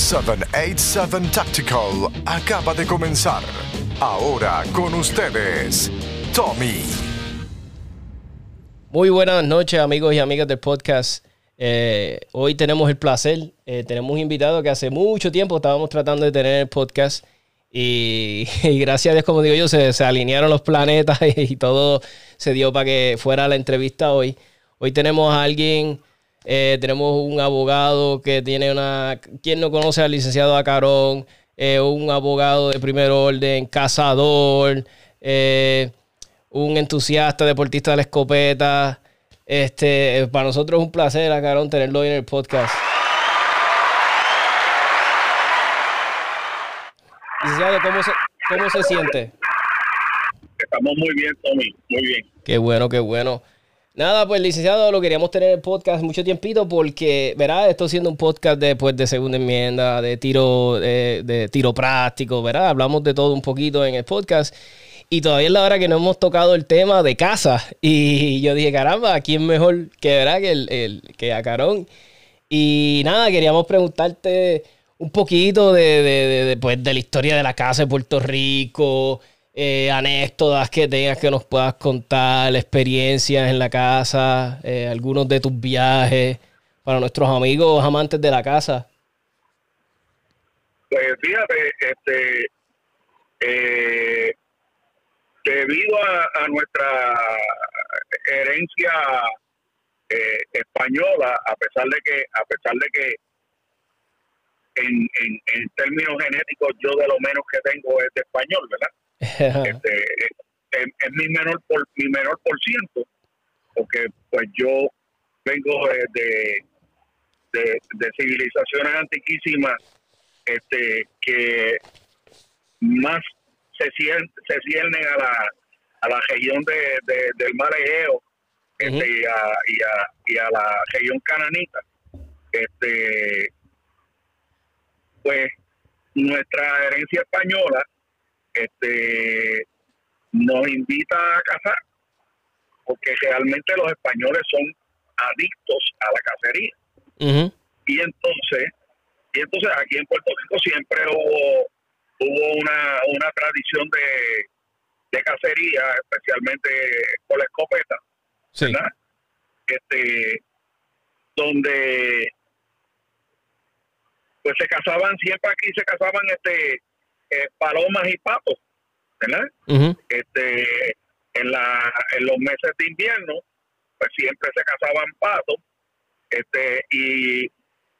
787 Tactical acaba de comenzar. Ahora con ustedes, Tommy. Muy buenas noches amigos y amigas del podcast. Eh, hoy tenemos el placer, eh, tenemos un invitado que hace mucho tiempo estábamos tratando de tener el podcast y, gracias a Dios, como digo yo, se, se alinearon los planetas y, todo se dio para que fuera la entrevista hoy. Hoy tenemos a alguien, eh, tenemos un abogado que tiene una... ¿Quién no conoce al licenciado Acarón? un abogado de primer orden, cazador, un entusiasta, deportista de la escopeta. Este, para nosotros es un placer, Acarón, tenerlo hoy en el podcast. Licenciado, ¿cómo se, ¿cómo se siente? Estamos muy bien, Tommy, muy bien. Qué bueno, qué bueno. Nada, pues licenciado, lo queríamos tener en el podcast mucho tiempito porque, verá, esto siendo un podcast después de segunda enmienda, de tiro, de, de tiro práctico, ¿verdad? Hablamos de todo un poquito en el podcast. Y todavía es la hora que no hemos tocado el tema de casa. Y yo dije, caramba, ¿quién mejor que, ¿verdad? que, el, que Acarón? Y nada, queríamos preguntarte un poquito de, de, de, pues, de la historia de la casa de Puerto Rico, eh, anécdotas que tengas que nos puedas contar, experiencias en la casa, eh, algunos de tus viajes para nuestros amigos amantes de la casa. Pues fíjate, este, eh, debido a, nuestra herencia eh, española, a pesar de que, a pesar de que en, en, términos genéticos yo de lo menos que tengo es de español, ¿verdad? Este, es, mi menor por mi menor por ciento, porque pues yo vengo de, de, de civilizaciones antiquísimas este que más se, se ciernen a la, a la región de, del mar Egeo este, y, a, y, a, la región cananita. Este, pues nuestra herencia española este, nos invita a cazar, porque realmente los españoles son adictos a la cacería. Y entonces, y entonces aquí en Puerto Rico siempre hubo hubo una, una tradición de, de cacería, especialmente con la escopeta, ¿verdad? Este, donde pues se cazaban, siempre aquí se cazaban este eh, palomas y patos, ¿verdad? Este, en, la, en los meses de invierno, pues siempre se cazaban patos, este, y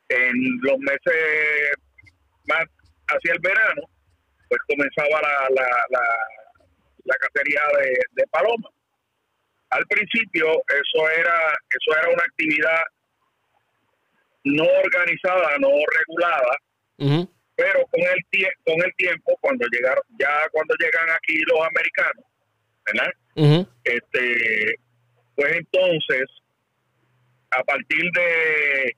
en los meses más hacia el verano, pues comenzaba la, la, la, la cacería de, de palomas. Al principio eso era, eso era una actividad no organizada, no regulada, pero con el con el tiempo, cuando llegaron, ya cuando llegan aquí los americanos, ¿verdad? Este, pues entonces, a partir de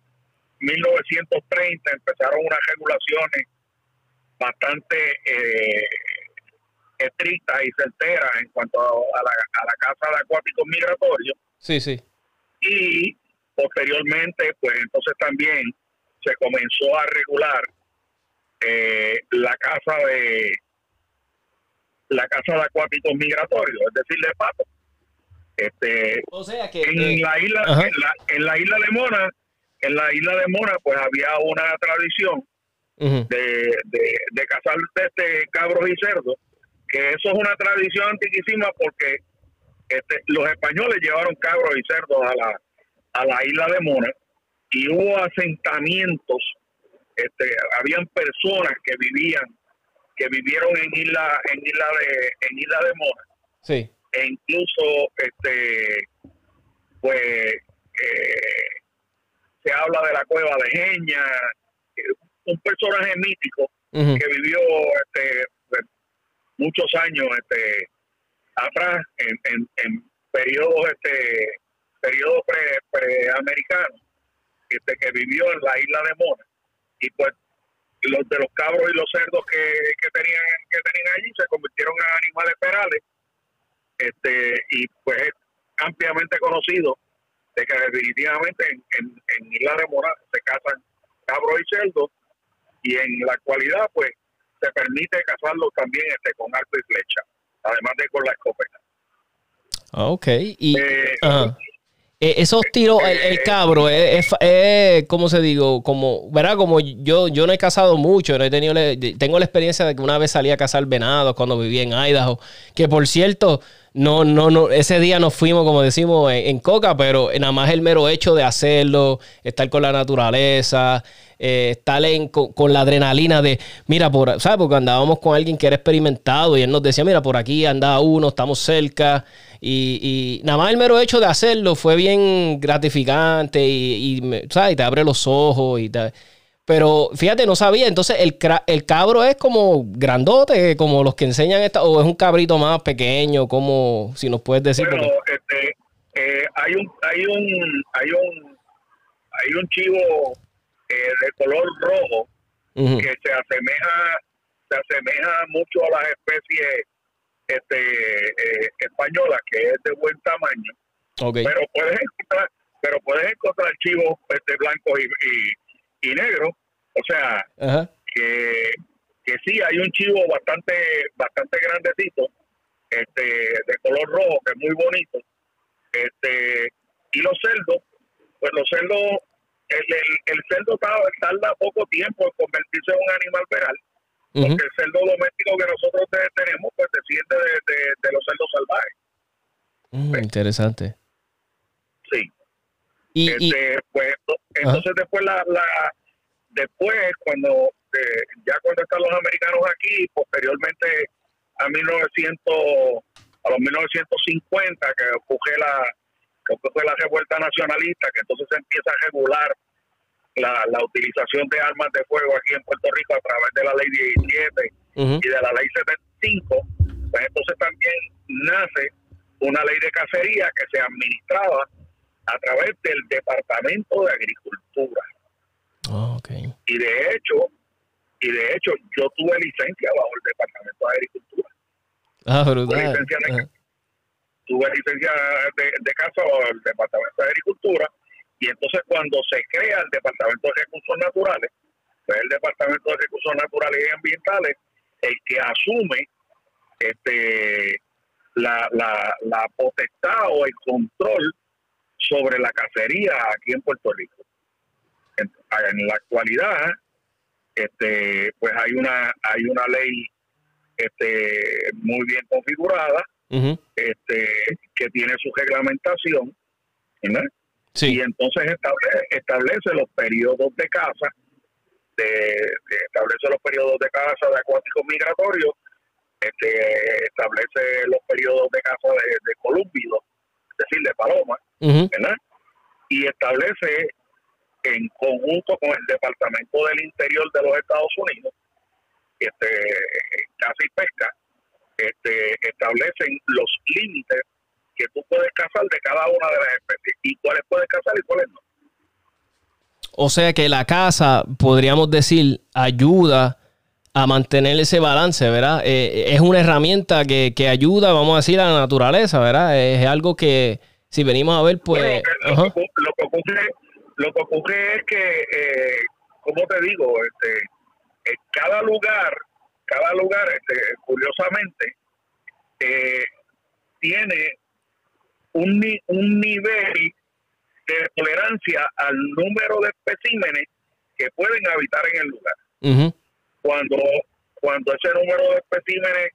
1930 empezaron unas regulaciones bastante eh, estrictas y certeras en cuanto a la, a la casa de acuáticos migratorios. Sí, sí. Y posteriormente, pues entonces también se comenzó a regular la casa de la casa de acuáticos migratorios, es decir, de pato. Este, o sea que en eh, la isla en la, en la isla de Mona, en la isla de Mona, pues había una tradición de, de, cazar este, cabros y cerdos, que eso es una tradición antiquísima porque este, los españoles llevaron cabros y cerdos a la, a la isla de Mona y hubo asentamientos, este, habían personas que vivían, que vivieron en isla, en isla de, en isla de Mona. Sí. E incluso, este, pues, eh, se habla de la cueva de Geña, un personaje mítico que vivió este, pues, muchos años este, atrás en, en, en periodos este periodo pre, preamericano este, que vivió en la isla de Mona y pues los de los cabros y los cerdos que, que tenían que tenían allí se convirtieron en animales perales este y pues es ampliamente conocido de que definitivamente en, en, en Isla de Mona se cazan cabros y cerdos y en la actualidad pues se permite cazarlos también este con arco y flecha, además de con la escopeta. Ah, ok, y eh, eh, esos tiros, el, cabro, es, es, ¿cómo se digo? Como, ¿verdad? Como yo, yo no he cazado mucho, no he tenido, tengo la experiencia de que una vez salí a cazar venados cuando vivía en Idaho, que por cierto, no, no, no, ese día nos fuimos, como decimos, en, coca, pero nada más el mero hecho de hacerlo, estar con la naturaleza, eh, estar en, con, la adrenalina de, mira, por, ¿sabes? Porque andábamos con alguien que era experimentado y él nos decía, mira, por aquí anda uno, estamos cerca. Y, nada más el mero hecho de hacerlo fue bien gratificante y, ¿sabes? y te abre los ojos y te, pero fíjate, no sabía. Entonces, el, el cabro es como grandote, como los que enseñan esta, o es un cabrito más pequeño, como si nos puedes decir. Bueno, este, eh, hay un, hay un, hay un, hay un chivo eh, de color rojo que se asemeja, se asemeja mucho a las especies este, eh, españolas, que es de buen tamaño. Pero puedes encontrar, pero puedes encontrar chivos este, blancos y, y negros o sea, que, que sí, hay un chivo bastante bastante grandecito, este, de color rojo, que es muy bonito. Este, y los cerdos, pues los cerdos, el, el, cerdo tarda poco tiempo en convertirse en un animal feral, porque el cerdo doméstico que nosotros tenemos, pues desciende de, de, los cerdos salvajes. Mm, interesante. Y, este, pues, entonces después la, la, Después, cuando eh, ya cuando están los americanos aquí, posteriormente a 1900, a los 1950, que ocurre la, que ocurre la revuelta nacionalista, que entonces se empieza a regular la, la utilización de armas de fuego aquí en Puerto Rico a través de la ley 17 y de la ley 75, pues entonces también nace una ley de cacería que se administraba a través del Departamento de Agricultura. Oh, okay. Y de hecho, y de hecho, yo tuve licencia bajo el Departamento de Agricultura. Ah, brutal. Tuve licencia de, tuve licencia de, casa bajo el Departamento de Agricultura. Y entonces cuando se crea el Departamento de Recursos Naturales, pues el Departamento de Recursos Naturales y Ambientales el que asume este la, la, la potestad o el control sobre la cacería aquí en Puerto Rico. En la actualidad este pues hay una hay una ley este muy bien configurada este que tiene su reglamentación y entonces establece, establece los periodos de caza de, establece los periodos de caza de acuáticos migratorios este establece los periodos de caza de, de colúmbidos es decir de palomas y establece en conjunto con el Departamento del Interior de los Estados Unidos, este, casi pesca, este, establecen los límites que tú puedes cazar de cada una de las especies. Y cuáles puedes cazar y cuáles no. O sea que la caza, podríamos decir, ayuda a mantener ese balance, ¿verdad? Eh, es una herramienta que, que, ayuda, vamos a decir, a la naturaleza, ¿verdad? Es algo que, si venimos a ver, pues... lo, que, ocurre, lo que ocurre es que, eh, como te digo, este, en cada lugar, cada lugar, este, curiosamente, eh, tiene un, un nivel de tolerancia al número de especímenes que pueden habitar en el lugar. Cuando cuando ese número de especímenes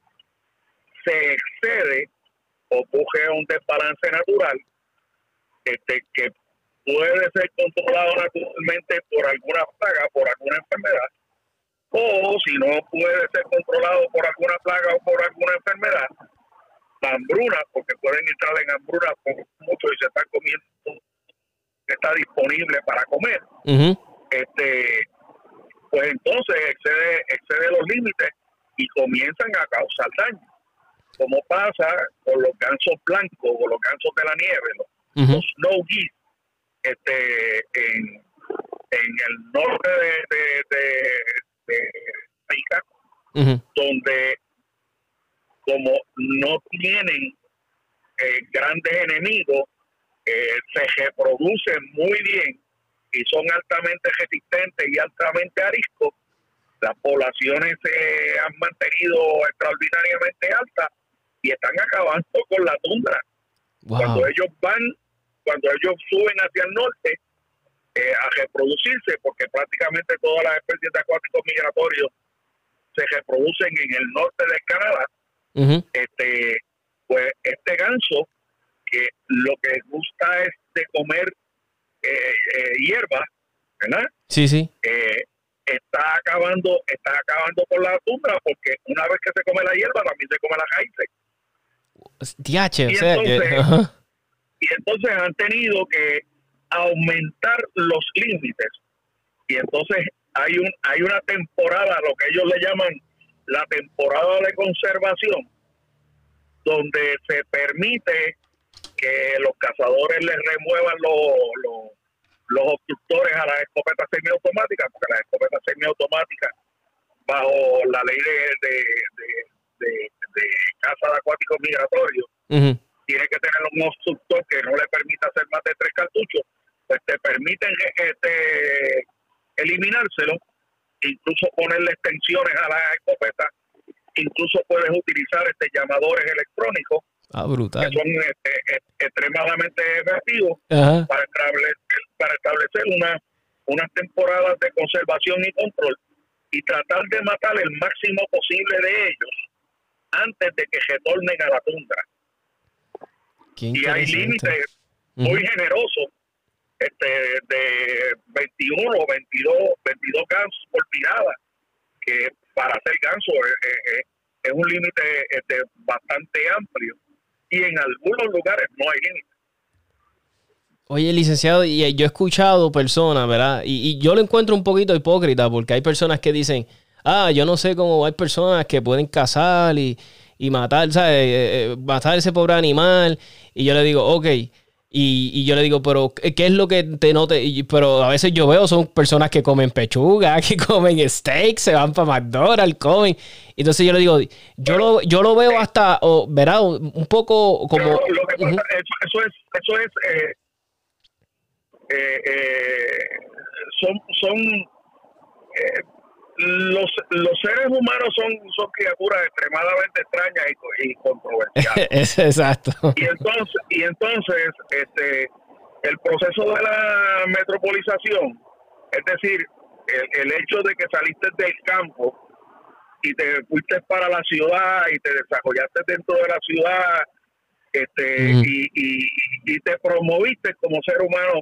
se excede o coge un desbalance natural, este, que puede ser controlado naturalmente por alguna plaga, por alguna enfermedad, o si no puede ser controlado por alguna plaga o por alguna enfermedad, hambruna, porque pueden entrar en hambruna por mucho y se están comiendo, está disponible para comer, este pues entonces excede, excede los límites y comienzan a causar daño. Como pasa con los gansos blancos o los gansos de la nieve, los, snow geese, este, en, en el norte de, de, de, donde como no tienen eh, grandes enemigos, eh, se reproducen muy bien y son altamente resistentes y altamente ariscos, las poblaciones se han mantenido extraordinariamente altas y están acabando con la tundra. Cuando ellos van, cuando ellos suben hacia el norte eh, a reproducirse, porque prácticamente todas las especies de acuáticos migratorios se reproducen en el norte de Canadá, este, pues este ganso que lo que gusta es de comer hierba, ¿verdad? Sí, sí. Eh, está acabando, está acabando con la tundra porque una vez que se come la hierba también se come la raíces. Y, o sea entonces, y entonces han tenido que aumentar los límites. Y entonces hay un hay una temporada, lo que ellos le llaman la temporada de conservación, donde se permite que los cazadores les remuevan los, los, obstructores a las escopetas semiautomáticas, porque las escopetas semiautomáticas, bajo la ley de, de, de, caza de acuáticos migratorios, tiene que tener un obstructor que no le permita hacer más de tres cartuchos, pues te permiten este, eliminárselo, incluso ponerle extensiones a las escopetas, incluso puedes utilizar este llamadores electrónicos Ah, brutal. Que son este, extremadamente efectivos para establecer, para establecer una, unas temporadas de conservación y control y tratar de matar el máximo posible de ellos antes de que retornen a la tundra. Y hay límites muy generosos este, de 21 o 22, 22 gansos por tirada, que para hacer ganso es, es un límite este, bastante amplio y en algunos lugares no hay límite. Oye, licenciado, y yo he escuchado personas, ¿verdad? Y, yo lo encuentro un poquito hipócrita porque hay personas que dicen, ah, yo no sé cómo hay personas que pueden cazar y, y matar, ¿sabes? Eh, eh, matar ese pobre animal. Y yo le digo, ok, y, yo le digo, pero ¿qué es lo que te note? pero a veces yo veo son personas que comen pechuga, que comen steak, se van para McDonald's, comen. Entonces yo le digo, yo lo, yo lo veo hasta, o verá, un poco como... lo que pasa, eso, es, eso es, eh, eh, eh, son, son los, los seres humanos son, son criaturas extremadamente extrañas y, controversiales. Exacto. Y entonces, y entonces este, el proceso de la metropolización, es decir, el, el hecho de que saliste del campo y te fuiste para la ciudad y te desarrollaste dentro de la ciudad este, y, y, te promoviste como ser humano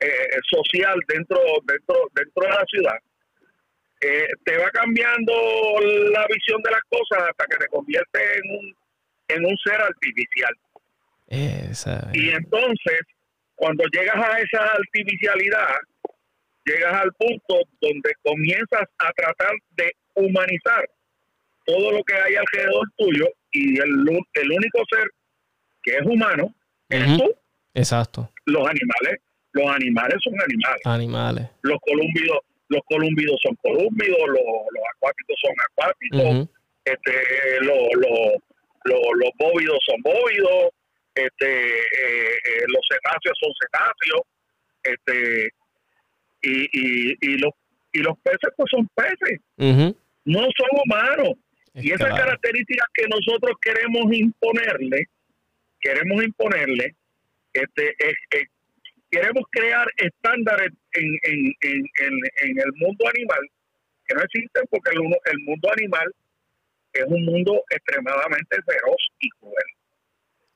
eh, social dentro, dentro, dentro de la ciudad, eh, te va cambiando la visión de las cosas hasta que te convierte en un, en un ser artificial. Y entonces, cuando llegas a esa artificialidad, llegas al punto donde comienzas a tratar de humanizar todo lo que hay alrededor tuyo y el, el único ser que es humano es tú. Exacto. Los animales, los animales son animales. Animales. Los columbidos los columbidos son columbidos, los, acuáticos son acuáticos, este, los, los, bóvidos son bóvidos, este, eh, eh, los cetáceos son cetáceos, este, y, y, y, los, y los peces pues son peces, no son humanos. Y esas características que nosotros queremos imponerle, queremos imponerle, este, es, es queremos crear estándares en, en, en, el mundo animal que no existen porque el, el mundo animal es un mundo extremadamente feroz y cruel.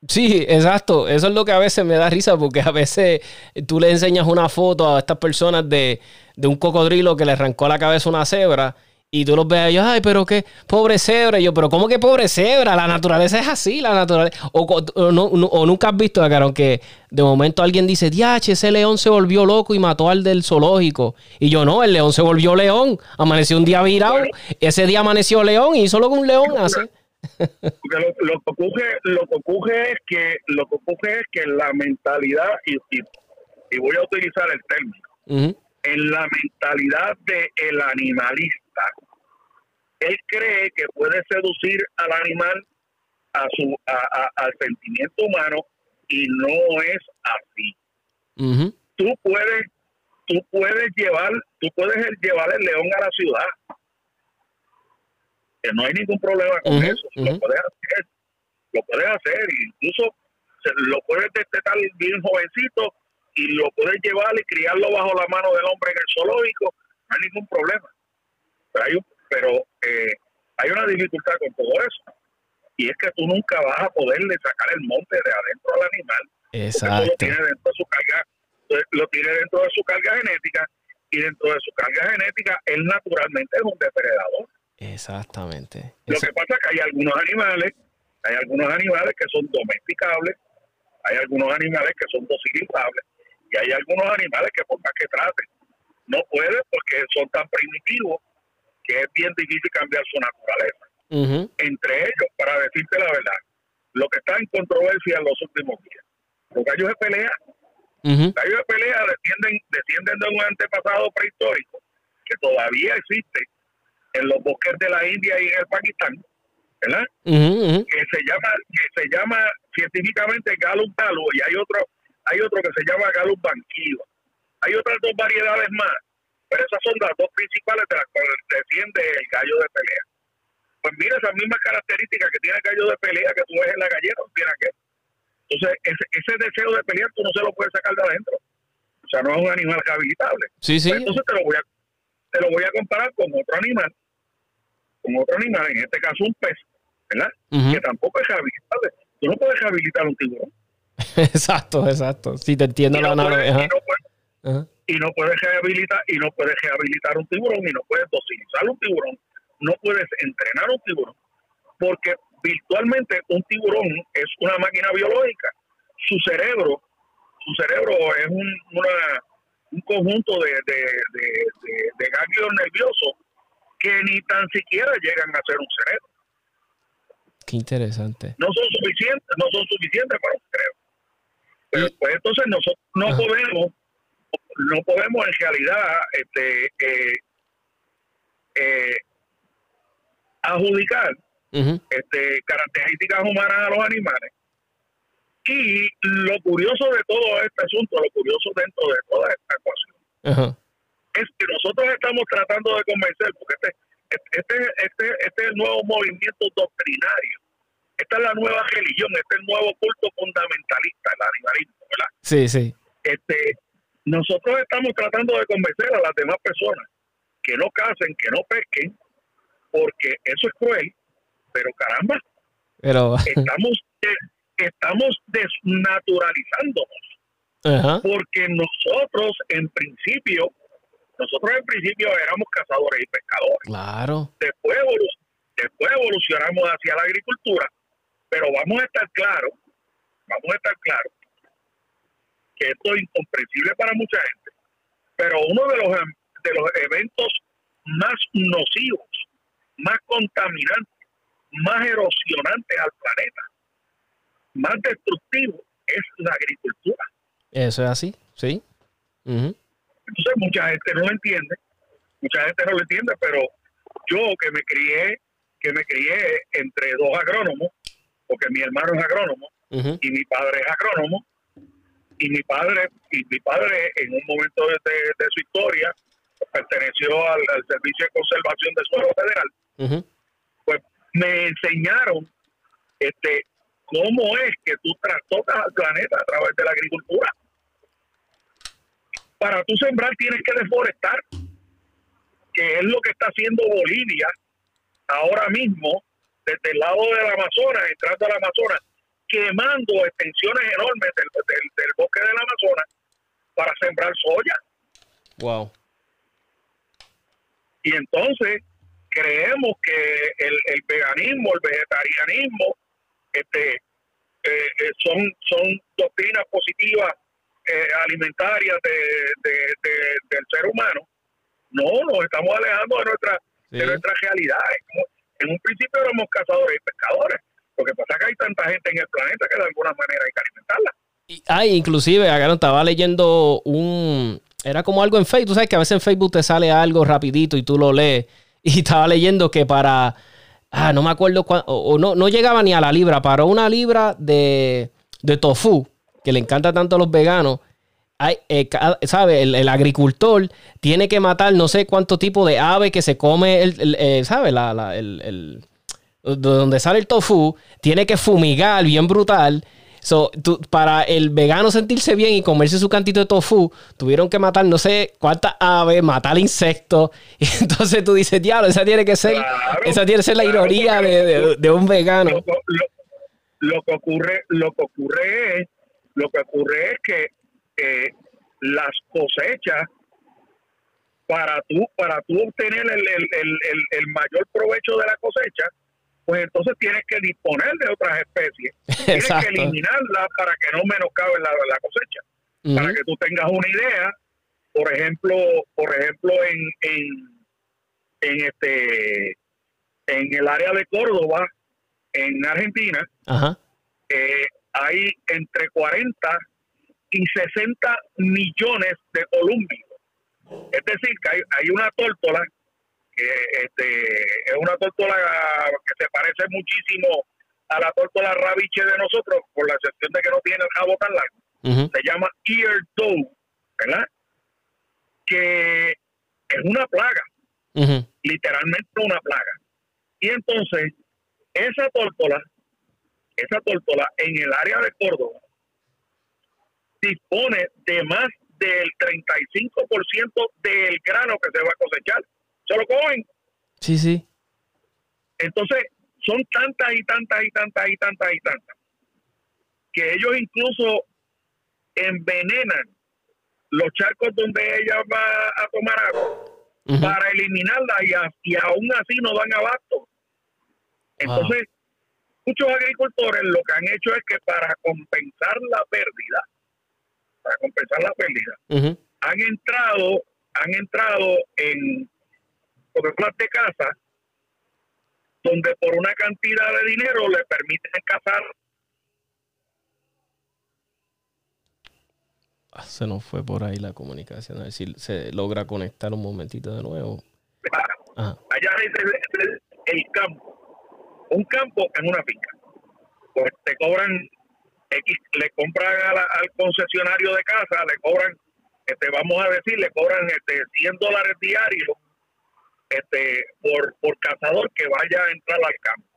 Sí, exacto. Eso es lo que a veces me da risa porque a veces tú le enseñas una foto a estas personas de, de un cocodrilo que le arrancó la cabeza a una cebra y tú los ves a ellos, ay, pero qué pobre cebra. Y yo, pero ¿cómo que pobre cebra? La naturaleza es así, la naturaleza. O, nunca has visto, acá, que de momento alguien dice, diache, ese león se volvió loco y mató al del zoológico. Y yo, no, el león se volvió león. Amaneció un día virado. Ese día amaneció león y hizo lo que un león hace. Porque lo, que ocurre, lo que ocurre es que lo que ocurre es que la mentalidad y, y, voy a utilizar el término en la mentalidad del el animalista él cree que puede seducir al animal a su al sentimiento humano y no es así. Tú puedes tú puedes llevar tú puedes llevar el león a la ciudad, que no hay ningún problema con eso, lo puedes hacer, lo puedes hacer, incluso lo puedes destetar bien jovencito y lo puedes llevar y criarlo bajo la mano del hombre en el zoológico, no hay ningún problema. Pero hay, pero, eh, hay una dificultad con todo eso, y es que tú nunca vas a poderle sacar el monte de adentro al animal, eso lo Exacto. tiene dentro de su carga, lo tiene dentro de su carga genética, y dentro de su carga genética, él naturalmente es un depredador. Exactamente. Lo que pasa es que hay algunos animales, hay algunos animales que son domesticables, hay algunos animales que son docilizables, y hay algunos animales que por más que traten, no pueden porque son tan primitivos que es bien difícil cambiar su naturaleza. Entre ellos, para decirte la verdad, lo que está en controversia en los últimos días, los gallos de pelea, ujú. los gallos de pelea descienden, descienden de un antepasado prehistórico que todavía existe en los bosques de la India y en el Pakistán, ¿verdad? Que se llama que se llama científicamente Gallus galus y hay otro hay otro que se llama Gallus banquiva. Hay otras dos variedades más, pero esas son las dos principales de las cuales desciende el gallo de pelea. Pues mira esas mismas características que tiene el gallo de pelea que tú ves en la gallera, no tiene que. Entonces ese, ese deseo de pelear tú no se lo puedes sacar de adentro. O sea, no es un animal habilitable. Sí, sí. Pues entonces te lo voy a te lo voy a comparar con otro animal, con otro animal, en este caso un pez, ¿verdad? Que tampoco es rehabilitable. Tú no puedes rehabilitar un tiburón. Exacto, exacto. Sí, te entiendo Y la no, analogía. no puedes. Y no puedes rehabilitar y no puedes rehabilitar un tiburón y no puedes docilizar un tiburón, no puedes entrenar un tiburón, porque virtualmente un tiburón es una máquina biológica. Su cerebro, su cerebro es un, una, un conjunto de, de, de, de, de ganglios nerviosos que ni tan siquiera llegan a ser un cerebro. Qué interesante. no son suficientes, no son suficientes para un cerebro. Pero pues entonces nosotros no Ajá. podemos, no podemos en realidad este eh, eh, adjudicar este características humanas a los animales. Y lo curioso de todo este asunto, lo curioso dentro de toda esta ecuación, es que nosotros estamos tratando de convencer, porque este, este, este, este es el nuevo movimiento doctrinario, esta es la nueva religión, este es el nuevo culto fundamentalista, el animalismo, ¿verdad? Sí, sí. Este, nosotros estamos tratando de convencer a las demás personas que no casen, que no pesquen, porque eso es cruel, pero caramba, Pero. estamos, estamos desnaturalizándonos Ajá. porque nosotros en principio, nosotros en principio éramos cazadores y pescadores. Claro. Después, después evolucionamos hacia la agricultura, pero vamos a estar claros, vamos a estar claros que esto es incomprensible para mucha gente, pero uno de los em- de los eventos más nocivos, más contaminantes, más erosionantes al planeta, más destructivos es la agricultura. Eso es así. Sí. Entonces mucha gente no lo entiende, mucha gente no lo entiende, pero yo que me crié, que me crié entre dos agrónomos, porque mi hermano es agrónomo y mi padre es agrónomo, y mi padre, y mi padre en un momento de, de- de su historia perteneció al, al Servicio de Conservación del Suelo Federal, pues me enseñaron este cómo es que tú trastocas al planeta a través de la agricultura. Para tú sembrar tienes que deforestar, que es lo que está haciendo Bolivia ahora mismo desde el lado del Amazonas, entrando al Amazonas, quemando extensiones enormes del, del- del bosque del Amazonas para sembrar soya. Wow. Y entonces creemos que el, el veganismo, el vegetarianismo, este, eh, eh, son, son doctrinas positivas eh, alimentarias de, de- de- del ser humano. No, nos estamos alejando de nuestra, de Sí. nuestra realidad. Es como- En un principio éramos cazadores y pescadores. Lo que pasa es que hay tanta gente en el planeta que de alguna manera hay que alimentarla. Y- Ah, inclusive, acá estaba leyendo un... Era como algo en Facebook. Tú sabes que a veces en Facebook te sale algo rapidito y tú lo lees. Y estaba leyendo que para... Ah, no me acuerdo cuán- o, no, no llegaba ni a la libra. Para una libra de, de tofu, que le encanta tanto a los veganos, hay, eh, ¿sabe? El, agricultor tiene que matar no sé cuánto tipo de ave que se come, el, eh, ¿sabe? La, la, el, donde sale el tofu, tiene que fumigar bien brutal. So, para el vegano sentirse bien y comerse su cantito de tofu, tuvieron que matar no sé cuántas aves, matar insectos. Y entonces tú dices, diablo, esa tiene que ser, esa tiene que ser la ironía de, un vegano. Lo, que ocurre, lo que ocurre es, lo que ocurre es que eh, las cosechas para tú, para tú obtener el, el mayor provecho de la cosecha, pues entonces tienes que disponer de otras especies. Tienes que eliminarlas para que no menoscabe la, la cosecha. Para que tú tengas una idea, por ejemplo, por ejemplo en, en, este en el área de Córdoba, en Argentina, eh, hay entre 40 y 60 millones de columbios. Es decir, que hay, hay una tórtola este, es una tórtola que se parece muchísimo a la tórtola rabiche de nosotros, por la excepción de que no tiene el jabo tan largo. Se llama ear doe, ¿verdad? Que es una plaga, literalmente una plaga. Y entonces, esa tórtola, esa tórtola en el área de Córdoba, dispone de más del 35% del grano que se va a cosechar se lo cogen. Sí, sí. Entonces, son tantas y tantas y tantas y tantas y tantas que ellos incluso envenenan los charcos donde ella va a tomar agua para eliminarla y, aún así no dan abasto. Entonces, muchos agricultores lo que han hecho es que para compensar la pérdida, para compensar la pérdida, han entrado, han entrado en programas de casa donde por una cantidad de dinero le permiten cazar. Ah, se nos fue por ahí la comunicación, a ver si se logra conectar un momentito de nuevo. Allá es el, campo, un campo en una finca. Pues te cobran X, le compran al concesionario de casa, le cobran, este, vamos a decir, le cobran este, 100 dólares diarios este, por, por cazador que vaya a entrar al campo.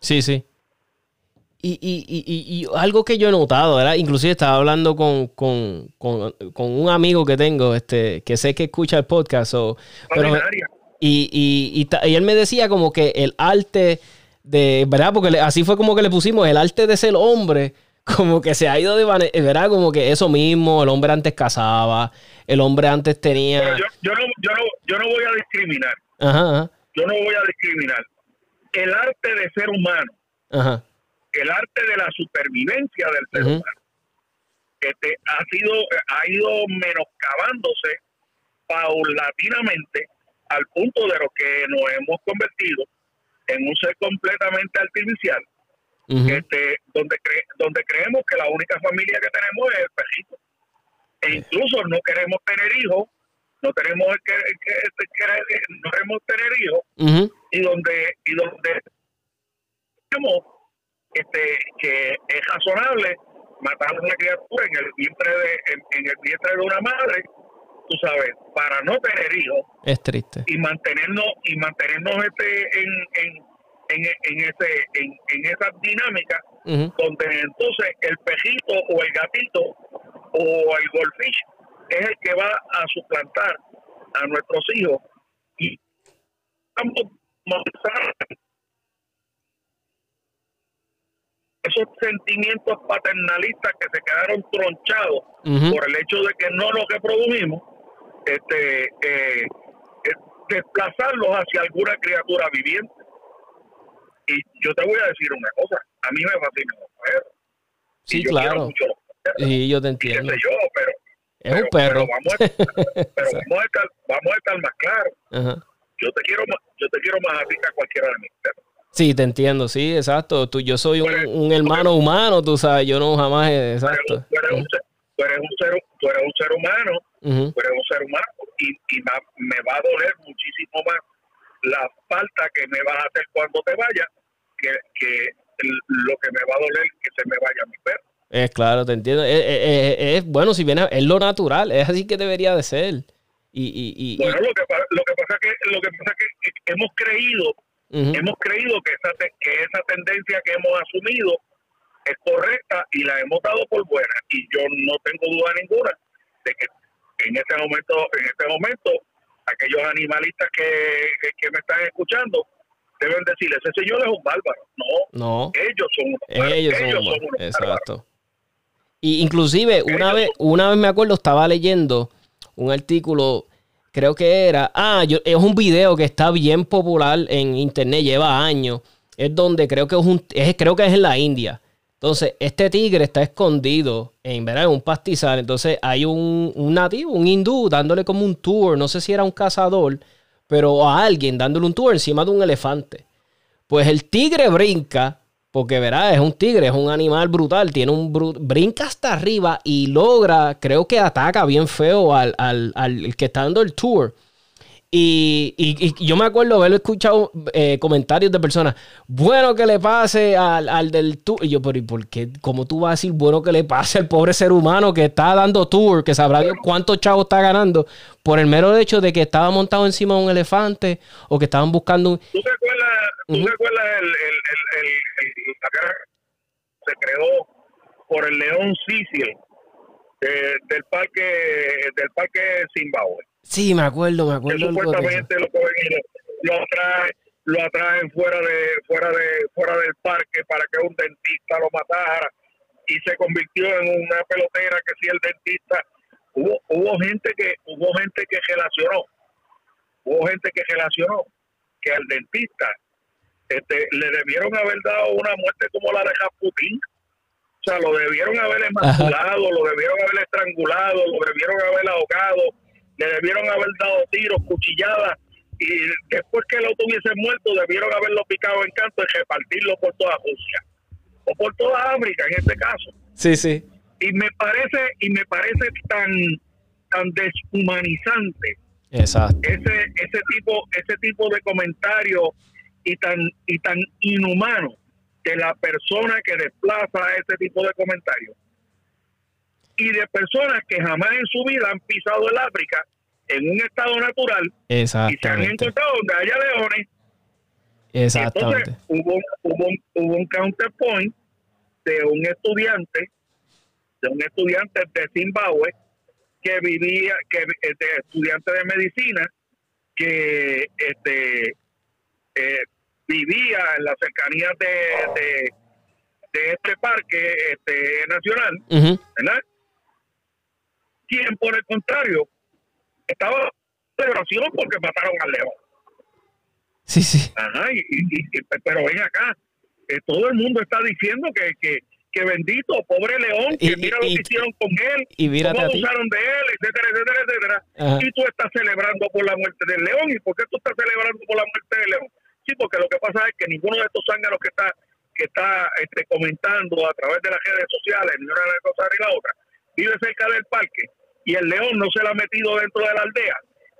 Sí, sí. Y, y, y, y, algo que yo he notado, ¿verdad? Inclusive estaba hablando con, con, con, con, un amigo que tengo, este, que sé que escucha el podcast. O, pero, y, y, él me decía como que el arte de, ¿verdad? Porque así fue como que le pusimos, el arte de ser hombre, como que se ha ido de, ¿verdad? Como que eso mismo, el hombre antes cazaba, el hombre antes tenía... yo, yo, no, yo, no, yo no voy a discriminar. Yo no voy a discriminar. El arte de ser humano, el arte de la supervivencia del ser humano, este, ha sido, ha ido menoscabándose paulatinamente al punto de lo que nos hemos convertido en un ser completamente artificial, este, donde, donde creemos que la única familia que tenemos es el perrito. E incluso no queremos tener hijos no tenemos que, no queremos tener hijos y donde y donde este que es razonable matar a una criatura en el vientre de en, el vientre de una madre tú sabes para no tener hijos. Es triste. Y mantenernos y mantenernos este en, en en, en ese en, en esa dinámica donde entonces el pejito o el gatito o el goldfish es el que va a suplantar a nuestros hijos y vamos esos sentimientos paternalistas que se quedaron tronchados por el hecho de que no lo que produjimos, este, eh, desplazarlos hacia alguna criatura viviente. Y yo te voy a decir una cosa, a mí me fascinan los perros. Sí, claro. Sí, yo te entiendo. yo, pero es un perro. Pero, vamos, a, estar, vamos, a estar, más claros. Yo te quiero más, yo te quiero más a ti que a cualquiera de mis perros. Sí, te entiendo, sí, exacto. Tú, yo soy un, un hermano humano, tú sabes, yo no jamás, exacto. Tú eres, un, tú eres, un, ser, tú eres un ser humano, tú eres un ser humano y, y me va a doler muchísimo más la falta que me vas a hacer cuando te vayas que, que lo que me va a doler que se me vaya mi perro. Es claro, te entiendo. Es, es- es- es- bueno, si viene, es lo natural, es así que debería de ser. Y, y, y, Bueno, lo que, lo que pasa que lo que pasa que que hemos creído hemos creído que esa que esa tendencia que hemos asumido es correcta y la hemos dado por buena y yo no tengo duda ninguna de que en este momento en este momento aquellos animalistas que, que- que me están escuchando deben decir ese señor es un bárbaro no No. ellos son unos bárbaros, Ellos son, humanos. son unos bárbaros. Y inclusive una vez, una vez me acuerdo, estaba leyendo un artículo, creo que era, ah, yo, es un video que está bien popular en internet, lleva años. Es donde creo que es un, es, creo que es en la India. Entonces, este tigre está escondido en, ¿verdad? en un pastizal. Entonces, hay un, un nativo, un hindú, dándole como un tour. No sé si era un cazador, pero a alguien dándole un tour encima de un elefante. Pues el tigre brinca, porque verá, es un tigre, es un animal brutal, tiene un bru- brinca hasta arriba y logra, creo que ataca bien feo al, al- al- el que está dando el tour. Y, y- y yo me acuerdo haber escuchado eh, comentarios de personas, bueno que le pase al, al del tour. Y yo, pero ¿y por qué? ¿Cómo tú vas a decir bueno que le pase al pobre ser humano que está dando tour, que sabrá Dios cuántos chavos está ganando por el mero hecho de que estaba montado encima de un elefante o que estaban buscando un... ¿Tú te acuerdas, tú Ujú. te acuerdas el, el, el, el, que se creó por el león Sicil eh, del parque del parque Zimbabue? Sí, me acuerdo, me Que acuerdo. eso. supuestamente lo cogen y lo, lo atraen, lo atraen fuera de fuera de fuera del parque para que un dentista lo matara y se convirtió en una pelotera que si el dentista hubo hubo gente que hubo gente que relacionó hubo gente que relacionó que al dentista este, le debieron haber dado una muerte como la de Rasputín. O sea, lo debieron haber emasculado, lo debieron haber estrangulado, lo debieron haber ahogado, le debieron haber dado tiros, cuchilladas, y después que lo tuviesen muerto, debieron haberlo picado en canto y repartirlo por toda Rusia. O por toda África, en este caso Sí, sí. y me parece y me parece tan tan deshumanizante Exacto. ese ese tipo ese tipo de comentario y tan y tan inhumano de la persona que desplaza ese tipo de comentarios y de personas que jamás en su vida han pisado el África en un estado natural y se han encontrado donde haya leones Exactamente. entonces hubo, hubo, un- hubo un counterpoint de un estudiante, de un estudiante de Zimbabue que vivía, que eh, estudiante de medicina, que este eh, vivía en las cercanías de, de, de este parque este, nacional. ¿verdad? Quien por el contrario estaba en celebración porque mataron al león. Sí, sí. Ajá, y, y- y- pero ven acá, eh, todo el mundo está diciendo que, que, que bendito, pobre león, que Y- mira lo que hicieron con él, Y cómo abusaron de él, etcétera, etcétera, etcétera. Ajá. Y tú estás celebrando por la muerte del león. ¿Y por qué tú estás celebrando por la muerte del león? Sí, porque lo que pasa es que ninguno de estos zánganos que está que está este, comentando a través de las redes sociales, ni una cosa ni la otra, vive cerca del parque y el león no se la ha metido dentro de la aldea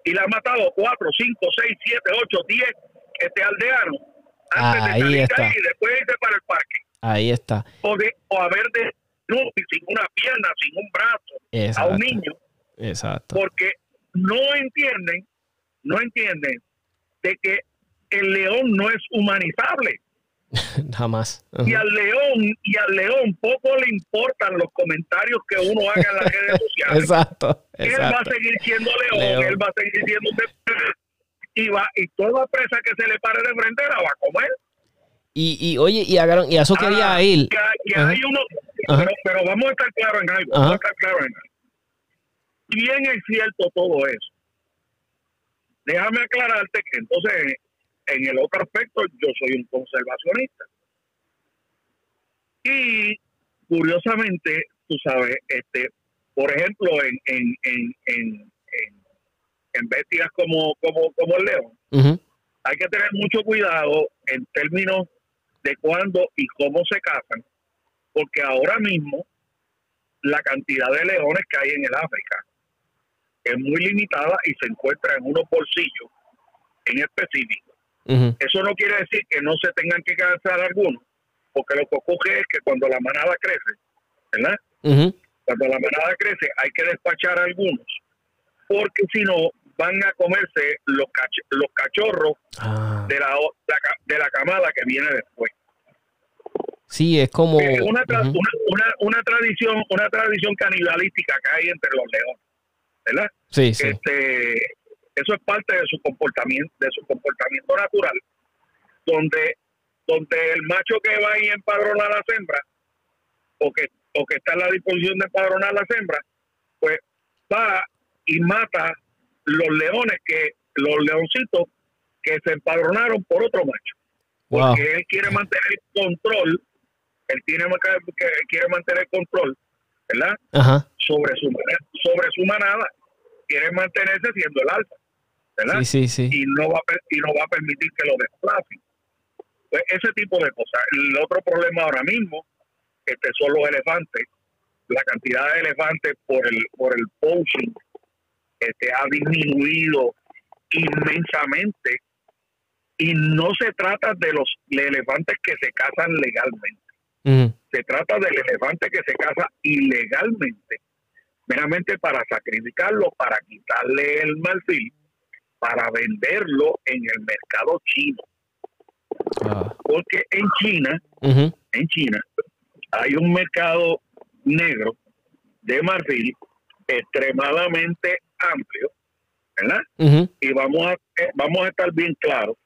y le ha matado cuatro, cinco, seis, siete, ocho, diez este aldeanos antes Ahí de está. y después irse para el parque Ahí está. o, de, o haber de no, sin una pierna, sin un brazo a un niño Exacto. porque no entienden, no entienden de que el león no es humanizable Jamás. y Ajá. al león y al león poco le importan los comentarios que uno haga en las redes sociales. Exacto. Él va a Exacto. seguir siendo león, León. él va a seguir siendo y va y toda presa que se le pare de frente la va a comer. Y, y oye, y, agarraron- y a eso quería Ah, ir. que hay- que Ajá. hay uno, pero, pero vamos a estar claros en algo. Ajá. Vamos a estar claros en algo. Bien es cierto todo eso. Déjame aclararte que entonces, en el otro aspecto, yo soy un conservacionista. Y curiosamente, tú sabes, este, por ejemplo, en, en, en, en, en, en bestias como, como, como el león, hay que tener mucho cuidado en términos de cuándo y cómo se cazan, porque ahora mismo la cantidad de leones que hay en el África es muy limitada y se encuentra en unos bolsillos en específico. Eso no quiere decir que no se tengan que cazar algunos, porque lo que ocurre es que cuando la manada crece, ¿verdad? Cuando la manada crece hay que despachar a algunos, porque si no van a comerse los, cach- los cachorros Ah, de la, de la camada que viene después. sí, es como... Es una, tra- una, una, una tradición una tradición canibalística que hay entre los leones, ¿verdad? Sí, sí. Este, eso es parte de su comportamiento, de su comportamiento natural, donde, donde el macho que va y empadrona a las hembras, o que, o que está en la disposición de empadronar a las hembras, pues va y mata los leones que, los leoncitos que se empadronaron por otro macho. Wow. Porque él quiere mantener control, él tiene que, quiere mantener control, ¿verdad? Ajá. sobre su sobre su manada quiere mantenerse siendo el alfa ¿verdad? Sí, sí, sí. y no va a y no va a permitir que lo desplacen pues ese tipo de cosas. El otro problema ahora mismo este son los elefantes. La cantidad de elefantes por el por el poaching este ha disminuido inmensamente. Y no se trata de los elefantes que se cazan legalmente. Se trata del elefante que se caza ilegalmente, meramente para sacrificarlo, para quitarle el marfil, para venderlo en el mercado chino. Ah. Porque en China, en China, hay un mercado negro de marfil extremadamente amplio, ¿verdad? Y vamos a, eh, vamos a estar bien claros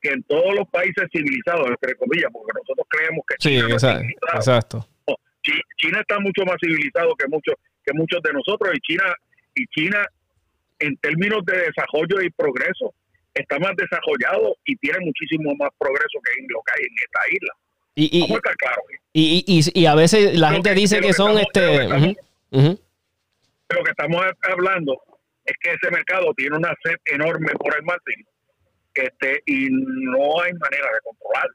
que en todos los países civilizados, entre comillas, porque nosotros creemos que Sí, China no es exa- civilizado, exacto. Chi- China está mucho más civilizado que muchos que muchos de nosotros y China y China en términos de desarrollo y progreso está más desarrollado y tiene muchísimo más progreso que en lo que hay en esta isla. Y, y, Vamos a estar claros. y, y, a veces la gente que- dice que que son estamos- de lo que este... De lo que estamos hablando es que ese mercado tiene una sed enorme por el marfil este, y no hay manera de controlarlo.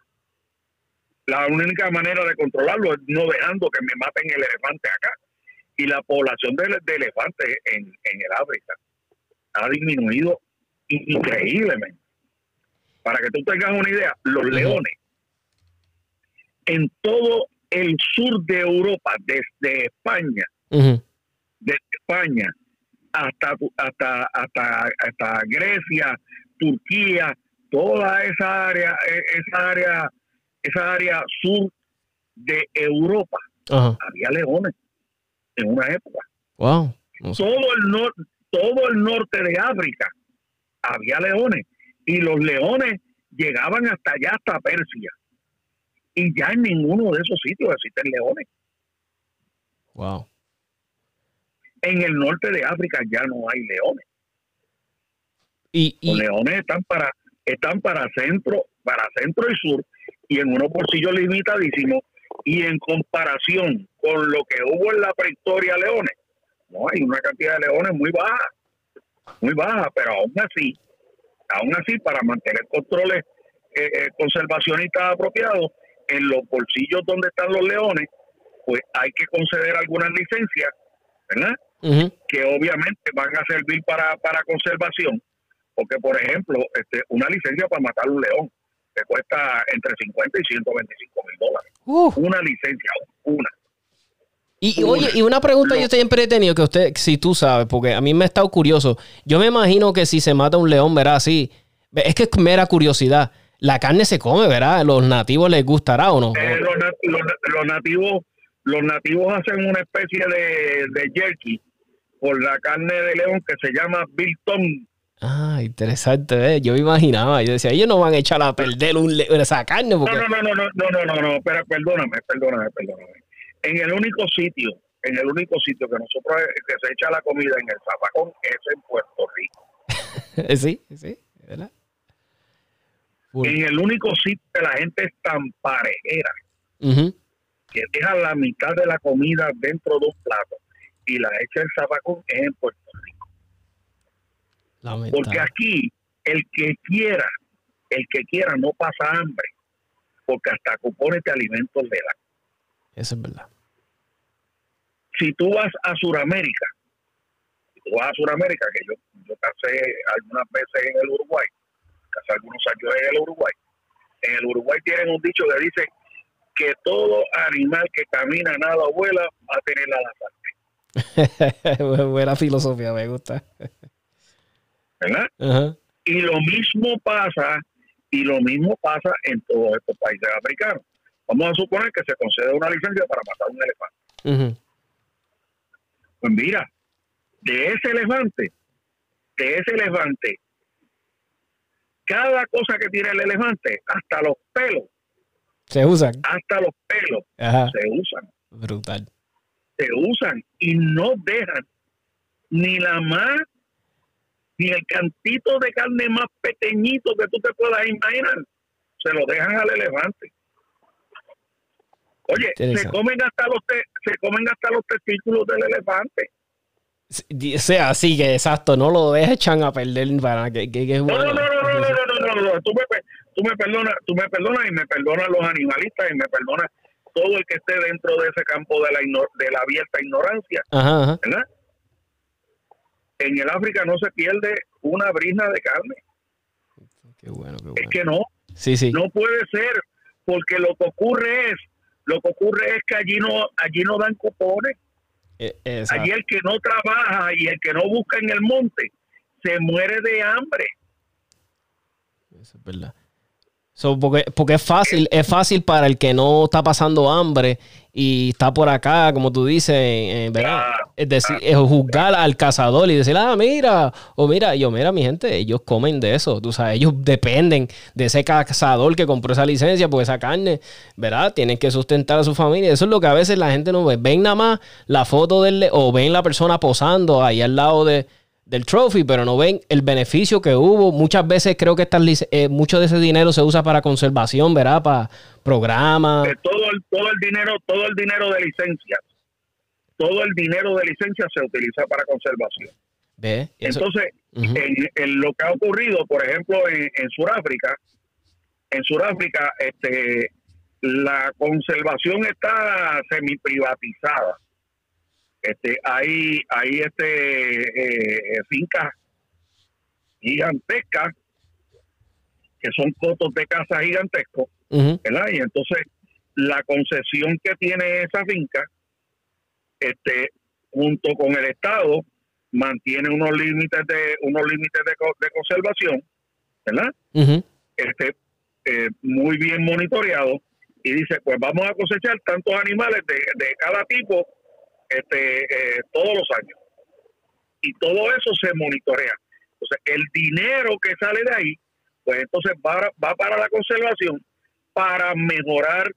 La única manera de controlarlo es no dejando que me maten el elefante acá. Y la población de, de elefantes en, en el África ha disminuido increíblemente. Para que tú tengas una idea, los leones en todo el sur de Europa, desde España, desde España hasta hasta hasta hasta Grecia, Turquía, toda esa área, eh, esa área, esa área sur de Europa, había leones en una época. Wow. Todo el norte, todo el norte de África había leones y los leones llegaban hasta allá, hasta Persia. Y ya en ninguno de esos sitios existen leones. Wow. En el norte de África ya no hay leones. Y, Los leones están para están para centro, para centro y sur y en unos bolsillos limitadísimos y en comparación con lo que hubo en la prehistoria leones, no hay una cantidad de leones muy baja, muy baja, pero aún así, aún así para mantener controles eh, eh, conservacionistas apropiados en los bolsillos donde están los leones, pues hay que conceder algunas licencias, ¿verdad? que obviamente van a servir para, para conservación, porque por ejemplo, este, una licencia para matar un león te cuesta entre 50 y 125 mil dólares. Una licencia, una. Y, oye, y una pregunta yo siempre he tenido que usted, si tú sabes, porque a mí me ha estado curioso. Yo me imagino que si se mata un león, verá, así. Es que es mera curiosidad. La carne se come, ¿verdad? ¿Los nativos les gustará o no? Eh, los, nativos, los nativos hacen una especie de, de jerky por la carne de león que se llama biltong. Ah, interesante. ¿eh? Yo me imaginaba. Yo decía, ellos no van a echar a perder un esa carne. Porque... No, no, no, no, no, no, no, no, pero perdóname, perdóname, perdóname. En el único sitio, en el único sitio que nosotros eh, que se echa la comida en el zapacón es en Puerto Rico. sí, sí, ¿verdad? En el único sitio que la gente es tan parejera que deja la mitad de la comida dentro de un plato y la echa en zapacón es en Puerto Rico. Lamentable. Porque aquí el que quiera, el que quiera no pasa hambre, porque hasta cupones de alimentos le dan. Eso es verdad. Si tú vas a Sudamérica, si tú vas a Sudamérica, que yo, yo casé algunas veces en el Uruguay, casé algunos años en el Uruguay, en el Uruguay tienen un dicho que dice que todo animal que camina, nada o vuela va a tener la parte. Buena filosofía, me gusta. ¿Verdad? Y lo mismo pasa, y lo mismo pasa en todos estos países africanos. Vamos a suponer que se concede una licencia para matar un elefante. Pues mira, de ese elefante, de ese elefante, cada cosa que tiene el elefante, hasta los pelos, se usan. Hasta los pelos se usan. Brutal. Se usan y no dejan ni la más, ni el cantito de carne más pequeñito que tú te puedas imaginar. Se lo dejan al elefante. Oye, se comen hasta los se comen hasta los testículos del elefante. O sea, sí, que exacto, no lo echan a perder para que, no, no, no, no, no, no, no, no, tú me, tú me perdonas, tú me perdonas y me perdonas los animalistas y me perdonas todo el que esté dentro de ese campo de la de la abierta ignorancia, ¿verdad? En el África no se pierde una brisna de carne. Qué bueno, qué bueno. Es que no. Sí, sí. No puede ser, porque lo que ocurre es lo que ocurre es que allí no, allí no dan cupones. E, allí el que no trabaja y el que no busca en el monte se muere de hambre. Eso es verdad. porque, porque es fácil, es fácil para el que no está pasando hambre y está por acá, como tú dices, ¿verdad? es decir, es juzgar al cazador y decir, ah, mira, o mira, yo, mira, mi gente, ellos comen de eso, tú sabes, ellos dependen de ese cazador que compró esa licencia, porque esa carne, ¿verdad? Tienen que sustentar a su familia. Eso es lo que a veces la gente no ve. Ven nada más la foto del, o ven la persona posando ahí al lado de, del trophy, pero no ven el beneficio que hubo. Muchas veces creo que eh, mucho de ese dinero se usa para conservación, ¿verdad? Para programas. todo el, todo el dinero, todo el dinero de licencias, todo el dinero de licencia se utiliza para conservación. ¿Ve? Entonces, en, lo que ha ocurrido, por ejemplo, en, en Sudáfrica, en Sudáfrica, este, la conservación está semi privatizada este, hay, hay este, eh, fincas gigantescas que son cotos de casa gigantescos, ¿verdad? Y entonces la concesión que tiene esa finca, este, junto con el Estado, mantiene unos límites de unos límites de, conservación, ¿verdad? Este, eh, muy bien monitoreado y dice, pues vamos a cosechar tantos animales de, de cada tipo este, eh, todos los años. Y todo eso se monitorea. Entonces, el dinero que sale de ahí, pues entonces va, va para la conservación, para mejorar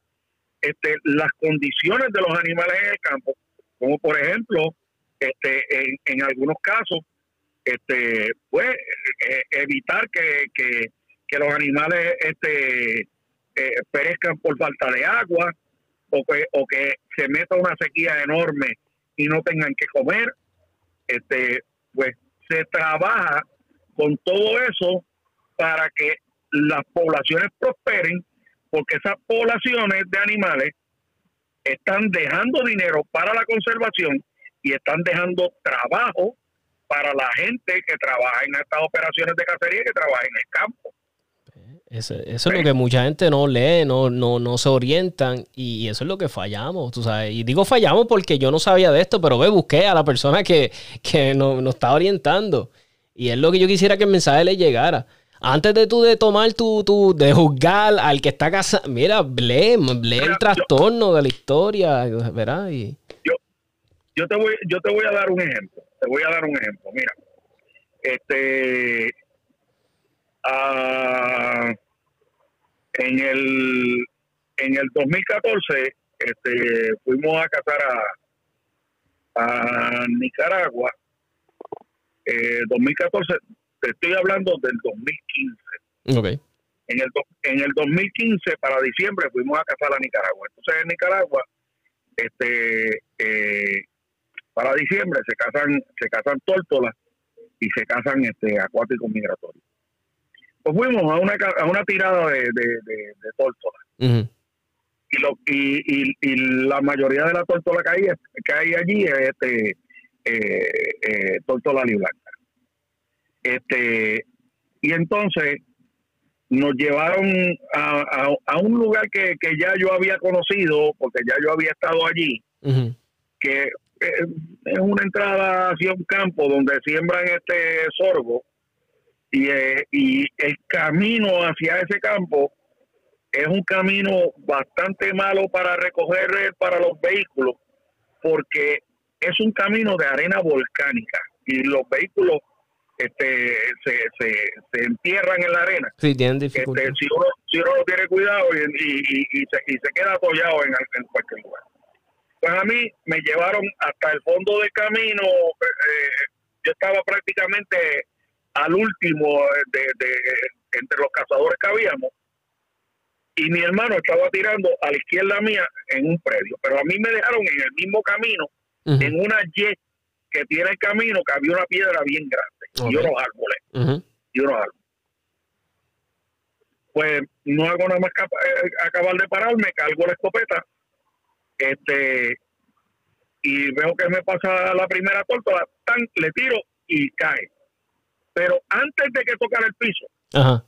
este, las condiciones de los animales en el campo, como por ejemplo, este, en, algunos casos, este, pues eh, evitar que, que, los animales este, eh, perezcan por falta de agua o que, o que se meta una sequía enorme y no tengan que comer. Este, pues se trabaja con todo eso para que las poblaciones prosperen, porque esas poblaciones de animales están dejando dinero para la conservación y están dejando trabajo para la gente que trabaja en estas operaciones de cacería que trabaja en el campo. Eso, es lo que mucha gente no lee, no, no, no se orientan y eso es lo que fallamos, tú sabes. Y digo fallamos porque yo no sabía de esto, pero ve, busqué a la persona que, que nos, nos está orientando. Y es lo que yo quisiera que el mensaje le llegara. Antes de tú de tomar tu, tu de juzgar al que está casado, mira, lee, lee el trastorno de la historia, ¿verdad? Y... Yo, yo, te voy, yo te voy a dar un ejemplo, te voy a dar un ejemplo, mira. Este, Ah, en el en el 2014 este, fuimos a cazar a, a Nicaragua. Eh, 2014, te estoy hablando del 2015. Okay. En el, en el 2015, para diciembre, fuimos a cazar a Nicaragua. Entonces, en Nicaragua, este, eh, para diciembre se casan, se casan tórtolas y se casan este, acuáticos migratorios. Pues fuimos a una, a una tirada de, de, de, y, lo, y, y, la mayoría de la tórtola que hay, que hay allí es este, eh, eh, tórtola blanca. Este, y entonces, nos llevaron a, a, un lugar que, que, ya yo había conocido, porque ya yo había estado allí, que eh, es una entrada hacia un campo donde siembran este sorgo y, eh, y el camino hacia ese campo es un camino bastante malo para recoger eh, para los vehículos porque es un camino de arena volcánica y los vehículos este, se, se, se entierran en la arena. Sí, tienen este, dificultad. si, uno, si uno no tiene cuidado y, y, y, se, y se queda apoyado en, en, cualquier lugar. Pues a mí me llevaron hasta el fondo del camino. Eh, yo estaba prácticamente al último de, de, entre los cazadores que habíamos y mi hermano estaba tirando a la izquierda mía en un predio, pero a mí me dejaron en el mismo camino, en una jet que tiene el camino, que había una piedra bien grande y unos árboles. Y unos árboles. Pues no hago nada más que eh, acabar de pararme, cargo la escopeta, este y veo que me pasa la primera tórtola, tan, le tiro y cae. Pero antes de que tocara el piso, Ajá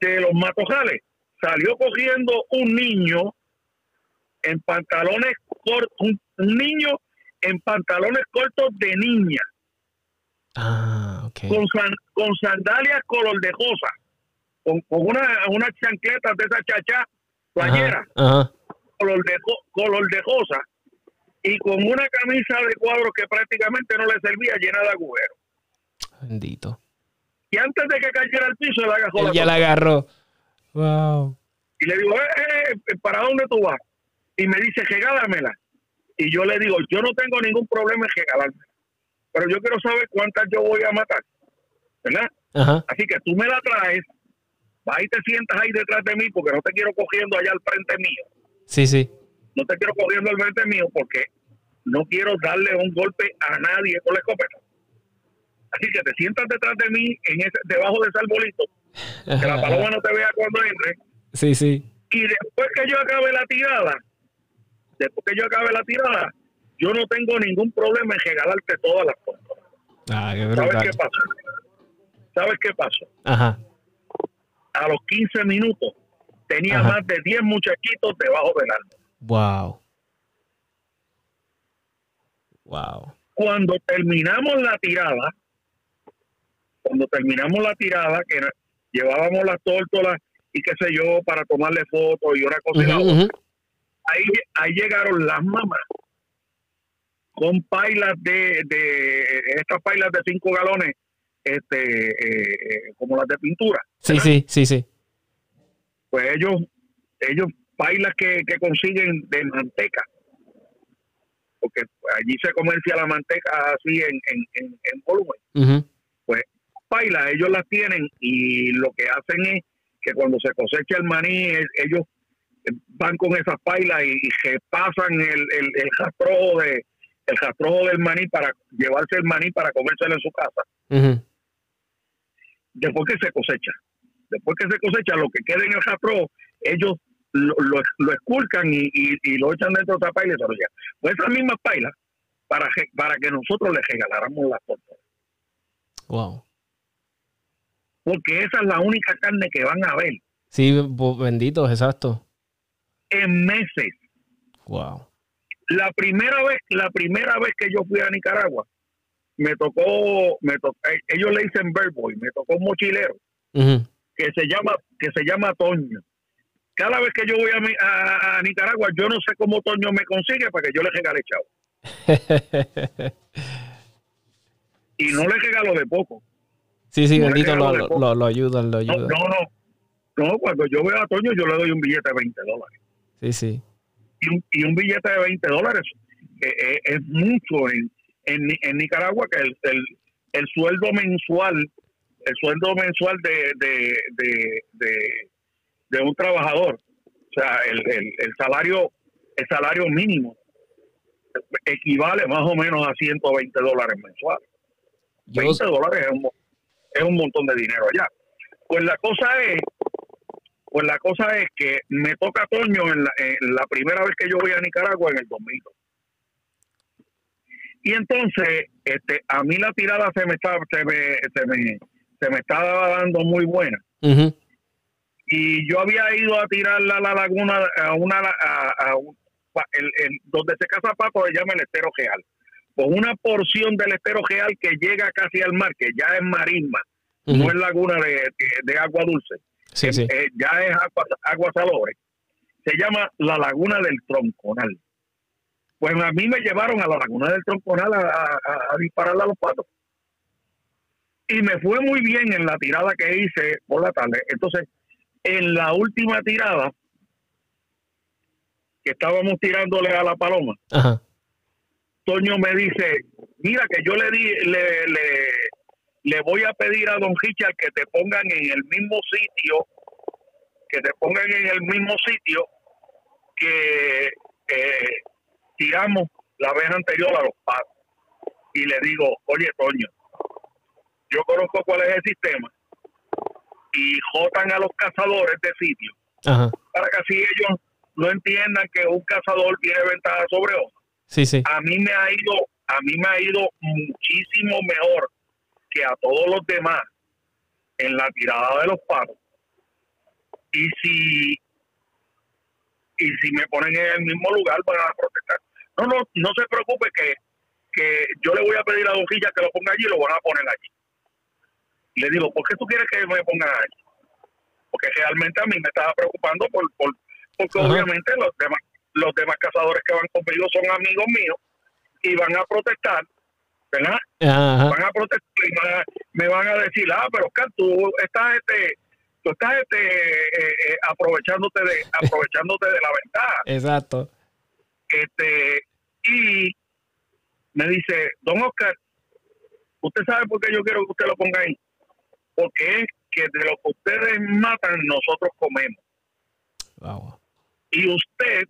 de los matojales salió cogiendo un niño en pantalones cortos, un, niño en pantalones cortos de niña. Ah, con, con sandalias color de rosa, con, con una, unas chancletas de esa chacha playera, Color, de, color de rosa, y con una camisa de cuadros que prácticamente no le servía llena de agujeros. Bendito y antes de que cayera al piso, él agarró la ya la agarró. Wow. Y le digo, eh, eh, ¿para dónde tú vas? Y me dice, regálamela. Y yo le digo, yo no tengo ningún problema en regalármela. Pero yo quiero saber cuántas yo voy a matar. ¿Verdad? Así que tú me la traes, vas y te sientas ahí detrás de mí porque no te quiero cogiendo allá al frente mío. Sí, sí. No te quiero cogiendo al frente mío porque no quiero darle un golpe a nadie con la escopeta. Así que te sientas detrás de mí, en ese, debajo de ese arbolito, que la paloma no te vea cuando entre. Sí, sí. Y después que yo acabe la tirada, después que yo acabe la tirada, yo no tengo ningún problema en regalarte todas las cosas. Ah, ¿Sabes qué pasó? ¿Sabes qué pasó? Ajá. A los 15 minutos tenía más de 10 muchachitos debajo del árbol. Wow. Wow. Cuando terminamos la tirada, cuando terminamos la tirada, que llevábamos las tórtolas y qué sé yo, para tomarle fotos y una cosa y la otra, ahí, ahí llegaron las mamás con pailas de, de estas pailas de cinco galones, este, eh, como las de pintura. Sí, sí, sí, sí. Pues ellos, ellos pailas que, que consiguen de manteca, porque allí se comercia la manteca así en, en, en, volumen. Pues pailas ellos las tienen y lo que hacen es que cuando se cosecha el maní, ellos van con esas pailas y, se pasan el, el, el rastrojo de el rastrojo del maní para llevarse el maní para comérselo en su casa. Después que se cosecha, después que se cosecha, lo que queda en el rastrojo, ellos lo, lo, esculcan y, y, lo echan dentro de esa paila y se lo llevan. Pues esas mismas pailas para, para que nosotros les regaláramos las tortas. Wow porque esa es la única carne que van a ver. Sí, benditos, exacto. En meses. Wow. La primera vez, la primera vez que yo fui a Nicaragua, me tocó, me tocó, eh, ellos le dicen Boy, me tocó un mochilero que se llama, que se llama Toño. Cada vez que yo voy a, a, Nicaragua, yo no sé cómo Toño me consigue para que yo le regale chavo. y no le regalo de poco. Sí, sí, bendito lo, lo, lo, ayudan, lo ayudan. No, no, no. cuando yo veo a Toño, yo le doy un billete de 20 dólares. Sí, sí. Y un, y un billete de 20 dólares eh, eh, es mucho en, en, en Nicaragua, que el, el, el, sueldo mensual, el sueldo mensual de, de, de, de, de un trabajador, o sea, el, el, el salario el salario mínimo equivale más o menos a 120 dólares mensuales. 20 dólares es un, es un montón de dinero allá. Pues la cosa es, pues la cosa es que me toca Toño en la, primera vez que yo voy a Nicaragua en el 2002. Y entonces, este, a mí la tirada se me está, se me, se me, se me estaba dando muy buena. Y yo había ido a tirar a la laguna, a una, a, a un- pa- el- el- donde se caza pato, se llama el estero real. Con una porción del estero real que llega casi al mar, que ya es marisma, no es laguna de, de- agua dulce, Sí, sí. eh, ya es agua, agua salobres. Se llama la laguna del Tronconal. Pues a mí me llevaron a la laguna del Tronconal a, a, a- a dispararle a los patos. Y me fue muy bien en la tirada que hice por la tarde. Entonces, en la última tirada, que estábamos tirándole a la paloma, Ajá. Toño me dice, mira que yo le di, le, le, le voy a pedir a don Richard que te pongan en el mismo sitio, que te pongan en el mismo sitio que eh, tiramos la vez anterior a los patos. Y le digo, oye Toño, yo conozco cuál es el sistema y jotan a los cazadores de sitio Ajá. para que así ellos no entiendan que un cazador tiene ventaja sobre otro Sí, sí. a mí me ha ido a mí me ha ido muchísimo mejor que a todos los demás en la tirada de los paros y si y si me ponen en el mismo lugar van a protestar no no no se preocupe que que yo le voy a pedir a Don Gilla que lo ponga allí y lo van a poner allí y le digo ¿por qué tú quieres que me pongan allí? porque realmente a mí me estaba preocupando por, por porque Ajá. obviamente los demás los demás cazadores que van conmigo son amigos míos y van a protestar, ¿verdad? Ajá. Van a protestar y van a- me van a decir, ah, pero Oscar, tú estás este, tú estás este, eh, eh, aprovechándote de aprovechándote de la ventaja. Exacto. Este, y me dice, don Oscar, ¿usted sabe por qué yo quiero que usted lo ponga ahí? Porque es que de lo que ustedes matan, nosotros comemos. Wow. y usted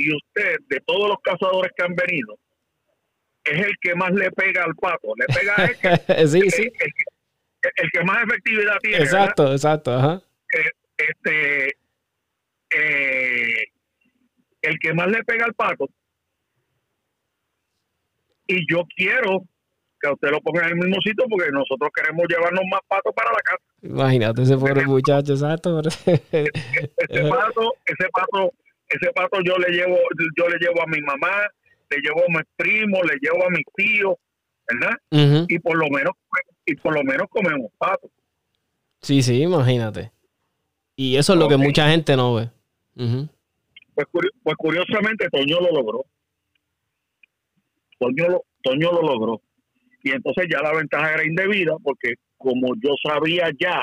y usted de todos los cazadores que han venido es el que más le pega al pato le pega a este, sí, sí. el, el- el que más efectividad tiene ¿verdad? Exacto, exacto. Ajá. Eh, este eh, el que más le pega al pato y yo quiero que usted lo ponga en el mismo sitio porque nosotros queremos llevarnos más patos para la casa Imagínate ese pobre muchacho, exacto. ese pato, ese pato, ese pato yo le llevo, yo le llevo a mi mamá, le llevo a mis primos, le llevo a mis tíos, ¿verdad? Y por lo menos, y por lo menos comemos pato. Sí, sí, imagínate. Y eso es lo que mucha gente no ve. Pues, pues curiosamente Toño lo logró. Toño lo, Toño lo logró. Y entonces ya la ventaja era indebida porque como yo sabía ya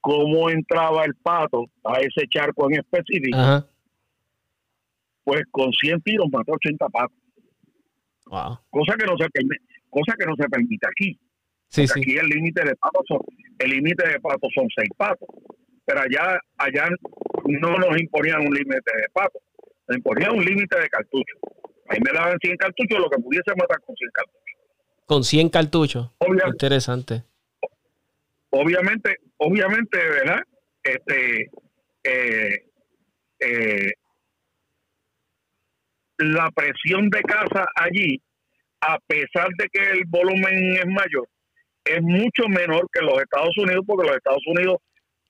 cómo entraba el pato a ese charco en específico, Ajá. Pues con 100 tiros mató 80 patos. Wow. Cosa que no se permite, cosa que no se permite aquí. Sí, sí. Aquí el límite de patos son, el límite de patos son seis patos. Pero allá, allá no nos imponían un límite de patos, nos imponían un límite de cartuchos. Ahí me daban 100 cartuchos, lo que pudiese matar con 100 cartuchos. Con 100 cartuchos. Obvia- Interesante. obviamente, obviamente, ¿verdad? Este, eh, eh, la presión de caza allí, a pesar de que el volumen es mayor, es mucho menor que los Estados Unidos, porque los Estados Unidos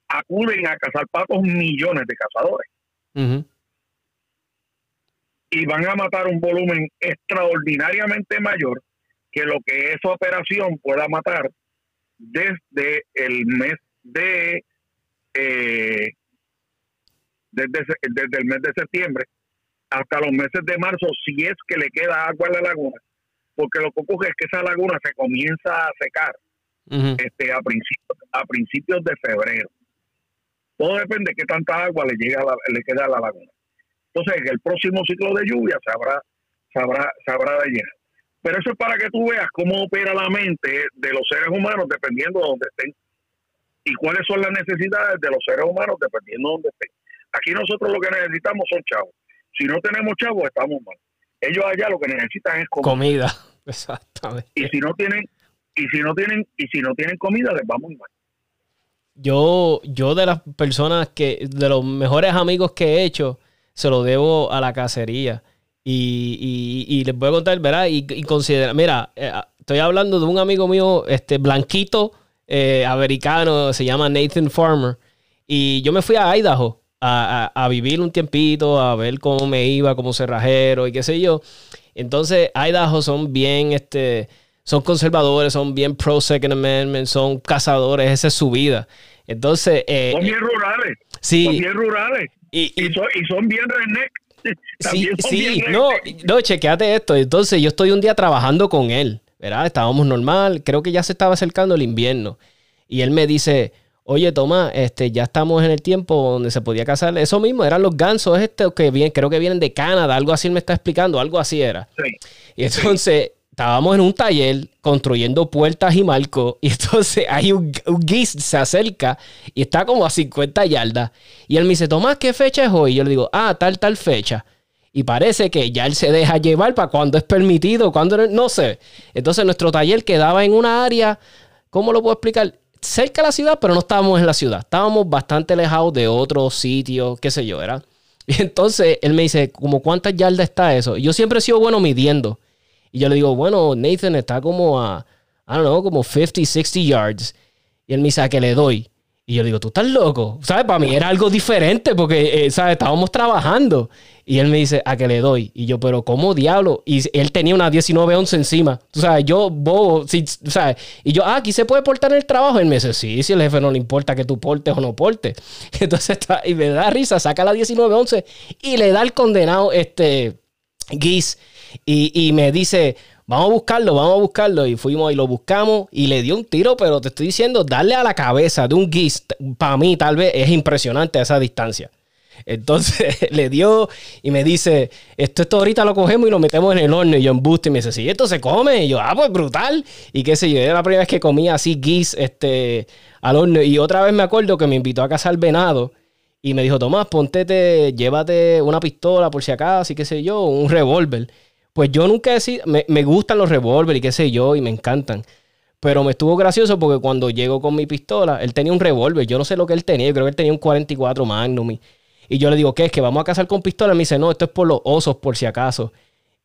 acuden a cazar patos millones de cazadores. Y van a matar un volumen extraordinariamente mayor que lo que esa operación pueda matar desde el mes de eh, desde, desde el mes de septiembre hasta los meses de marzo si es que le queda agua en la laguna porque lo que ocurre es que esa laguna se comienza a secar este a principios a principios de febrero. Todo depende de qué tanta agua le llega a la- le queda a la laguna. Entonces en el próximo ciclo de lluvia se habrá se habrá, se habrá de llenar pero eso es para que tú veas cómo opera la mente de los seres humanos dependiendo de donde estén y cuáles son las necesidades de los seres humanos dependiendo de donde estén. Aquí nosotros lo que necesitamos son chavos si no tenemos chavos estamos mal ellos allá lo que necesitan es comer Comida. Exactamente. y si no tienen y si no tienen y si no tienen comida les va muy mal Yo, yo de las personas que, de los mejores amigos que he hecho, se lo debo a la cacería. Y, y, y les voy a contar, ¿verdad? Y, y considera, mira, eh, estoy hablando de un amigo mío, este, blanquito, eh, americano, se llama Nathan Farmer. Y yo me fui a Idaho a, vivir un tiempito, a ver cómo me iba como cerrajero y qué sé yo. Entonces, Idaho son bien, este, son conservadores, son bien pro Second Amendment, son cazadores, esa es su vida. Entonces... Eh, son bien rurales. Sí. Son bien rurales. Y, son, bien redneck. Sí, sí, no, no, chequeate esto. Entonces yo estoy un día trabajando con él, ¿verdad? Estábamos normal, creo que ya se estaba acercando el invierno. Y él me dice, oye, Tomás, este, ya estamos en el tiempo donde se podía casar. Eso mismo, eran los gansos este que vienen, creo que vienen de Canadá, algo así me está explicando, algo así era. Sí. Y entonces estábamos en un taller construyendo puertas y marcos y entonces hay un, un se acerca y está como a 50 yardas y él me dice, Tomás, ¿qué fecha es hoy? Y yo le digo, ah, tal, tal fecha. Y parece que ya él se deja llevar para cuando es permitido, cuando no, sé. Entonces nuestro taller quedaba en una área, ¿cómo lo puedo explicar? Cerca de la ciudad, pero no estábamos en la ciudad. Estábamos bastante alejados de otros sitios, qué sé yo, ¿verdad? Y entonces él me dice, ¿cómo cuántas yardas está eso? Y yo siempre he sido bueno midiendo. Y yo le digo, bueno, Nathan está como a, I don't know, como 50, 60 yards. Y él me dice, ¿a qué le doy? Y yo le digo, tú estás loco. ¿Sabes? Para mí era algo diferente porque, eh, ¿sabes? Estábamos trabajando. Y él me dice, ¿a qué le doy? Y yo, pero ¿cómo diablo? Y él tenía una 19-11 encima. Tú sabes, yo, bobo, sí, ¿sabes? Y yo, ah, aquí se puede portar en el trabajo. Y él me dice, sí, si el jefe no le importa que tú portes o no portes. Entonces, está, y me da risa, saca la 19-11 y le da el condenado, este, Guis y, me dice, vamos a buscarlo, vamos a buscarlo. Y fuimos y lo buscamos y le dio un tiro, pero te estoy diciendo, darle a la cabeza de un guis, para mí tal vez es impresionante a esa distancia. Entonces le dio y me dice, esto, esto ahorita lo cogemos y lo metemos en el horno. Y yo embuste y me dice, sí, esto se come. Y yo, ah, pues brutal. Y qué sé yo, era la primera vez que comía así guis este, al horno. Y otra vez me acuerdo que me invitó a cazar venado. Y me dijo, Tomás, ponte, llévate una pistola por si acaso y qué sé yo, un revólver. Pues yo nunca he me, me gustan los revólveres y qué sé yo, y me encantan. Pero me estuvo gracioso porque cuando llego con mi pistola, él tenía un revólver. Yo no sé lo que él tenía. Yo creo que él tenía un 44 Magnum. Y, yo le digo, ¿qué es? Que vamos a cazar con pistola. Y me dice, no, esto es por los osos, por si acaso.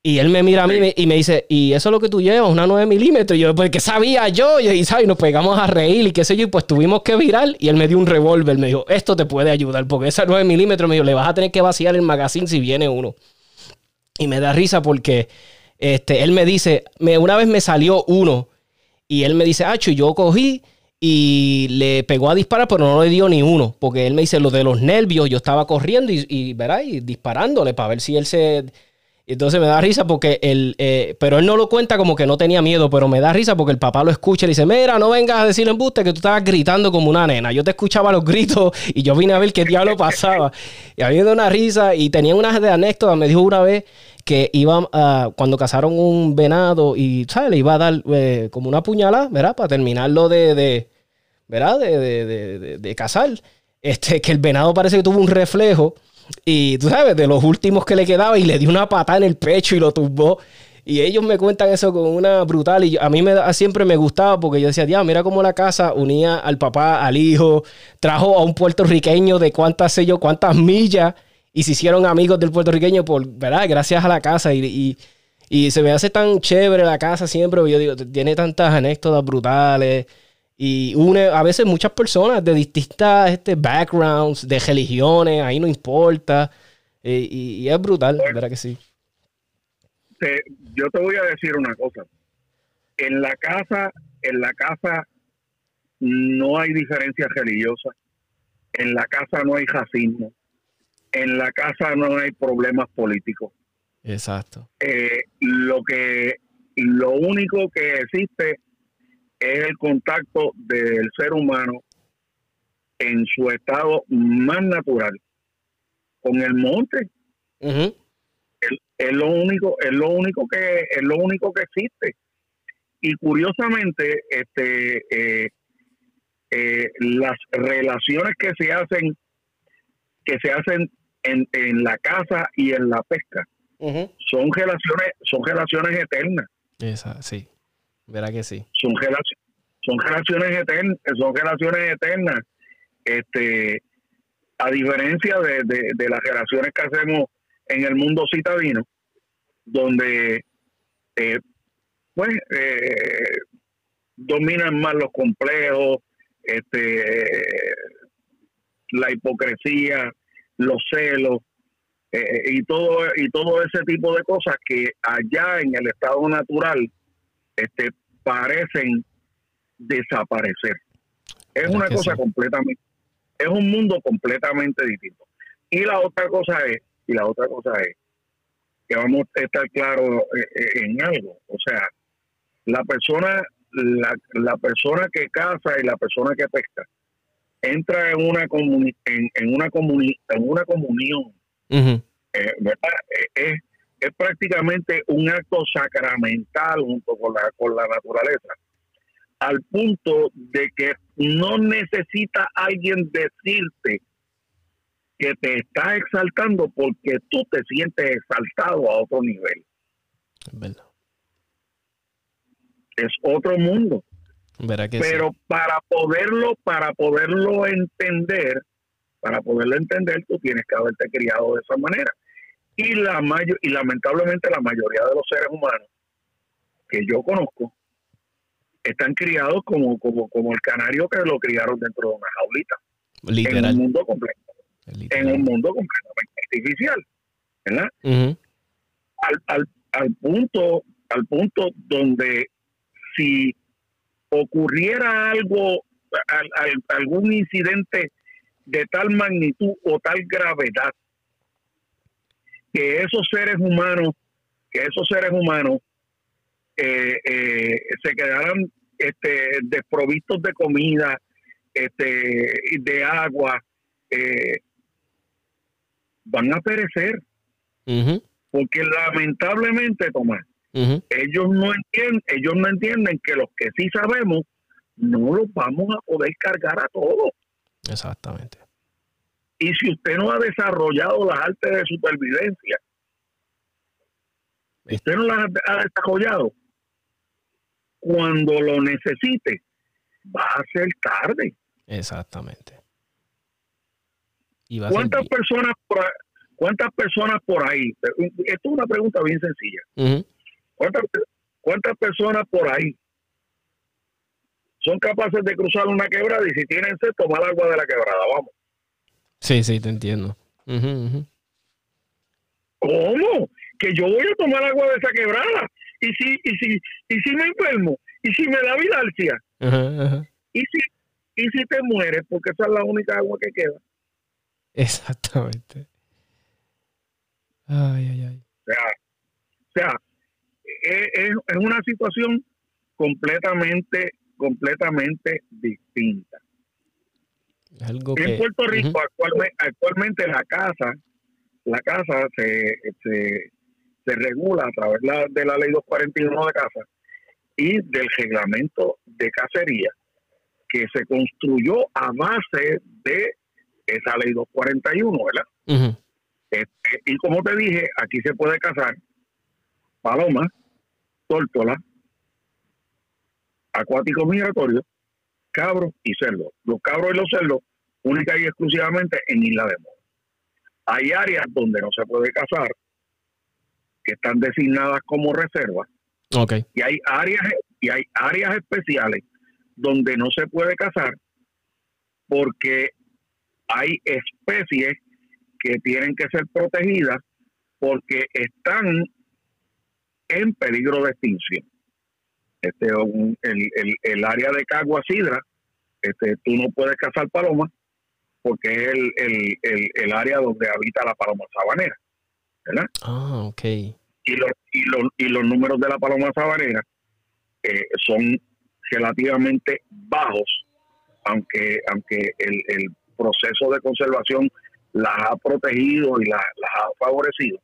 Y él me mira a mí y me dice, ¿y eso es lo que tú llevas? Una 9 milímetros. Y yo, pues, ¿qué sabía yo? Y, ¿sabes? y nos pegamos a reír y qué sé yo. Y pues tuvimos que virar. Y él me dio un revólver. Me dijo, esto te puede ayudar. Porque esa 9 milímetros, me dijo, le vas a tener que vaciar el magazine si viene uno. Y me da risa porque este, él me dice, me, una vez me salió uno y él me dice, Acho, yo cogí y le pegó a disparar, pero no le dio ni uno, porque él me dice lo de los nervios, yo estaba corriendo y, y, y disparándole para ver si él se... Entonces me da risa porque él, eh, pero él no lo cuenta como que no tenía miedo, pero me da risa porque el papá lo escucha y le dice, mira, no vengas a decir embuste que tú estabas gritando como una nena. Yo te escuchaba los gritos y yo vine a ver qué diablo pasaba. Y habiendo una risa y tenía una de anécdotas, me dijo una vez que iba a, cuando cazaron un venado y, ¿sabes? Le iba a dar eh, como una puñalada, ¿verdad? Para terminarlo de, de ¿verdad? De, de, de, cazar. Este, que el venado parece que tuvo un reflejo y, tú sabes, de los últimos que le quedaba y le dio una patada en el pecho y lo tumbó. Y ellos me cuentan eso con una brutal. Y a mí me, siempre me gustaba porque yo decía, Dios, mira cómo la casa unía al papá, al hijo, trajo a un puertorriqueño de cuántas, sé yo, cuántas millas y se hicieron amigos del puertorriqueño por, ¿verdad? Gracias a la casa y, se me hace tan chévere la casa siempre, yo digo, tiene tantas anécdotas brutales y une a veces muchas personas de distintas este, backgrounds, de religiones, ahí no importa. Y, es brutal, ¿verdad que sí? yo te voy a decir una cosa. En la casa, en la casa no hay diferencia religiosa. En la casa no hay racismo en la casa no hay problemas políticos. Exacto. Eh, lo que lo único que existe es el contacto del ser humano en su estado más natural con el monte. es, lo único, es lo único que es lo único que existe. Y curiosamente, este eh, eh, las relaciones que se hacen que se hacen en, en la casa y en la pesca. Son relaciones son relaciones eternas. Esa, sí. Verá que sí. Son relaciones son relaciones eternas son relaciones eternas. Este a diferencia de, de, las relaciones que hacemos en el mundo citadino donde eh, pues eh, dominan más los complejos, este, la hipocresía, los celos eh, y todo y todo ese tipo de cosas que allá en el estado natural este, parecen desaparecer. Es una cosa completamente, es un mundo completamente distinto. Y la otra cosa es, y la otra cosa es que vamos a estar claros eh, eh, en algo, o sea, la persona la, la persona que caza y la persona que pesca entra en una comuni en, una en una comunión eh, es, es prácticamente un acto sacramental junto con la, con la naturaleza al punto de que no necesita alguien decirte que te está exaltando porque tú te sientes exaltado a otro nivel. Es otro mundo. Pero para poderlo, para poderlo entender, para poderlo entender, tú tienes que haberte criado de esa manera. Y la mayor, y lamentablemente la mayoría de los seres humanos que yo conozco están criados como, como, como el canario que lo criaron dentro de una jaulita. En un mundo completo. En un mundo completamente artificial. ¿Verdad? al, al, al, punto, al punto donde si ocurriera algo, algún incidente de tal magnitud o tal gravedad, que esos seres humanos, que esos seres humanos eh, eh, se quedaran este, desprovistos de comida, este, de agua, eh, van a perecer. Porque lamentablemente, Tomás, ellos no entienden, ellos no entienden que los que sí sabemos no los vamos a poder cargar a todos. Exactamente. Y si usted no ha desarrollado las artes de supervivencia, usted no las ha desarrollado, cuando lo necesite, va a ser tarde. Exactamente. ¿Cuántas personas por cuántas personas por ahí? Esto es una pregunta bien sencilla. ¿Cuántas, ¿Cuántas personas por ahí son capaces de cruzar una quebrada y si tienen sed, tomar agua de la quebrada? Vamos. Sí, sí, te entiendo. ¿Cómo? Que yo voy a tomar agua de esa quebrada. Y si, y si, y si me enfermo, y si me da vilalcia, y si, y si te mueres, porque esa es la única agua que queda. Exactamente. Ay, ay, ay. O sea, o sea es, una situación completamente, completamente distinta. en Puerto Rico actualmente, actualmente la casa, la casa se, se, se regula a través de la ley 241 de casa y del reglamento de cacería que se construyó a base de esa ley 241, ¿verdad? Este, y como te dije, aquí se puede cazar palomas, tórtola, acuáticos migratorios, cabros y cerdos. Los cabros y los cerdos única y exclusivamente en Isla de Moro. Hay áreas donde no se puede cazar, que están designadas como reservas. Okay. Y hay áreas y hay áreas especiales donde no se puede cazar porque hay especies que tienen que ser protegidas porque están en peligro de extinción. Este, el, el, área de Cagua Sidra, este, tú no puedes cazar palomas porque es el, el, área donde habita la paloma sabanera. ¿verdad? Ah, ok. Y los, y los, y los números de la paloma sabanera eh, son relativamente bajos, aunque, aunque el, el proceso de conservación las ha protegido y las ha favorecido,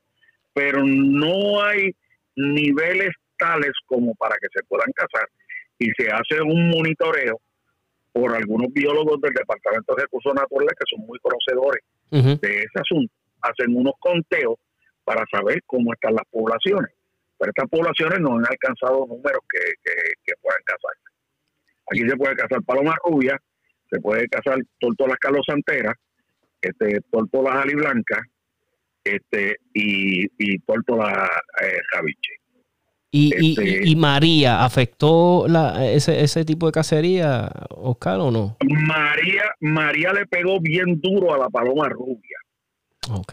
pero no hay niveles tales como para que se puedan cazar y se hace un monitoreo por algunos biólogos del Departamento de Recursos Naturales que son muy conocedores de ese asunto. Hacen unos conteos para saber cómo están las poblaciones. Pero estas poblaciones no han alcanzado números que, que, puedan cazar. Aquí se puede cazar paloma rubia, se puede cazar tortolas calosanteras, este, tortolas aliblancas, este, y, y tórtola eh, javiche. ¿Y, Este- y María afectó la, ese, ese tipo de cacería, Oscar, o no? María, María le pegó bien duro a la paloma rubia,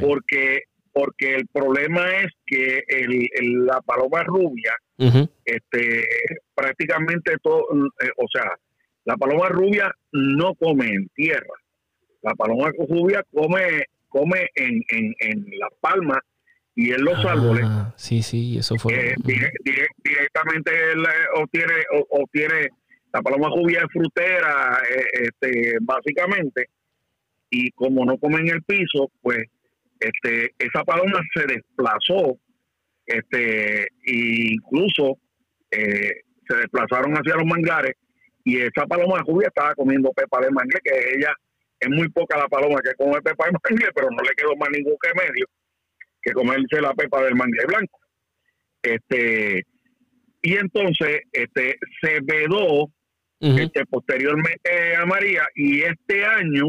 porque, porque el problema es que el, el- la paloma rubia, este, prácticamente todo, eh, o sea, la paloma rubia no come en tierra. La paloma rubia come, come en, en, en las palmas y en los árboles. Ah, sí, sí, eso fue. eh, ujú. dire- dire- directamente él eh, obtiene, obtiene la paloma rubia es frutera, eh, este, básicamente, y como no come en el piso, pues este, esa paloma se desplazó, este, e incluso eh, se desplazaron hacia los manglares, y esa paloma rubia estaba comiendo pepa de mangle, que ella es muy poca la paloma que come pepa de mangle, pero no le quedó más ningún remedio que comerse la pepa del mangle blanco. Este y entonces este se vedó este, posteriormente a María y este año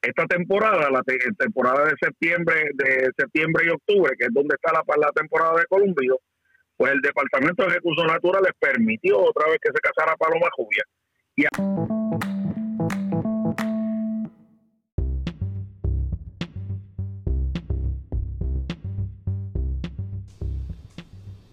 esta temporada la te- temporada de septiembre de septiembre y octubre que es donde está la, la temporada de columbio pues el departamento de recursos naturales permitió otra vez que se cazara paloma rubia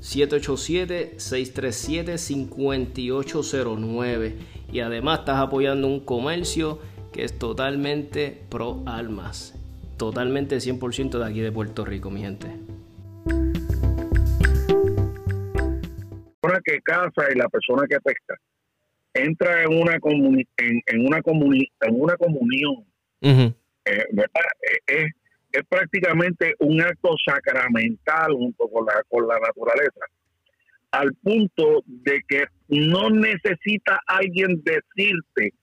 787-637-5809. Y además estás apoyando un comercio que es totalmente pro almas. Totalmente 100% de aquí de Puerto Rico, mi gente. persona que caza y la persona que pesca entra en una comuni en, en una comuni en una comunión eh, ¿verdad? Eh, es, es prácticamente un acto sacramental junto con la, con la naturaleza, al punto de que no necesita alguien decirte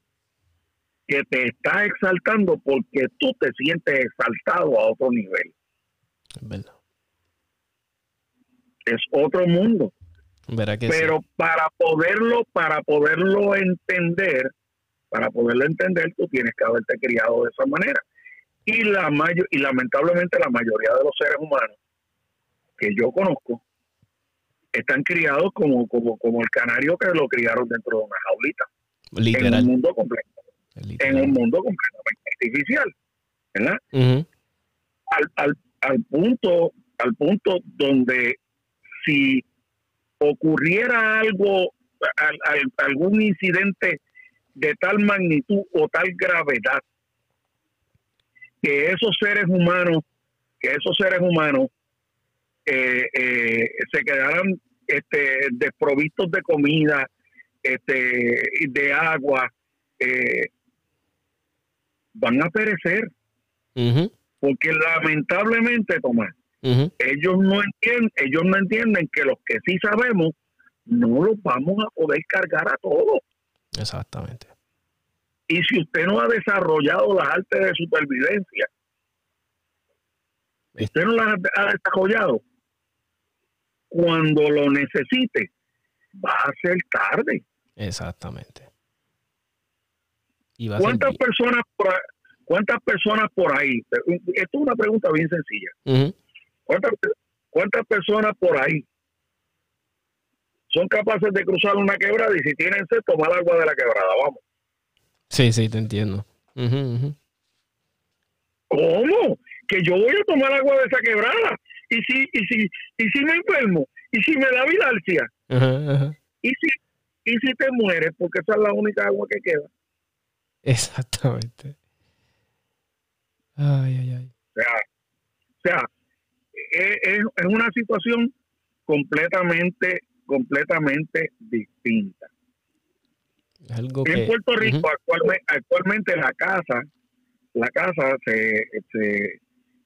que te está exaltando porque tú te sientes exaltado a otro nivel. Es verdad. Es otro mundo. Verá que sí. Pero para poderlo, para poderlo entender, para poderlo entender, tú tienes que haberte criado de esa manera. Y la mayo y lamentablemente la mayoría de los seres humanos que yo conozco están criados como, como, como el canario que lo criaron dentro de una jaulita, en un mundo completo, literal. en un mundo completamente artificial, ¿verdad? Al, al, al punto al punto donde si ocurriera algo al- al- algún incidente de tal magnitud o tal gravedad que esos seres humanos que esos seres humanos eh, eh, se quedaran este, desprovistos de comida este, de agua eh, van a perecer. Porque lamentablemente Tomás ellos no entienden ellos no entienden que los que sí sabemos no los vamos a poder cargar a todos. Exactamente. Y si usted no ha desarrollado las artes de supervivencia usted no las ha desarrollado cuando lo necesite va a ser tarde Exactamente. Y va a ser cuántas personas por cuántas personas por ahí esto es una pregunta bien sencilla. ¿Cuántas, cuántas personas por ahí son capaces de cruzar una quebrada y si tienen sed tomar agua de la quebrada? Vamos. Sí, sí, te entiendo. Ujú. ¿Cómo? Que yo voy a tomar agua de esa quebrada. Y si, y si, y si me enfermo, y si me da vilalcia, Ajá, ajá. y si, y si te mueres, porque esa es la única agua que queda. Exactamente. Ay, ay, ay. O sea, o sea es, es- es una situación completamente, completamente distinta. Algo En que. Puerto Rico actualmente, actualmente la casa, la casa se, se,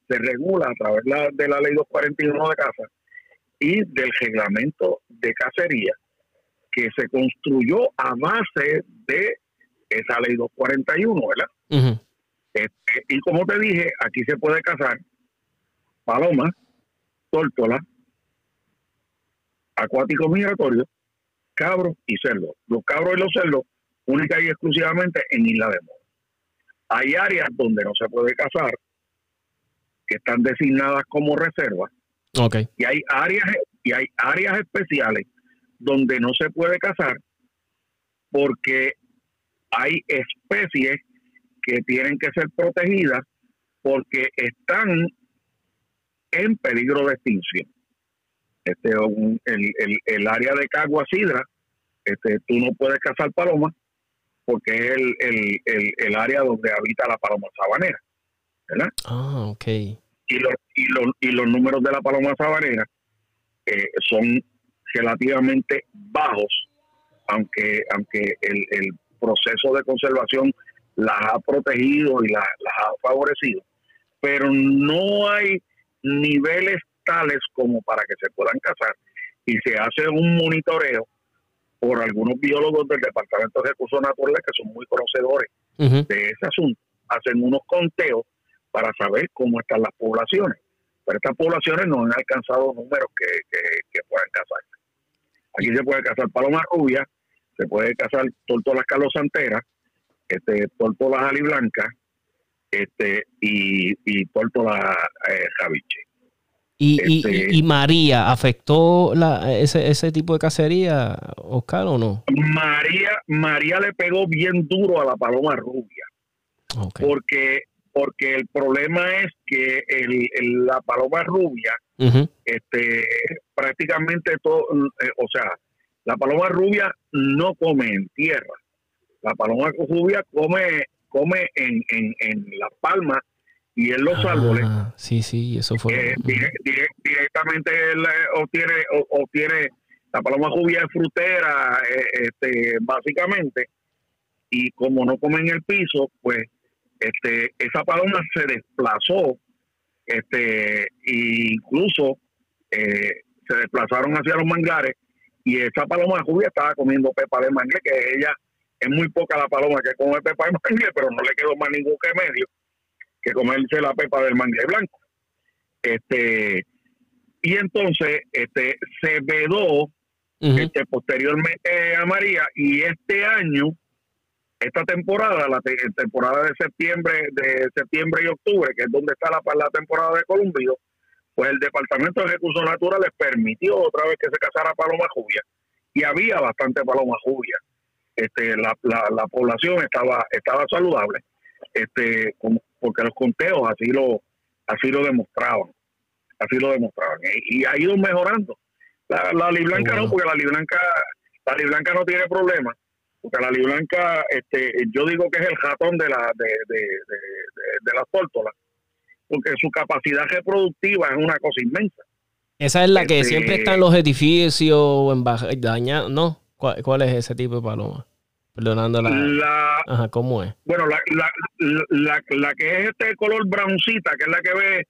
se regula a través la- de la ley 241 de casa y del reglamento de cacería que se construyó a base de esa ley 241, ¿verdad? Este, y como te dije, aquí se puede cazar paloma, tórtola, acuático migratorio, cabros y cerdos. Los cabros y los cerdos única y exclusivamente en Isla de Moro. Hay áreas donde no se puede cazar, que están designadas como reservas, okay. y hay áreas y hay áreas especiales donde no se puede cazar porque hay especies que tienen que ser protegidas porque están en peligro de extinción. Este, el, el, área de Cagua Sidra, este, tú no puedes cazar palomas porque es el, el, área donde habita la paloma sabanera. ¿verdad? Ah, ok. Y los, y los, y los números de la paloma sabanera eh, son relativamente bajos, aunque, aunque el, el proceso de conservación las ha protegido y las, ha favorecido, pero no hay niveles tales como para que se puedan cazar y se hace un monitoreo por algunos biólogos del Departamento de Recursos Naturales que son muy conocedores de ese asunto. Hacen unos conteos para saber cómo están las poblaciones. Pero estas poblaciones no han alcanzado números que, que, puedan cazarse. Aquí se puede cazar paloma rubia, se puede cazar tortolas calosanteras, este, tórtolas aliblancas este, y, y tórtolas eh, javiche. ¿Y, y, este, y, María afectó la, ese, ese tipo de cacería, Oscar, o no? María, María le pegó bien duro a la paloma rubia. Porque, porque el problema es que el, la paloma rubia, este, prácticamente todo, eh, o sea, la paloma rubia no come en tierra. La paloma rubia come, come en, en, en las palmas y en los ah, árboles. Sí, sí, eso fue. Eh, directamente él eh, obtiene, obtiene la paloma rubia es frutera, eh, este, básicamente, y como no come en el piso, pues este, esa paloma se desplazó, este, e incluso se desplazaron hacia los manglares y esa paloma rubia estaba comiendo pepa de mangle, que ella es muy poca la paloma que come pepa de mangle, pero no le quedó más ningún remedio que comerse la pepa del mangle blanco. Este, y entonces este, se vedó este, posteriormente a María y este año, esta temporada, la temporada de septiembre, de septiembre y octubre, que es donde está la, la temporada de columbio, pues el Departamento de Recursos Naturales permitió otra vez que se cazara paloma jubia y había bastante paloma jubia. Este, la, la, población estaba estaba saludable, este, porque los conteos así lo así lo demostraban, así lo demostraban y, ha ido mejorando. La, la liblanca no, porque la liblanca la liblanca no tiene problema, porque la liblanca, este, yo digo que es el ratón de la de, de, de, de las tórtolas porque su capacidad reproductiva es una cosa inmensa. Esa es la que este, siempre está en los edificios en daña, ¿no? ¿Cuál, es ese tipo de paloma? Perdonando la... Ajá, ¿cómo es? Bueno, la, la, la, que es este color broncita, que es la que ve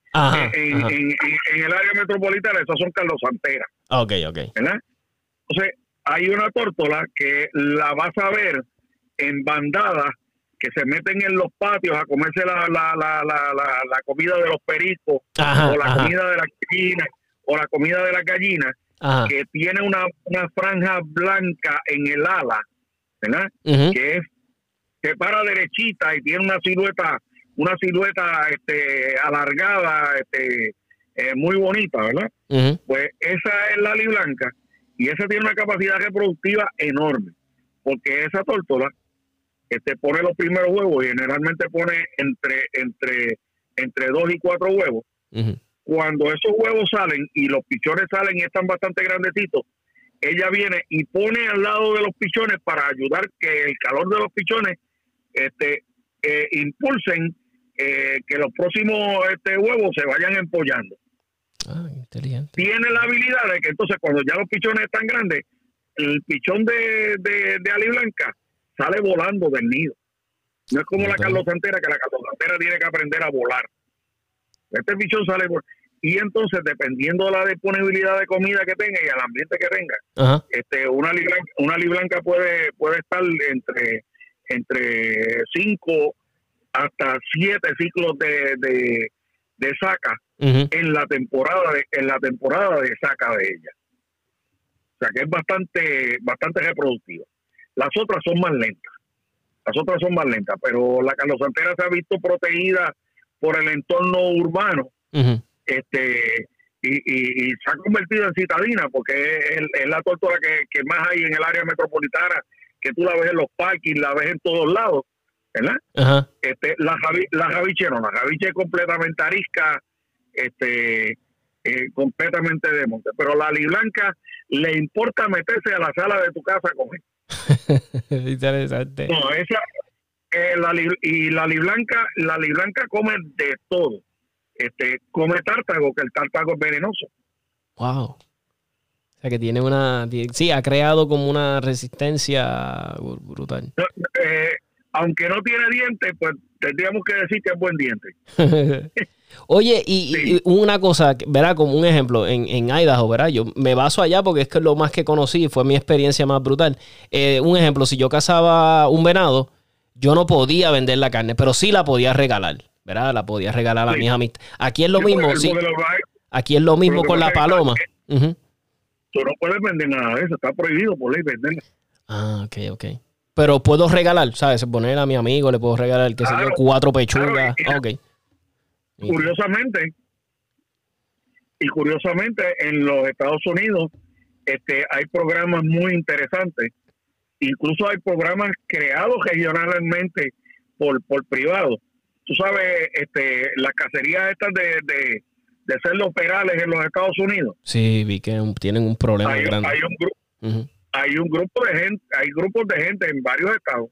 en, En, el área metropolitana, esas son carlosanteras. Ok, ok. ¿Verdad? Entonces, hay una tórtola que la vas a ver en bandadas que se meten en los patios a comerse la, la, la, la comida de los pericos o la comida de la gallina o la comida de la gallina que tiene una, una franja blanca en el ala, ¿verdad? Que es que para derechita y tiene una silueta una silueta este alargada este eh, muy bonita, ¿verdad? Pues esa es la blanca y esa tiene una capacidad reproductiva enorme, porque esa tórtola este, pone los primeros huevos y generalmente pone entre, entre, entre dos y cuatro huevos. Cuando esos huevos salen y los pichones salen y están bastante grandecitos, ella viene y pone al lado de los pichones para ayudar que el calor de los pichones este, eh, impulsen eh, que los próximos este, huevos se vayan empollando. Ah, inteligente. Tiene la habilidad de que entonces cuando ya los pichones están grandes, el pichón de, de, de Ali Blanca sale volando del nido. No es como la Carlos Santera, que la Carlos Santera tiene que aprender a volar. Este bichón sale y entonces dependiendo de la disponibilidad de comida que tenga y el ambiente que tenga, Ajá. este una liblanca, una liblanca puede puede estar entre entre 5 hasta 7 ciclos de, de, de saca en la temporada de, en la temporada de saca de ella. O sea que es bastante bastante reproductiva. Las otras son más lentas. Las otras son más lentas, pero la calosantera se ha visto protegida por el entorno urbano. Este y, y- y se ha convertido en citadina porque es, es la tortuga que, que más hay en el área metropolitana, que tú la ves en los parques, la ves en todos lados, ¿verdad? Ajá. Este, la, javi, la javiche no, la javiche es completamente arisca, este, eh, completamente de monte, pero la liblanca le importa meterse a la sala de tu casa a comer. Interesante. No, esa, eh, la, li- y la liblanca, la liblanca come de todo. Este, come tártago, que el tártago es venenoso. Wow. O sea que tiene una. Sí, ha creado como una resistencia br- brutal. Eh, aunque no tiene dientes, pues tendríamos que decir que es buen diente. Oye, y, una cosa, ¿verdad? Como un ejemplo, en, en Idaho, ¿verdad? Yo me baso allá porque es que lo más que conocí, fue mi experiencia más brutal. Eh, un ejemplo, si yo cazaba un venado, yo no podía vender la carne, pero sí la podía regalar, ¿verdad? La podía regalar a Sí. mis amistades. Aquí es lo Sí, mismo, sí. Aquí es lo mismo con la paloma. Tú no puedes vender nada de eso, está prohibido por ley venderla. Ah, ok, ok. Pero puedo regalar, ¿sabes? Poner a mi amigo, le puedo regalar, qué sé yo, Claro, cuatro pechugas. claro. Curiosamente, y curiosamente en los Estados Unidos este, hay programas muy interesantes. Incluso hay programas creados regionalmente por, por privados. Tú sabes, este, las cacerías estas de, de, de cerdos perales en los Estados Unidos. Sí, vi que tienen un problema Hay, grande. hay un grupo hay un grupo de gente, hay grupos de gente en varios estados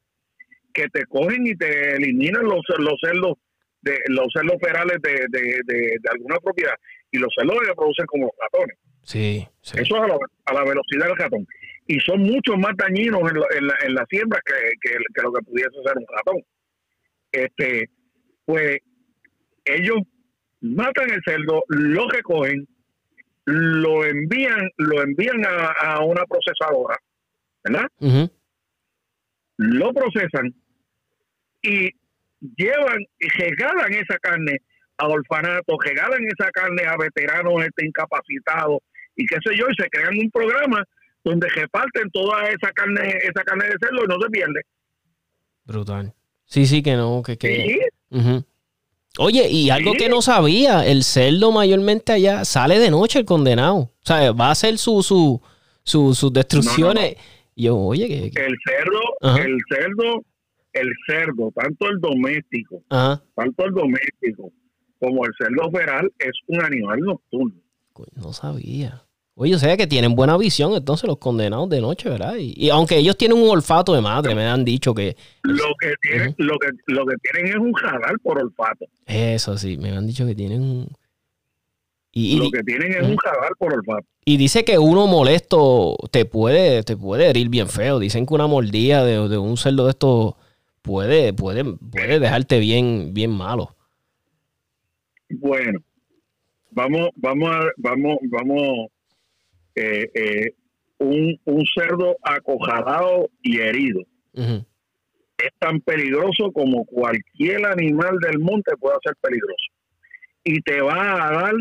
que te cogen y te eliminan los, los cerdos de los cerdos ferales de, de, de, de alguna propiedad y los cerdos se reproducen como los ratones. Sí, sí. Eso es a la, a la velocidad del ratón. Y son mucho más dañinos en, la- en la, en la siembra que, que, que lo que pudiese ser un ratón. Este, pues ellos matan el cerdo, lo recogen, lo envían, lo envían a, a una procesadora, ¿verdad? Lo procesan y llevan y regalan esa carne a orfanatos, regalan esa carne a veteranos este, incapacitados y qué sé yo, y se crean un programa donde reparten toda esa carne, esa carne de cerdo y no se pierde. Brutal. Sí, sí, que no, que... que... Sí, Ujú. Oye, y algo Sí. que no sabía, el cerdo mayormente allá sale de noche el condenado. O sea, va a hacer su, su, su- sus destrucciones. Yo, oye, que... que- el cerdo, Ajá. el cerdo, el cerdo, tanto el doméstico, Ajá. tanto el doméstico como el cerdo feral es un animal nocturno. Coño, No sabía. Oye, o sea que tienen buena visión entonces los condenados de noche, ¿verdad? Y, y aunque ellos tienen un olfato de madre, me han dicho que... Lo que tienen, lo que, lo que tienen es un radar por olfato. Eso sí, me han dicho que tienen un... Y, y- lo que tienen es un radar por olfato. y dice que uno molesto te puede, te puede herir bien feo. Dicen que una mordida de, de un cerdo de estos puede, puede, puede dejarte bien, bien malo. Bueno, vamos, vamos, a, vamos, vamos, eh, eh, un, un cerdo acojalado y herido es tan peligroso como cualquier animal del monte puede ser peligroso. Y te va a dar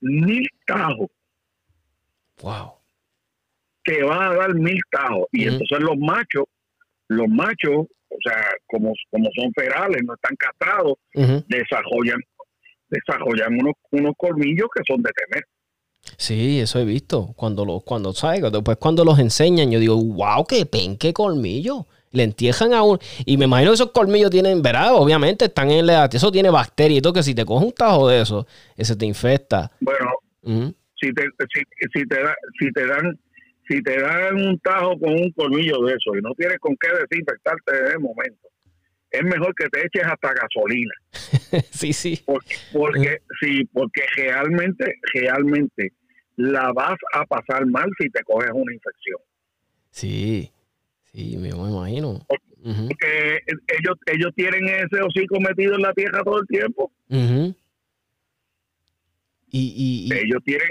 mil tajos, Wow. te va a dar mil tajos. Y entonces los machos, los machos, o sea, como, como son ferales, no están castrados, Ujú. desarrollan, desarrollan unos, unos colmillos que son de temer. Sí, eso he visto. Cuando los, cuando, ¿sabes? Después cuando los enseñan, yo digo, wow, qué pen, qué colmillo. Le entierran a un. Y me imagino que esos colmillos tienen, ¿verdad? Obviamente están en la. Eso tiene bacterias y todo, que si te coges un tajo de eso, ese te infecta. Bueno, si te, si, si te da, si te dan si te dan un tajo con un colmillo de eso y no tienes con qué desinfectarte de momento es mejor que te eches hasta gasolina sí, sí. porque porque sí porque realmente realmente la vas a pasar mal si te coges una infección Sí. Sí, me, imagino. Porque ellos ellos tienen ese hocico metido en la tierra todo el tiempo. Y, y, Ellos tienen,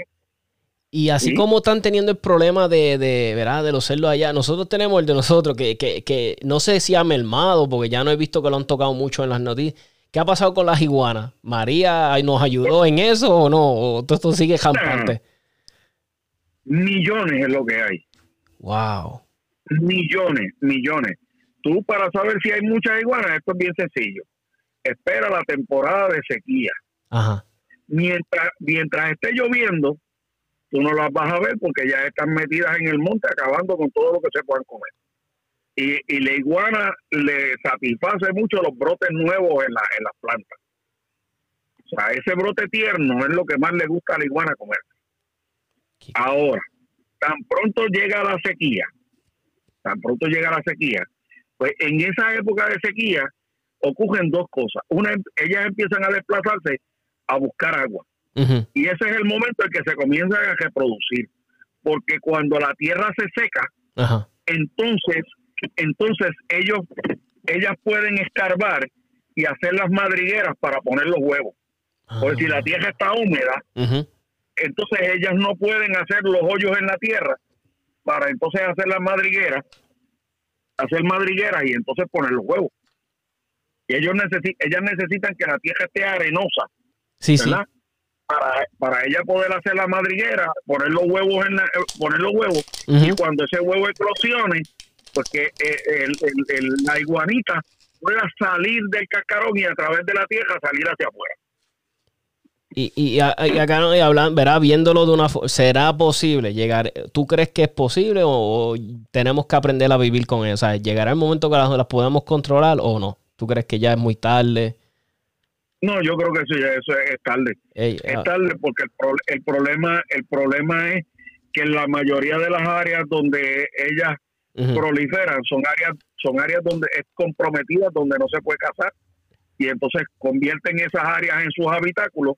y así Sí. como están teniendo el problema de, de, ¿verdad? de los cerdos allá, nosotros tenemos el de nosotros, que, que, que no sé si ha mermado, porque ya no he visto que lo han tocado mucho en las noticias. ¿Qué ha pasado con las iguanas? ¿María nos ayudó en eso o no? ¿O todo esto sigue jampante? Millones es lo que hay. Wow. Millones, millones. Tú para saber si hay muchas iguanas, esto es bien sencillo. Espera la temporada de sequía. Ajá. Mientras, mientras esté lloviendo, tú no las vas a ver porque ya están metidas en el monte acabando con todo lo que se puedan comer. Y, y la iguana le satisface mucho los brotes nuevos en, la, en las plantas. O sea, ese brote tierno es lo que más le gusta a la iguana comer. Ahora, tan pronto llega la sequía, tan pronto llega la sequía, pues en esa época de sequía ocurren dos cosas. Una, ellas empiezan a desplazarse a buscar agua. Y ese es el momento en que se comienzan a reproducir. Porque cuando la tierra se seca, entonces, entonces ellos, ellas pueden escarbar y hacer las madrigueras para poner los huevos. Porque si la tierra está húmeda. Entonces ellas no pueden hacer los hoyos en la tierra para entonces hacer las madrigueras, hacer madrigueras y entonces poner los huevos. Y ellos necesi- ellas necesitan que la tierra esté arenosa, Sí, sí. Para, para ella poder hacer la madriguera, poner los huevos en la- eh, poner los huevos y cuando ese huevo eclosione, pues que eh, el- el- el- la iguanita pueda salir del cascarón y a través de la tierra salir hacia afuera. Y, y, acá no hablan, verá, viéndolo de una forma, ¿será posible llegar? ¿Tú crees que es posible o, o tenemos que aprender a vivir con eso? O sea, ¿llegará el momento que las, las podemos controlar o no? ¿Tú crees que ya es muy tarde? No, yo creo que eso ya eso es tarde. Ey, Es ah, tarde porque el, pro- el problema el problema es que en la mayoría de las áreas donde ellas proliferan son áreas son áreas donde es comprometidas donde no se puede cazar y entonces convierten esas áreas en sus habitáculos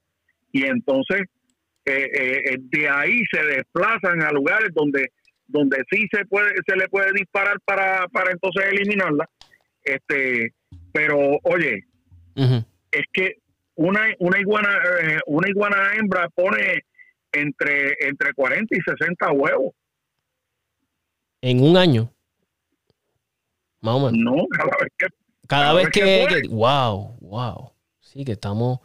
y entonces eh, eh, de ahí se desplazan a lugares donde donde sí se puede se le puede disparar para para entonces eliminarla este pero oye es que una una iguana eh, una iguana hembra pone entre entre 40 y 60 huevos En un año. Más o menos. no cada vez que Cada cada vez vez que que- Wow, wow. Sí, que estamos.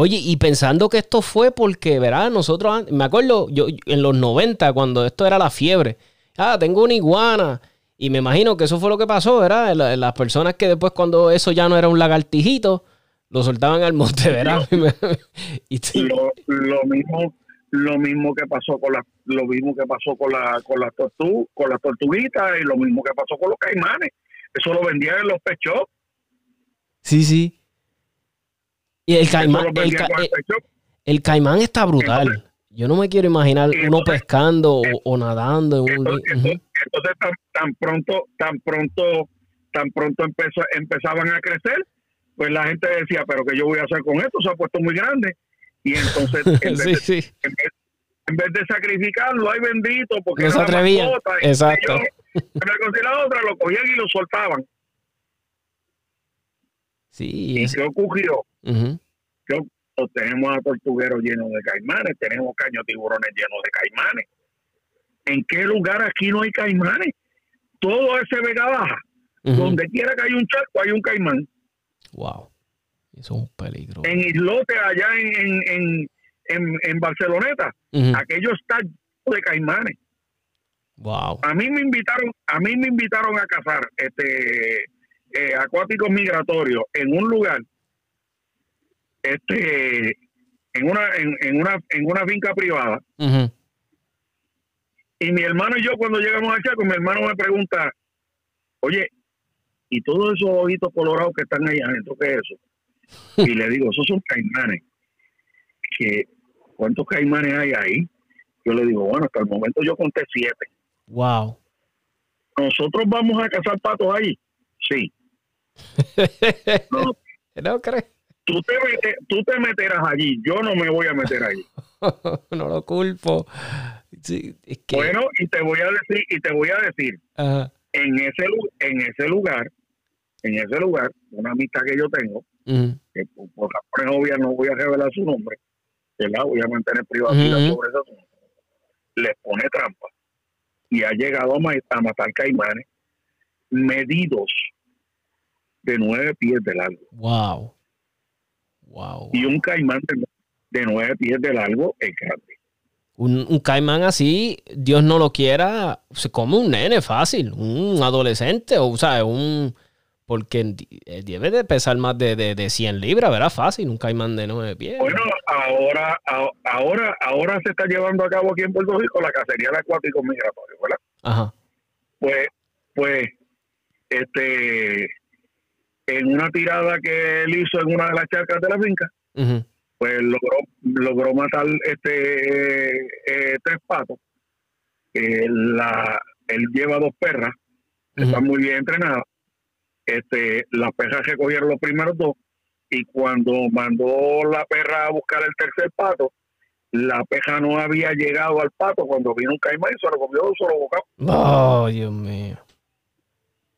Oye, y pensando que esto fue porque, verá, nosotros, me acuerdo, yo en los 90, cuando esto era la fiebre. Ah, tengo una iguana. Y me imagino que eso fue lo que pasó, ¿verdad? La- Las personas que después, cuando eso ya no era un lagartijito, lo soltaban al monte, ¿verdad? y sí, lo, lo mismo lo mismo que pasó con la lo mismo que pasó con la con las tortu, con las tortuguitas y lo mismo que pasó con los caimanes eso lo vendían en los pet shops, sí, sí. Y el caimán, el, ca- el el- está brutal. Yo no me quiero imaginar uno Entonces- pescando o, o nadando en un... Ujú. entonces- tan, tan pronto tan pronto tan pronto empezó, empezaban a crecer pues la gente decía pero que yo voy a hacer con esto se ha puesto muy grande y entonces en vez, sí, de, sí. en vez- en vez de sacrificarlo ay bendito porque No se atrevían. Exacto. yo, una cosa y la otra lo cogían y lo soltaban Sí, ¿Y qué ocurrió? Pues tenemos a tortugueros llenos de caimanes, tenemos caños tiburones llenos de caimanes. ¿En qué lugar aquí no hay caimanes? Todo ese Vega Baja, donde quiera que hay un charco, hay un caimán. Wow. Eso es un peligro. En Islote, allá en, en, en, en, en Barceloneta, Ujú. aquello está lleno de caimanes. Wow. A mí me invitaron, a mí me invitaron a cazar este eh, acuáticos migratorios en un lugar, este, en una, en, en una, en una finca privada. Y mi hermano y yo cuando llegamos al Chaco, mi hermano me pregunta, oye, ¿y todos esos ojitos colorados que están ahí adentro, qué es eso? Y le digo, esos son caimanes. Que, ¿Cuántos caimanes hay ahí? Yo le digo, bueno, hasta el momento yo conté siete. Wow. ¿Nosotros vamos a cazar patos ahí? Sí. No, ¿No crees? tú te, tú te meterás allí, yo no me voy a meter allí. no lo culpo. Sí, es que. Bueno, y te voy a decir, y te voy a decir, Ajá. en ese, en ese lugar, en ese lugar, una amistad que yo tengo, que por, por razones obvias no voy a revelar su nombre, ¿verdad? Voy a mantener privacidad sobre eso. Les pone trampa y ha llegado a, ma- a matar caimanes medidos de nueve pies de largo. Wow. Wow. Y un caimán de, de nueve pies de largo es grande. Un, un caimán así, Dios no lo quiera, se come un nene fácil, un adolescente, o sea, un... Porque eh, debe de pesar más de, de, de 100 libras, ¿verdad? Fácil, un caimán de 9 pies. Bueno, ahora, ahora, ahora se está llevando a cabo aquí en Puerto Rico la cacería de acuáticos migratorios, ¿verdad? Ajá. Pues, pues, este, en una tirada que él hizo en una de las charcas de la finca, pues logró, logró matar este eh, tres patos. Eh, la, él lleva dos perras, Ujú. están muy bien entrenadas. Este, las perras recogieron los primeros dos y cuando mandó la perra a buscar el tercer pato, la perra no había llegado al pato cuando vino un caimán y se lo comió de un solo bocado. Oh, Dios mío.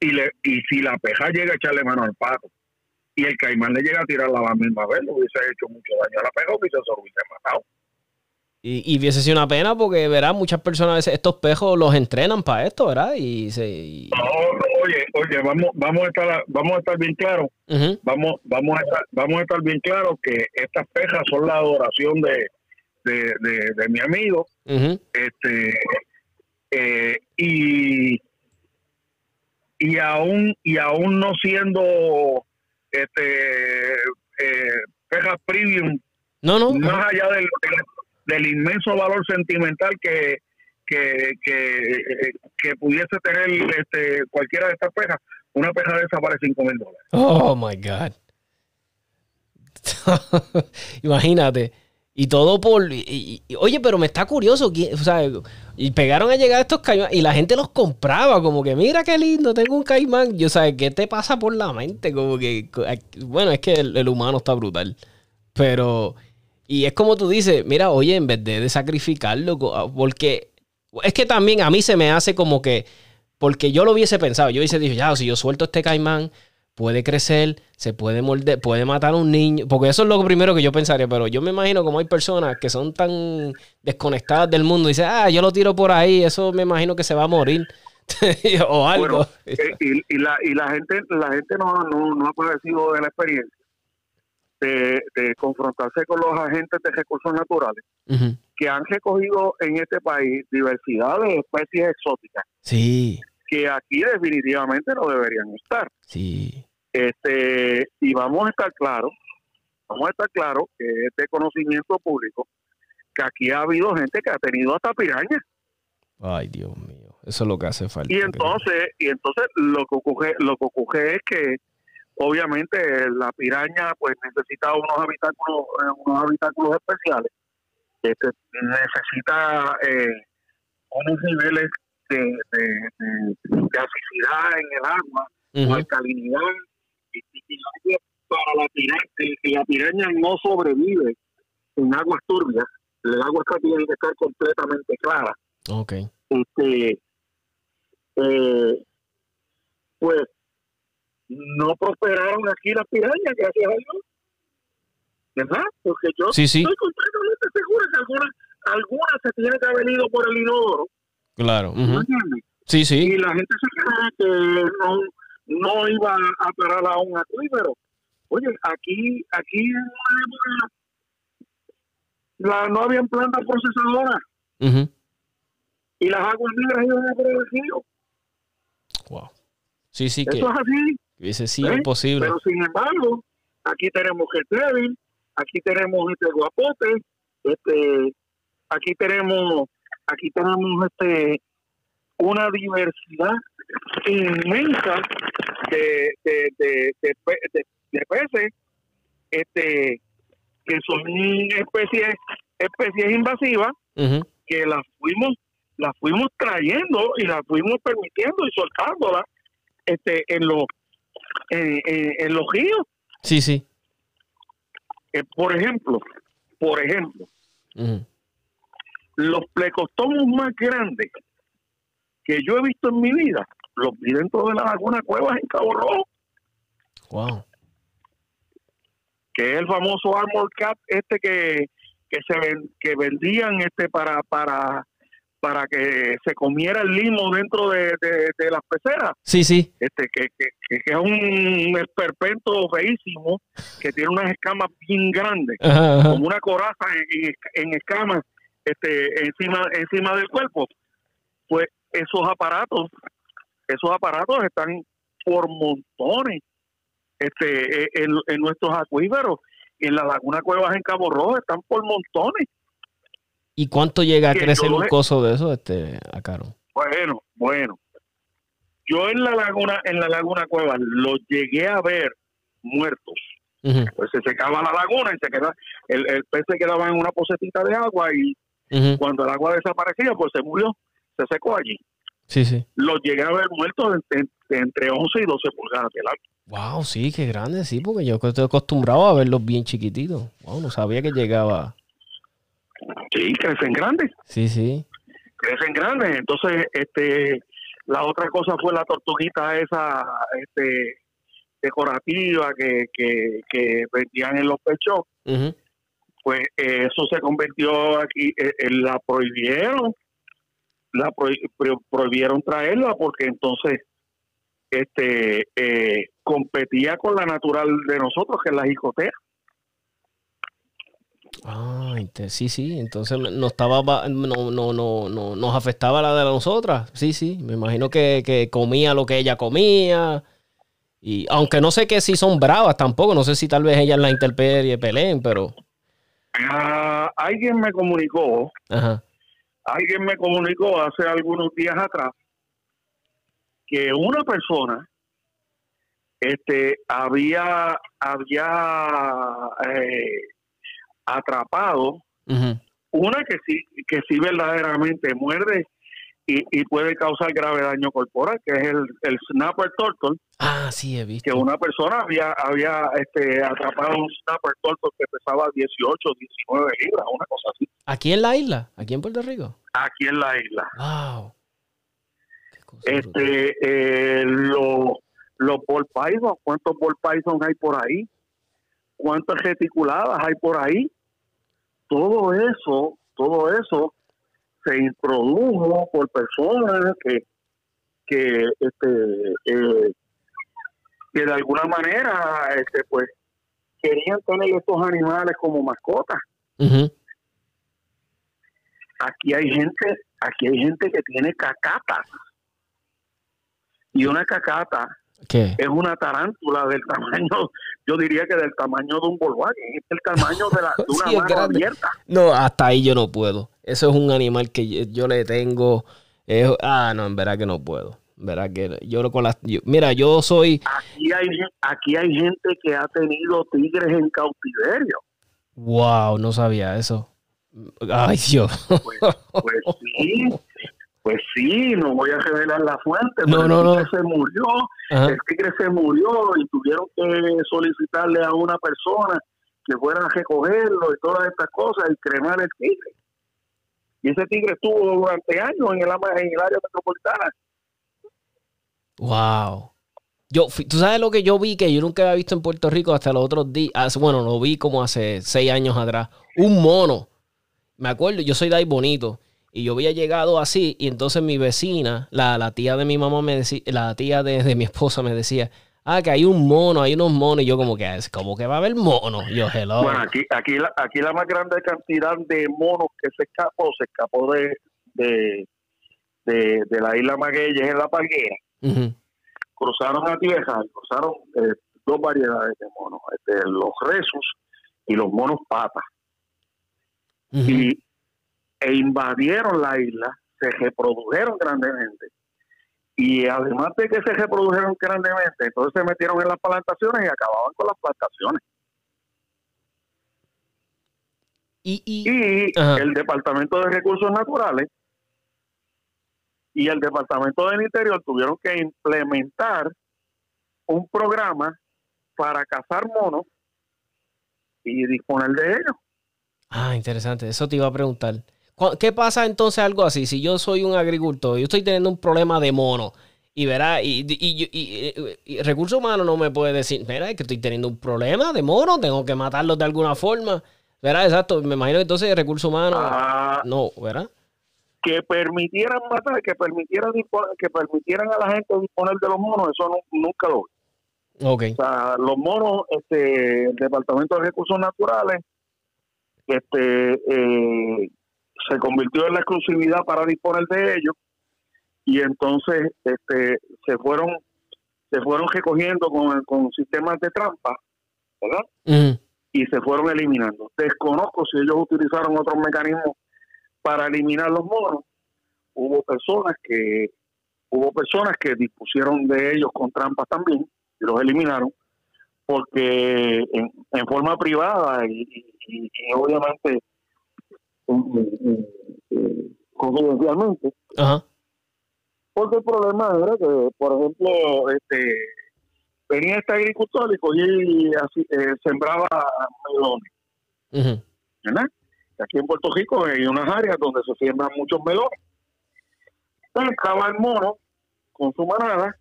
Y, le, y si la perra llega a echarle mano al pato y el caimán le llega a tirarla a la misma vez, le hubiese hecho mucho daño a la o quizás se hubiese matado. Y, y hubiese sido una pena porque, verá, muchas personas, a veces estos pejos los entrenan para esto, ¿verdad? Y se... y- No, no, oye, oye, vamos, vamos a estar, vamos a estar bien claros, vamos, vamos a estar, vamos a estar bien claros que estas perras son la adoración de, de, de, de mi amigo, este, eh, y y aún y aún no siendo este eh, premium No, no. más allá del, del, inmenso valor sentimental que que, que, que pudiese tener este cualquiera de estas perras, una perra de esa vale 5 mil dólares. Oh my God. Imagínate. Y todo por. y- oye, pero me está curioso. ¿quién- O sea, y pegaron a llegar estos caimanes y la gente los compraba. Como que, mira qué lindo, tengo un caimán. Yo, ¿sabes qué te pasa por la mente? Como que. Bueno, es que el, humano está brutal. Pero. Y es como tú dices, mira, oye, en vez de, sacrificarlo, ah, porque. Es que también a mí se me hace como que. Porque yo lo hubiese pensado. Yo hubiese dicho, ya, si yo suelto este caimán, puede crecer, se puede morder, puede matar a un niño. Porque eso es lo primero que yo pensaría. Pero yo me imagino como hay personas que son tan desconectadas del mundo y dicen, ah, yo lo tiro por ahí, eso me imagino que se va a morir. o algo. Bueno, eh, y, y la y la gente la gente no, no, no ha padecido de la experiencia de, de confrontarse con los agentes de recursos naturales que han recogido en este país diversidad de especies exóticas Sí, que aquí definitivamente no deberían estar. sí. Este y vamos a estar claros, vamos a estar claros que es de conocimiento público que aquí ha habido gente que ha tenido hasta pirañas Ay, Dios mío. Eso es lo que hace falta. y entonces y entonces lo que ocurre lo que ocurre es que obviamente la piraña pues necesita unos habitáculos eh, unos habitáculos especiales este, necesita eh, unos niveles de, de, de, en el agua o Ujú. alcalinidad y, para la piraña y la piraña no sobrevive en aguas turbias el agua está- tiene que estar completamente clara Ok. este eh, pues no prosperaron aquí las pirañas gracias a Dios ¿verdad? porque yo Sí, sí, estoy completamente seguro que algunas algunas se tienen que haber ido por el inodoro claro. ¿me ujú. entiendes? Sí, sí. y la gente se cree que no, no iba a parar a un acuífero. Oye, aquí, aquí en una época la, no habían plantas procesadoras y las aguas negras iban a por el río. Wow. Sí, sí, que Eso es así, hubiese sido ¿eh? posible. pero sin embargo, aquí tenemos Débil, aquí tenemos este guapote, este, aquí tenemos, aquí tenemos este una diversidad inmensa de, de, de, de, pe- de- de peces este que son especies especies invasivas que las fuimos las fuimos trayendo y las fuimos permitiendo y soltándolas este en los en, en- en los ríos. Sí, sí. Eh, por ejemplo por ejemplo los plecostomos más grandes que yo he visto en mi vida los vi dentro de la laguna cuevas en Cabo Rojo Wow. que es el famoso Armor Cat este que, que se ven, que vendían este para para para que se comiera el limo dentro de, de, las peceras. Sí, sí. Este, que, que, que es un esperpento feísimo, que tiene unas escamas bien grandes, como una coraza en, en, escamas este, encima, encima del cuerpo. Pues esos aparatos, esos aparatos están por montones este, en, en nuestros acuíferos. En la Laguna Cuevas en Cabo Rojo están por montones. ¿Y cuánto llega a crecer un coso de eso, este, a caro? Bueno, bueno. Yo en la laguna, en la laguna cueva, los llegué a ver muertos. Pues se secaba la laguna y se queda, el, el pez se quedaba en una pocetita de agua y cuando el agua desaparecía, pues se murió, se secó allí. Sí, sí. Los llegué a ver muertos entre 11 y 12 pulgadas de largo. Wow, sí, qué grande, sí, porque yo estoy acostumbrado a verlos bien chiquititos. Wow, no sabía que llegaba. Sí, crecen grandes. Sí, sí. Crecen grandes. Entonces, este, la otra cosa fue la tortuguita esa, este, decorativa que, que, que vendían en los pechos. Pues eso se convirtió aquí, eh, eh, la prohibieron, la prohibieron traerla porque entonces este eh, competía con la natural de nosotros, que es la jicotea. Ah, sí, sí, entonces no estaba, no, no, no, no, nos afectaba la de nosotras. Sí, sí, me imagino que, comía lo que ella comía. Y aunque no sé que si son bravas tampoco, no sé si tal vez ellas la interperie peleen, pero. Ah, alguien me comunicó, alguien me comunicó hace algunos días atrás que una persona este había había eh, atrapado, una que sí, que sí verdaderamente muerde y, puede causar grave daño corporal, que es el, el snapper turtle. Ah, sí, he visto. Que una persona había, había este, atrapado un snapper turtle que pesaba 18, 19 libras, una cosa así. ¿Aquí en la isla? ¿Aquí en Puerto Rico? Aquí en la isla. Wow. Este, eh, los ball python, ¿cuántos ball python hay por ahí? ¿Cuántas reticuladas hay por ahí? todo eso, todo eso se introdujo por personas que, que, este, eh, que de alguna manera, este, pues, querían tener estos animales como mascotas. Aquí hay gente, aquí hay gente que tiene cacatas. Y una cacata es una tarántula del tamaño, yo diría que del tamaño de un Volkswagen, es el tamaño de, la, una mano abierta. No, hasta ahí yo no puedo. Eso es un animal que yo, le tengo. ah, no, en verdad que no puedo. Verdad que yo con las. mira, yo soy. Aquí hay, aquí hay gente que ha tenido tigres en cautiverio. Wow, no sabía eso. Ay, Dios. Pues, pues sí, pues sí, no voy a revelar la fuente, pero el tigre se murió, el tigre se murió y tuvieron que solicitarle a una persona que fuera a recogerlo y todas estas cosas y cremar el tigre. Y ese tigre estuvo durante años en el, en el área metropolitana. Wow. Yo, tú sabes lo que yo vi que yo nunca había visto en Puerto Rico hasta los otros días. Bueno, lo vi como hace seis años atrás. Un mono. Me acuerdo, yo soy de ahí bonito. Y yo había llegado así, y entonces mi vecina, la, la tía de mi mamá, me decía, la tía de, mi esposa me decía, ah, que hay un mono, hay unos monos. Y yo como que, como que va a haber monos? yo, hello. Bueno, aquí, aquí, la, aquí la más grande cantidad de monos que se escapó, se escapó de, de, de, la isla Magueyes en La Palguera. Cruzaron a tierra, cruzaron eh, dos variedades de monos, este, los rezos y los monos patas. Y e invadieron la isla, se reprodujeron grandemente. Y además de que se reprodujeron grandemente, entonces se metieron en las plantaciones y acababan con las plantaciones. Y, el Departamento de Recursos Naturales y el Departamento del Interior tuvieron que implementar un programa para cazar monos y disponer de ellos. Ah, interesante. Eso te iba a preguntar. ¿Qué pasa entonces algo así? Si yo soy un agricultor, yo estoy teniendo un problema de mono y verá, y, y, recursos humanos no me puede decir, mira, es que estoy teniendo un problema de mono, tengo que matarlos de alguna forma. ¿Verdad? Exacto. Me imagino que entonces recursos humanos. Ah, No, ¿verdad? que permitieran matar, que permitieran que permitieran a la gente disponer de los monos, eso nu- nunca lo vi. Ok. O sea, los monos, este, el Departamento de Recursos Naturales, este, eh, se convirtió en la exclusividad para disponer de ellos y entonces, este, se fueron, se fueron recogiendo con, con sistemas de trampa, ¿verdad? Y se fueron eliminando. Desconozco si ellos utilizaron otros mecanismos para eliminar los monos. Hubo personas que hubo personas que dispusieron de ellos con trampas también y los eliminaron porque en, en forma privada y, y- y- y obviamente confidencialmente Ajá. porque el problema era que por ejemplo este venía este agricultor y cogía y así, eh, sembraba melones. ¿verdad? Aquí en Puerto Rico hay unas áreas donde se siembran muchos melones. Entonces estaba el mono con su manada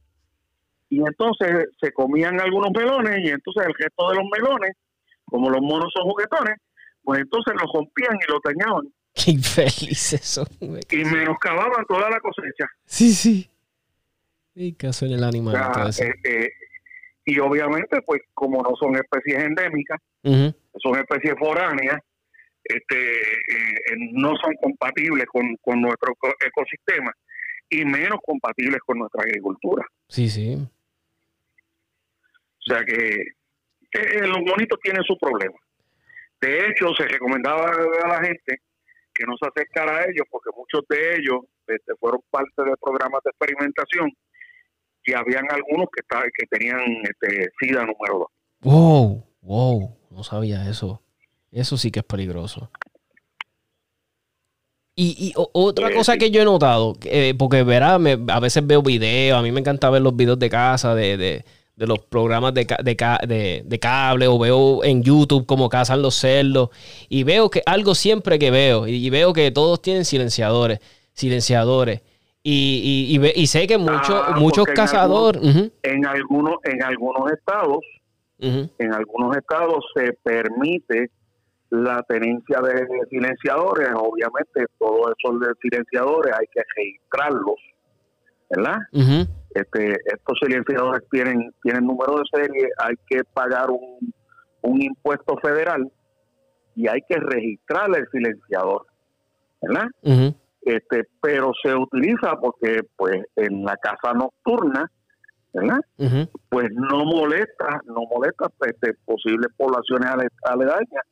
y entonces se comían algunos melones y entonces el resto de los melones, como los monos son juguetones, pues entonces los rompían y los dañaban Qué infelices son. y menoscababan toda la cosecha. Sí, sí. Y caso en el O animal. sea, entonces. eh, eh, y obviamente, pues como no son especies endémicas, son especies foráneas, este, eh, no son compatibles con, con nuestro eco- ecosistema y menos compatibles con nuestra agricultura. Sí, sí. O sea que eh, los monitos tienen su problema. De hecho, se recomendaba a la gente que no se acercara a ellos porque muchos de ellos este, fueron parte de programas de experimentación y habían algunos que, que tenían este, SIDA número 2. Wow, wow. No sabía eso. Eso sí que es peligroso. Y, y o- otra Eh, cosa que yo he notado, eh, porque verá, me- a veces veo videos, a mí me encanta ver los videos de casa de, de- de los programas de, de, ca- de- de cable o veo en YouTube cómo cazan los cerdos y veo que algo siempre que veo y, y veo que todos tienen silenciadores, silenciadores y, y- y ve- y sé que muchos Ah, muchos en cazadores... En algunos, en algunos estados en algunos estados se permite la tenencia de silenciadores. Obviamente, todos esos silenciadores hay que registrarlos, ¿verdad? ujú. Este, estos silenciadores tienen, tienen número de serie, hay que pagar un, un impuesto federal y hay que registrar el silenciador, ¿verdad? Este, pero se utiliza porque, pues, en la casa nocturna, ¿verdad? pues no molesta, no molesta este, posibles poblaciones ale- aledañas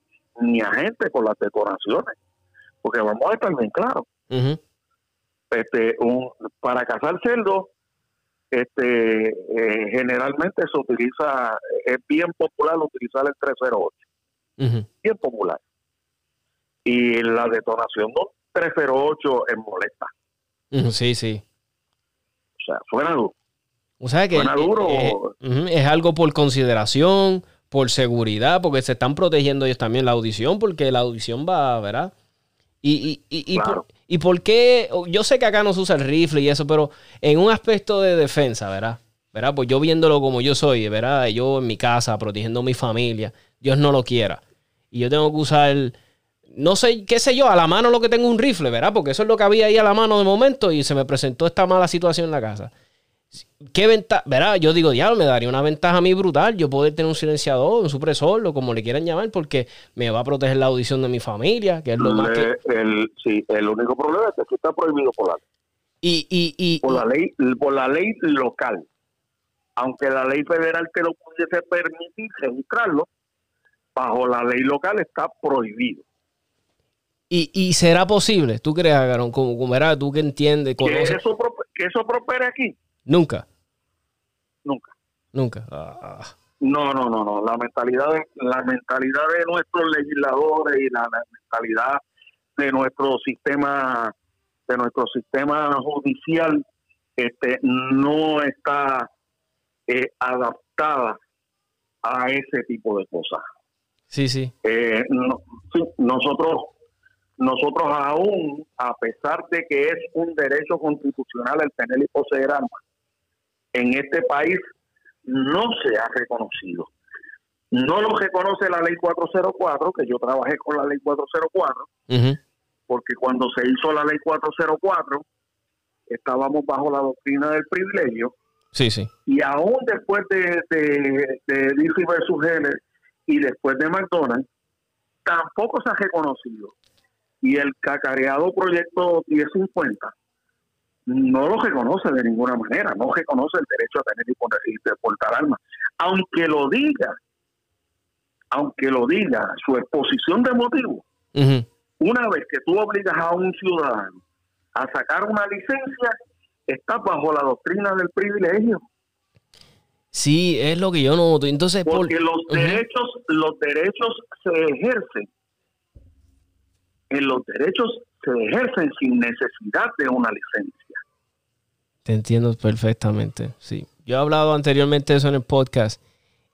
ni a gente con las decoraciones. Porque vamos a estar bien claros, este, un, para cazar cerdos, este, eh, generalmente se utiliza, es bien popular utilizar el 308, Ujú. bien popular. Y la detonación de un 308 es molesta, Sí, sí. o sea, suena duro. O sea que Suena duro. eh, es algo por consideración, por seguridad, porque se están protegiendo ellos también la audición, porque la audición va, ¿verdad? Y, y, y, por, y por qué, yo sé que acá no se usa el rifle y eso, pero en un aspecto de defensa, ¿verdad? ¿verdad? Pues yo viéndolo como yo soy, ¿verdad? Yo en mi casa, protegiendo a mi familia, Dios no lo quiera. Y yo tengo que usar, no sé, qué sé yo, a la mano lo que tengo un rifle, ¿verdad? Porque eso es lo que había ahí a la mano de momento y se me presentó esta mala situación en la casa. ¿Qué ventaja? ¿Verdad? Yo digo, diablo, me daría una ventaja a mí brutal. Yo poder tener un silenciador, un supresor, o como le quieran llamar, porque me va a proteger la audición de mi familia, que es lo más que. El, sí, el único problema es que esto está prohibido por la, Y, y, y, por la ley por la ley local. Aunque la ley federal te lo pudiese permitir registrarlo, bajo la ley local está prohibido. y, y será posible, ¿tú crees, Garón? Como, como ¿verdad? Tú que entiendes, ¿Que eso, que eso prospere aquí? Nunca, Nunca. nunca. Ah, No, no, no, no. La mentalidad de, la mentalidad de nuestros legisladores y la, la mentalidad de nuestro sistema de nuestro sistema judicial este no está eh, adaptada a ese tipo de cosas. sí, sí. Eh, no- sí, nosotros nosotros aún a pesar de que es un derecho constitucional el tener y poseer armas en este país no se ha reconocido No lo reconoce la ley 404, que yo trabajé con la ley 404, porque cuando se hizo la ley 404, estábamos bajo la doctrina del privilegio. Sí, sí. Y aún después de, de, de DC versus Heller y después de McDonald's, tampoco se ha reconocido. Y el cacareado proyecto 1050 no lo reconoce de ninguna manera, no reconoce el derecho a tener y, de portar armas. Aunque lo diga, aunque lo diga, su exposición de motivo, una vez que tú obligas a un ciudadano a sacar una licencia, está bajo la doctrina del privilegio. Sí, es lo que yo noto. Entonces, porque los derechos, los derechos se ejercen. En los derechos se ejercen sin necesidad de una licencia. Te entiendo perfectamente, sí. Yo he hablado anteriormente de eso en el podcast.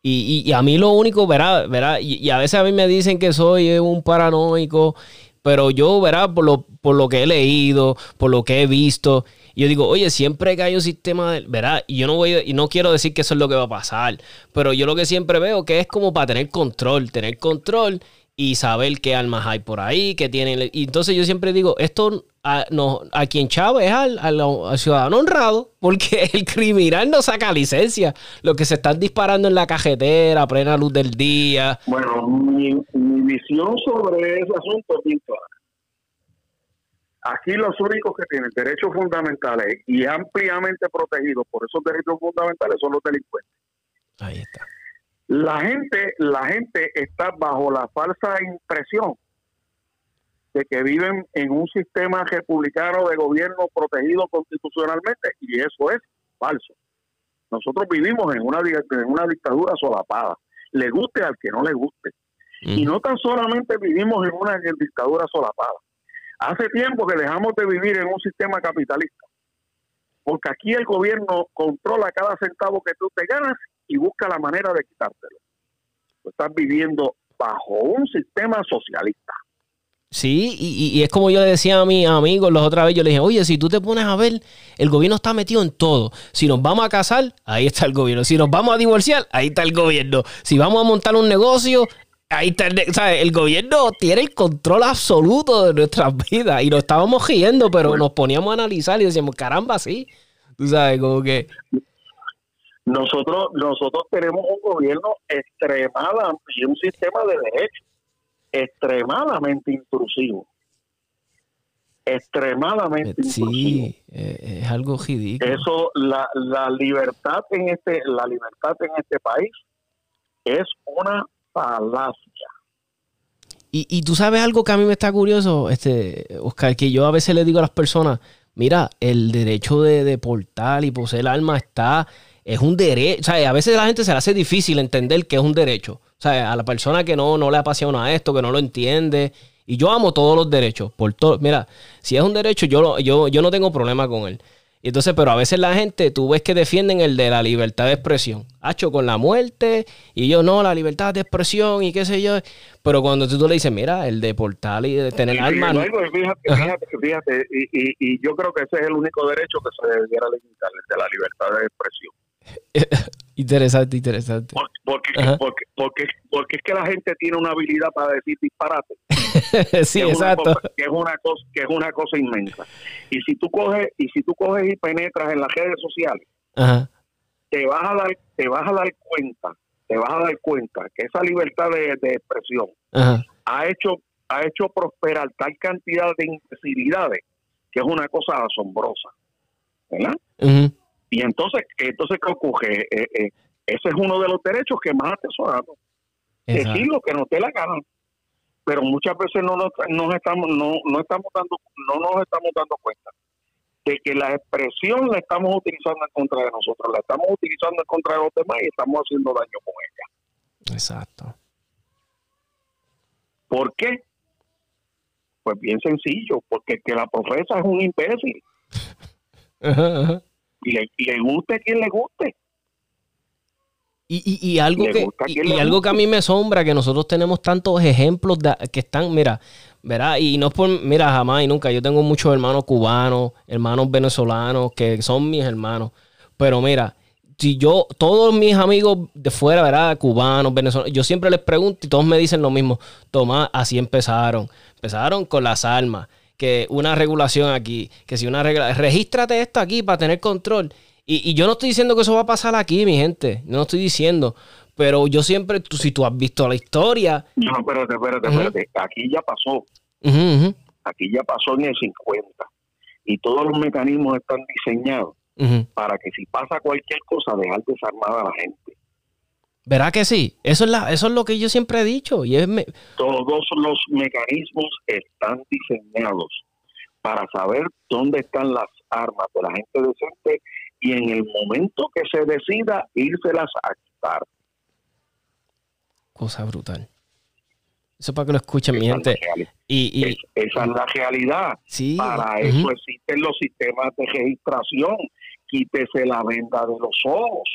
Y, a mí lo único, verá, verá, y, a veces a mí me dicen que soy un paranoico, pero yo, verá, por lo, por lo que he leído, por lo que he visto, yo digo, oye, siempre que hay un sistema, de, verá, y yo no voy, y no quiero decir que eso es lo que va a pasar, pero yo lo que siempre veo que es como para tener control, tener control y saber qué armas hay por ahí, que tienen. Y entonces yo siempre digo, esto a, no, a quien chave es al, al, ciudadano honrado, porque el criminal no saca licencia. Lo que se están disparando en la cajetera, a plena luz del día. Bueno, mi, visión sobre ese asunto es bien clara. Aquí los únicos que tienen derechos fundamentales y ampliamente protegidos por esos derechos fundamentales son los delincuentes. Ahí está. La gente, la gente está bajo la falsa impresión de que viven en un sistema republicano de gobierno protegido constitucionalmente y eso es falso. Nosotros vivimos en una, en una dictadura solapada, le guste al que no le guste. Y no tan solamente vivimos en una dictadura solapada. Hace tiempo que dejamos de vivir en un sistema capitalista, porque aquí el gobierno controla cada centavo que tú te ganas y busca la manera de quitártelo. Tú estás viviendo bajo un sistema socialista. Sí, y, es como yo le decía a mis amigos la otra vez, yo le dije, oye, si tú te pones a ver, el gobierno está metido en todo. Si nos vamos a casar, ahí está el gobierno. Si nos vamos a divorciar, ahí está el gobierno. Si vamos a montar un negocio, ahí está el, el gobierno tiene el control absoluto de nuestras vidas. Y nos estábamos riendo, pero nos poníamos a analizar y decíamos, caramba, sí. Tú sabes, como que... Nosotros, nosotros tenemos un gobierno extremadamente y un sistema de derechos extremadamente intrusivo. Extremadamente intrusivo. Sí, eh, es algo ridículo. Eso, la, la libertad en este, la libertad en este país es una falacia. Y, y tú sabes algo que a mí me está curioso, este, Oscar, que yo a veces le digo a las personas, mira, el derecho de deportar y poseer armas está es un derecho. O sea, a veces la gente se le hace difícil entender que es un derecho. O sea, a la persona que no, no le apasiona esto, que no lo entiende. Y yo amo todos los derechos. Por todo. Mira, si es un derecho, yo, yo, yo no tengo problema con él. Y entonces, pero a veces la gente, tú ves que defienden el de la libertad de expresión. Hacho con la muerte, y yo no, la libertad de expresión y qué sé yo. Pero cuando tú, le dices, mira, el de portal y de tener armas. fíjate, fíjate, fíjate, y, y, y, yo creo que ese es el único derecho que se debiera limitar, el de la libertad de expresión. interesante, interesante. Porque, porque, porque, porque, es que la gente tiene una habilidad para decir disparate. sí, exacto. que es una cosa, que es una cosa inmensa. Y si tú coges, y si tú coges y penetras en las redes sociales, te vas a dar, te vas a dar cuenta, te vas a dar cuenta que esa libertad de, expresión ha hecho, ha hecho prosperar tal cantidad de imbecilidades que es una cosa asombrosa. ¿Verdad? Y entonces, entonces ¿qué ocurre? Eh, eh, ese es uno de los derechos que más atesoramos. Decir lo que nos dé la gana. Pero muchas veces no nos, estamos, no, no, estamos dando, no nos estamos dando cuenta de que la expresión la estamos utilizando en contra de nosotros, la estamos utilizando en contra de los demás y estamos haciendo daño con ella. Exacto. ¿Por qué? Pues bien sencillo, porque que la profesa es un imbécil. y le, guste a quien le guste. Y, algo, que, y, algo que a mí me asombra, que nosotros tenemos tantos ejemplos de, que están, mira, verá, y no es por, mira, jamás y nunca, yo tengo muchos hermanos cubanos, hermanos venezolanos, que son mis hermanos, pero mira, si yo, todos mis amigos de fuera, ¿verdad? Cubanos, venezolanos, yo siempre les pregunto y todos me dicen lo mismo. Tomás, así empezaron. Empezaron con las armas. Que una regulación aquí, que si una regla, regístrate esto aquí para tener control. Y, y yo no estoy diciendo que eso va a pasar aquí, mi gente. No estoy diciendo. Pero yo siempre, tú, si tú has visto la historia. No, espérate, espérate, espérate. Aquí ya pasó. Aquí ya pasó en el 50. Y todos los mecanismos están diseñados para que si pasa cualquier cosa, dejar desarmada a la gente. ¿Verdad que sí? Eso es, la, eso es lo que yo siempre he dicho. Y es me- Todos los mecanismos están diseñados para saber dónde están las armas de la gente decente y en el momento que se decida, írselas a quitar. cosa brutal. Eso es para que lo escuchen, mi gente. Y, y es- esa es la realidad. sí. Para eso existen los sistemas de registración. Quítese la venda de los ojos.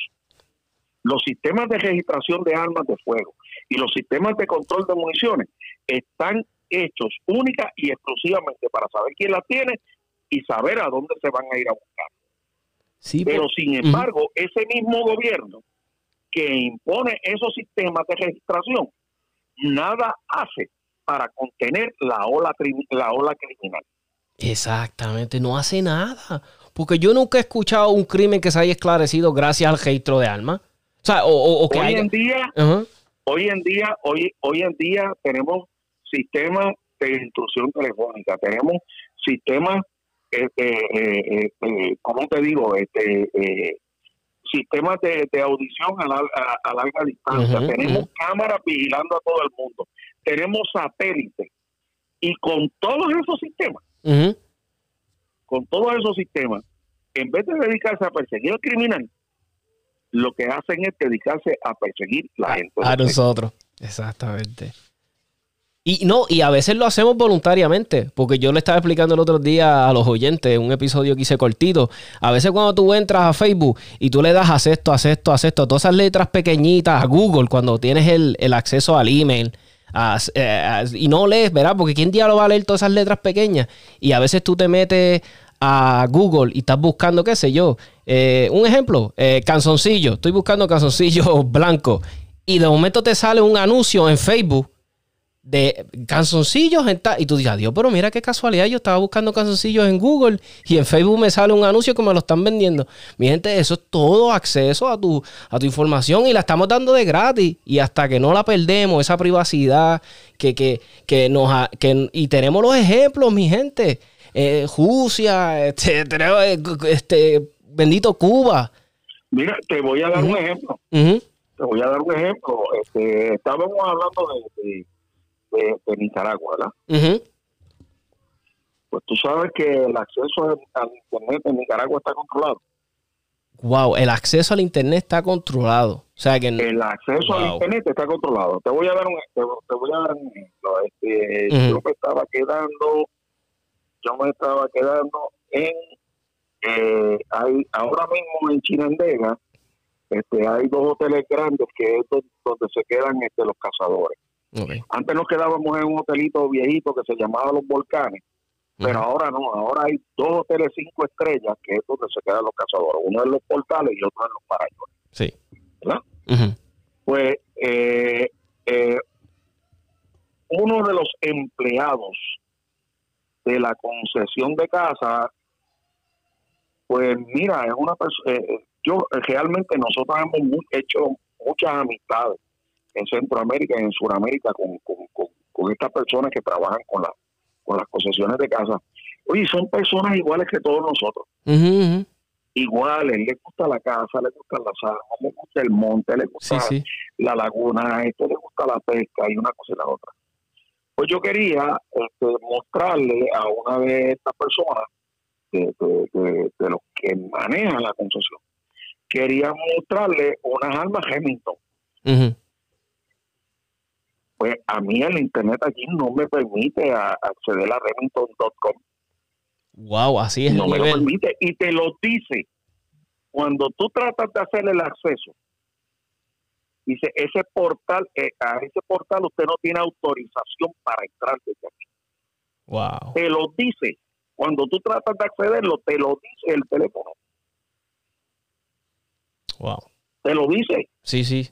Los sistemas de registración de armas de fuego y los sistemas de control de municiones están hechos única y exclusivamente para saber quién las tiene y saber a dónde se van a ir a buscar. Sí, Pero por- sin embargo, ese mismo gobierno que impone esos sistemas de registración, nada hace para contener la ola, la ola criminal. Exactamente, no hace nada. Porque yo nunca he escuchado un crimen que se haya esclarecido gracias al registro de armas. Sea, o, o- o que Hoy haya... en día, hoy en día, hoy, hoy en día tenemos sistemas de intrusión telefónica, tenemos sistemas, este, eh, eh, eh, ¿cómo te digo? Este, eh, sistemas de, de audición a, lar- a- a larga distancia, tenemos cámaras vigilando a todo el mundo, tenemos satélites. Y con todos esos sistemas, con todos esos sistemas, en vez de dedicarse a perseguir al criminal, lo que hacen es dedicarse a perseguir la gente. A nosotros. Exactamente. Y no, y a veces lo hacemos voluntariamente, porque yo le estaba explicando el otro día a los oyentes, un episodio que hice cortito. A veces cuando tú entras a Facebook y tú le das haz esto, haz esto, todas esas letras pequeñitas a Google, cuando tienes el, el acceso al email, a- eh, a- y no lees, ¿verdad? Porque ¿quién diablo va a leer todas esas letras pequeñas? Y a veces tú te metes a Google y estás buscando, qué sé yo, eh, un ejemplo, eh, canzoncillo, estoy buscando canzoncillo blanco y de momento te sale un anuncio en Facebook de canzoncillos y tú dices, adiós, pero mira qué casualidad, yo estaba buscando canzoncillos en Google y en Facebook me sale un anuncio que me lo están vendiendo. Mi gente, eso es todo acceso a tu, a tu información y la estamos dando de gratis y hasta que no la perdemos, esa privacidad que, que, que nos que, y tenemos los ejemplos, mi gente. Eh, Rusia, este, eh, este, bendito Cuba. Mira, te voy a dar un ejemplo. Te voy a dar un ejemplo. Este, estábamos hablando de, de, de- de Nicaragua, ¿verdad? ujú. Pues tú sabes que el acceso al, Internet en Nicaragua está controlado. Wow, el acceso al internet está controlado. O sea que El acceso al. Internet está controlado. Te voy a dar un, te, te voy a dar un ejemplo. Este. Yo me estaba quedando, yo me estaba quedando en, eh, hay, ahora mismo en Chinandega, este, hay dos hoteles grandes que es do- donde se quedan este, los cazadores. Antes nos quedábamos en un hotelito viejito que se llamaba Los Volcanes, pero ahora no, ahora hay dos hoteles cinco estrellas que es donde se quedan los cazadores, uno en los portales y otro en los parayones. Sí. ¿Verdad? Pues eh, eh, uno de los empleados de la concesión de casa, pues mira, es una persona, yo eh, realmente nosotros hemos mu- hecho muchas amistades en Centroamérica y en Sudamérica con, con, con- con estas personas que trabajan con, la, con las concesiones de casa. Oye, son personas iguales que todos nosotros iguales, les gusta la casa, les gustan las armas, les gusta el monte, les gusta Sí, sí. la laguna, a este le gusta la pesca y una cosa y la otra. Pues yo quería este, mostrarle a una de estas personas, de, de- de- los que manejan la concesión, quería mostrarle unas armas Remington. Ujú. Pues a mí el internet aquí no me permite a- acceder a remington.com. Wow, así es no el me lo permite y te lo dice cuando tú tratas de hacer el acceso dice ese portal eh, a ese portal usted no tiene autorización para entrar desde aquí Wow. te lo dice cuando tú tratas de accederlo te lo dice el teléfono Wow. Te lo dice. Sí, sí.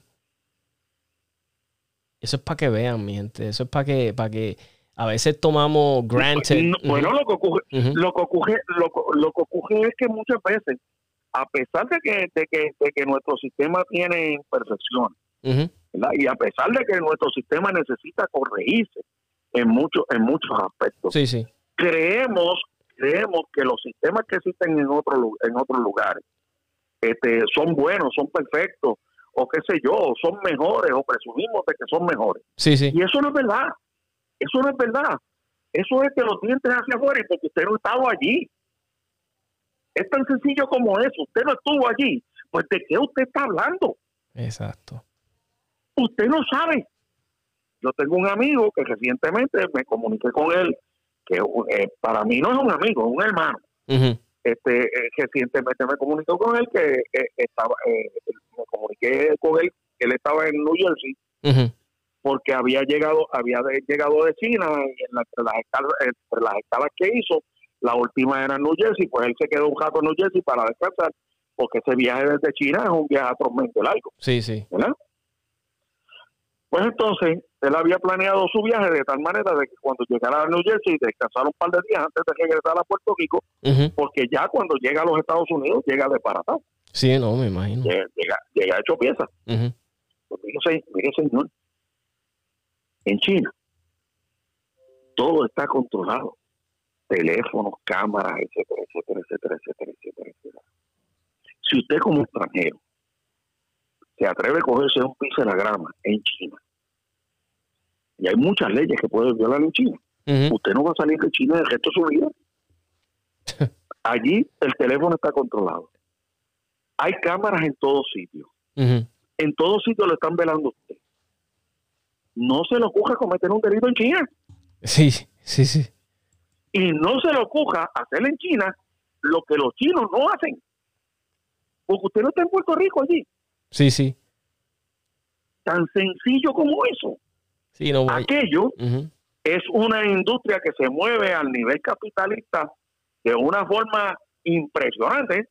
Eso es para que vean, mi gente. Eso es para que, para que a veces tomamos granted. No, Bueno, lo que ocurre, lo que ocurre, lo, que- lo que ocurre es que muchas veces, a pesar de que, de que, de que nuestro sistema tiene imperfecciones, y a pesar de que nuestro sistema necesita corregirse en muchos, en muchos aspectos, Sí, sí. creemos, creemos que los sistemas que existen en otros lu- en otros lugares, este, son buenos, son perfectos, o qué sé yo, son mejores, o presumimos de que son mejores. Sí, sí. Y eso no es verdad. Eso no es verdad. Eso es que los dientes hacia afuera y porque usted no estaba allí. Es tan sencillo como eso. Usted no estuvo allí. Pues de qué usted está hablando. Exacto. Usted no sabe. Yo tengo un amigo que recientemente me comuniqué con él, que eh, para mí no es un amigo, es un hermano. Este, eh, recientemente me comuniqué con él que eh, estaba, eh, me comuniqué con él, que él estaba en New Jersey porque había llegado había de- llegado de China y en la- entre, las escalas, entre las escalas que hizo, la última era en New Jersey, pues él se quedó un rato en New Jersey para descansar, porque ese viaje desde China es un viaje atrozmente largo, Sí, sí. ¿verdad? Pues entonces, él había planeado su viaje de tal manera de que cuando llegara a New Jersey, descansara un par de días antes de regresar a Puerto Rico, porque ya cuando llega a los Estados Unidos, llega desbaratado, Sí, no, me imagino. llega, llega, llega hecho pieza. Ujú. Pues mire, se- mire, señor, en China todo está controlado. Teléfonos, cámaras, etcétera, etcétera, etcétera, etcétera, etcétera. Si usted como extranjero se atreve a cogerse un piso de la grama en China, y hay muchas leyes que pueden violar en China, usted no va a salir de China el resto de su vida. Allí el teléfono está controlado. Hay cámaras en todos sitios en todos sitios lo están velando usted. No se le ocurra cometer un delito en China Sí, sí, sí. y no se le ocurra hacer en China lo que los chinos no hacen. Porque usted no está en Puerto Rico allí. Sí, sí. Tan sencillo como eso. Sí, no voy. Aquello es una industria que se mueve al nivel capitalista de una forma impresionante,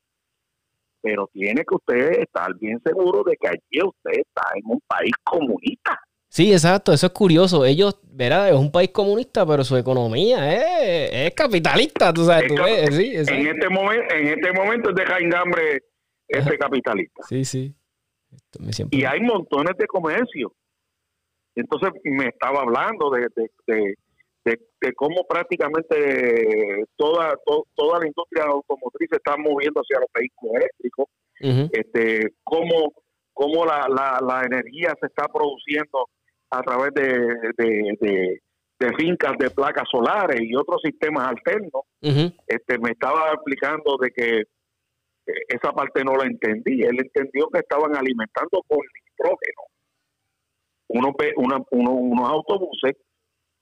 pero tiene que usted estar bien seguro de que allí usted está en un país comunista. Sí, exacto, eso es curioso. Ellos, verá, es un país comunista, pero su economía es, es capitalista, tú sabes, Es tú cap- ves, sí, En este momento, en este momento es de jaingambre este capitalista. Sí, sí. Siempre- Y hay montones de comercio. Entonces me estaba hablando de, de, de, de- de cómo prácticamente toda, to- toda la industria automotriz se está moviendo hacia los vehículos eléctricos, Ujú. este, cómo, cómo la, la, la energía se está produciendo a través de, de, fincas de placas solares y otros sistemas alternos. Este me estaba explicando de que esa parte no la entendí. Él entendió que estaban alimentando con nitrógeno unos, ve- una- uno- unos autobuses,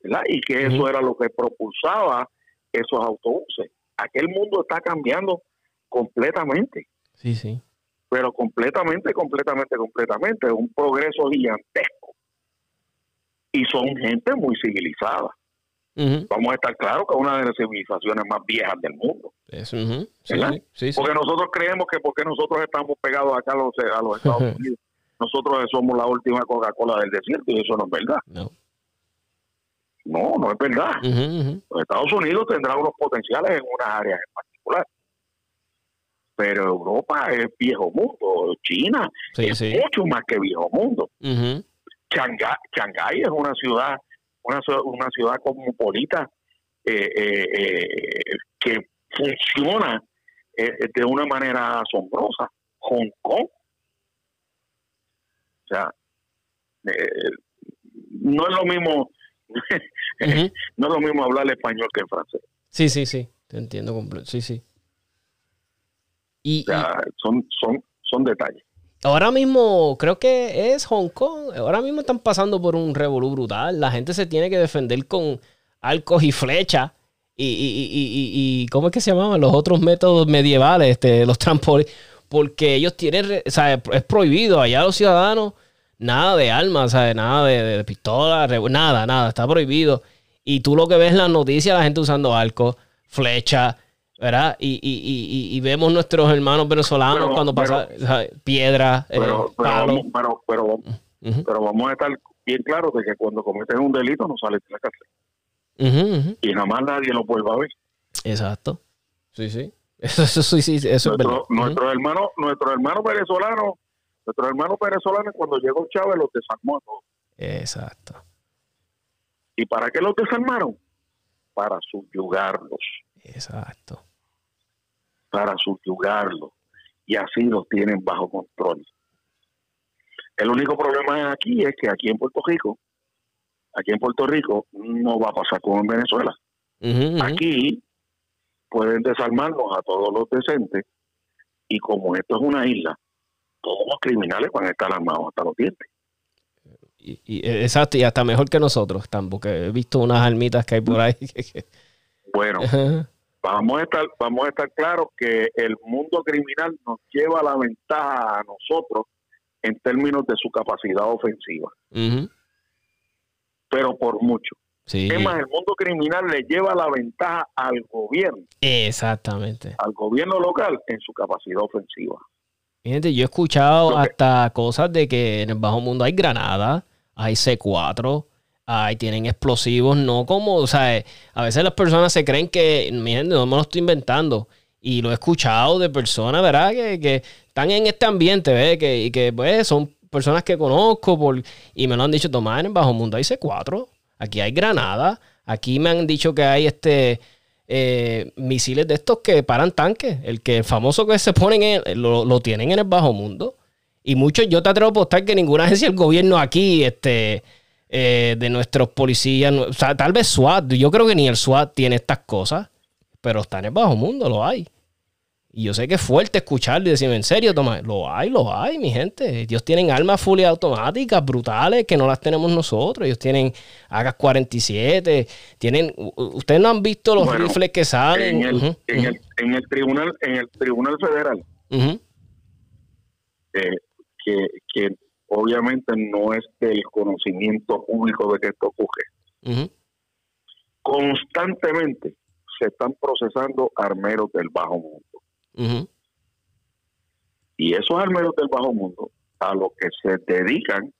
¿verdad? Y que eso era lo que propulsaba esos autobuses. Aquel mundo está cambiando completamente, Sí, sí. pero completamente, completamente, completamente. Es un progreso gigantesco. Y son gente muy civilizada. Vamos a estar claros que es una de las civilizaciones más viejas del mundo. Eso. Porque nosotros creemos que porque nosotros estamos pegados acá a los, a los Estados Unidos, nosotros somos la última Coca-Cola del desierto y eso no es verdad. No. No, no es verdad. Los Estados Unidos tendrá unos potenciales en unas áreas en particular. Pero Europa es viejo mundo. China es mucho más que viejo mundo. Shanghái es una ciudad, una, ciudad- una ciudad cosmopolita eh, eh, eh, que funciona eh, de una manera asombrosa. Hong Kong. O sea, no es lo mismo, no es lo mismo hablar español que francés. Sí, sí, sí. Te entiendo completo. Sí, sí. Y, O sea, son, son, son detalles. Ahora mismo, creo que es Hong Kong. Ahora mismo están pasando por un revolú brutal. La gente se tiene que defender con arcos y flechas. Y, y, y, y, ¿cómo es que se llamaban? Los otros métodos medievales, este, los trampolines. Porque ellos tienen, o sea, es prohibido allá los ciudadanos, nada de armas, ¿sabes? Nada de, de pistolas, revo- nada, nada, está prohibido. Y tú lo que ves en las noticias, la gente usando arcos, flechas, ¿verdad? Y, y, y, y vemos nuestros hermanos venezolanos cuando pasa piedra, eh, pero, pero, pero, pero, vamos a estar bien claros de que cuando cometen un delito no sales de la cárcel. Y nada más nadie lo vuelva a ver. Exacto. Sí, sí. Eso, eso, sí, sí, eso nuestro, es Nuestro hermano, nuestro hermano venezolano, nuestro hermano venezolano cuando llegó Chávez los desarmó a todos. Exacto. ¿Y para qué los desarmaron? Para subyugarlos. Exacto. Para subyugarlos. Y así los tienen bajo control. El único problema aquí es que aquí en Puerto Rico, aquí en Puerto Rico no va a pasar como en Venezuela. Aquí pueden desarmarnos a todos los decentes y como esto es una isla, todos los criminales van a estar armados hasta los dientes. Y, exacto, y hasta mejor que nosotros están, porque he visto unas almitas que hay por ahí. bueno, vamos a estar, vamos a estar claros que el mundo criminal nos lleva la ventaja a nosotros en términos de su capacidad ofensiva. Pero por mucho. Sí. Es más, el mundo criminal le lleva la ventaja al gobierno. Exactamente. Al gobierno local en su capacidad ofensiva. Gente, yo he escuchado hasta cosas de que en el bajo mundo hay granadas, hay C4, hay, tienen explosivos, no como, o sea, a veces las personas se creen que, miren, no me lo estoy inventando. Y lo he escuchado de personas, ¿verdad? Que, que están en este ambiente, ¿ves? Que, y que pues son personas que conozco por, y me lo han dicho, tomar en el bajo mundo hay C4, aquí hay granadas, aquí me han dicho que hay este eh, misiles de estos que paran tanques. El que famoso que se ponen en, lo, tienen en el bajo mundo. Y muchos, yo te atrevo a apostar que ninguna agencia del gobierno aquí, este, eh, de nuestros policías, o sea, tal vez SWAT, yo creo que ni el SWAT tiene estas cosas, pero está en el bajo mundo, lo hay. Y yo sé que es fuerte escucharlo y decirme, en serio, Tomás, lo hay, lo hay, mi gente. Ellos tienen armas fully automáticas, brutales, que no las tenemos nosotros. Ellos tienen AK-47, tienen... Ustedes no han visto los rifles que salen. En el, en, el, tribunal, en el tribunal federal, eh, que, que obviamente no es del conocimiento público de que esto ocurre. Constantemente se están procesando armeros del bajo mundo y esos armeros del bajo mundo a lo que se dedican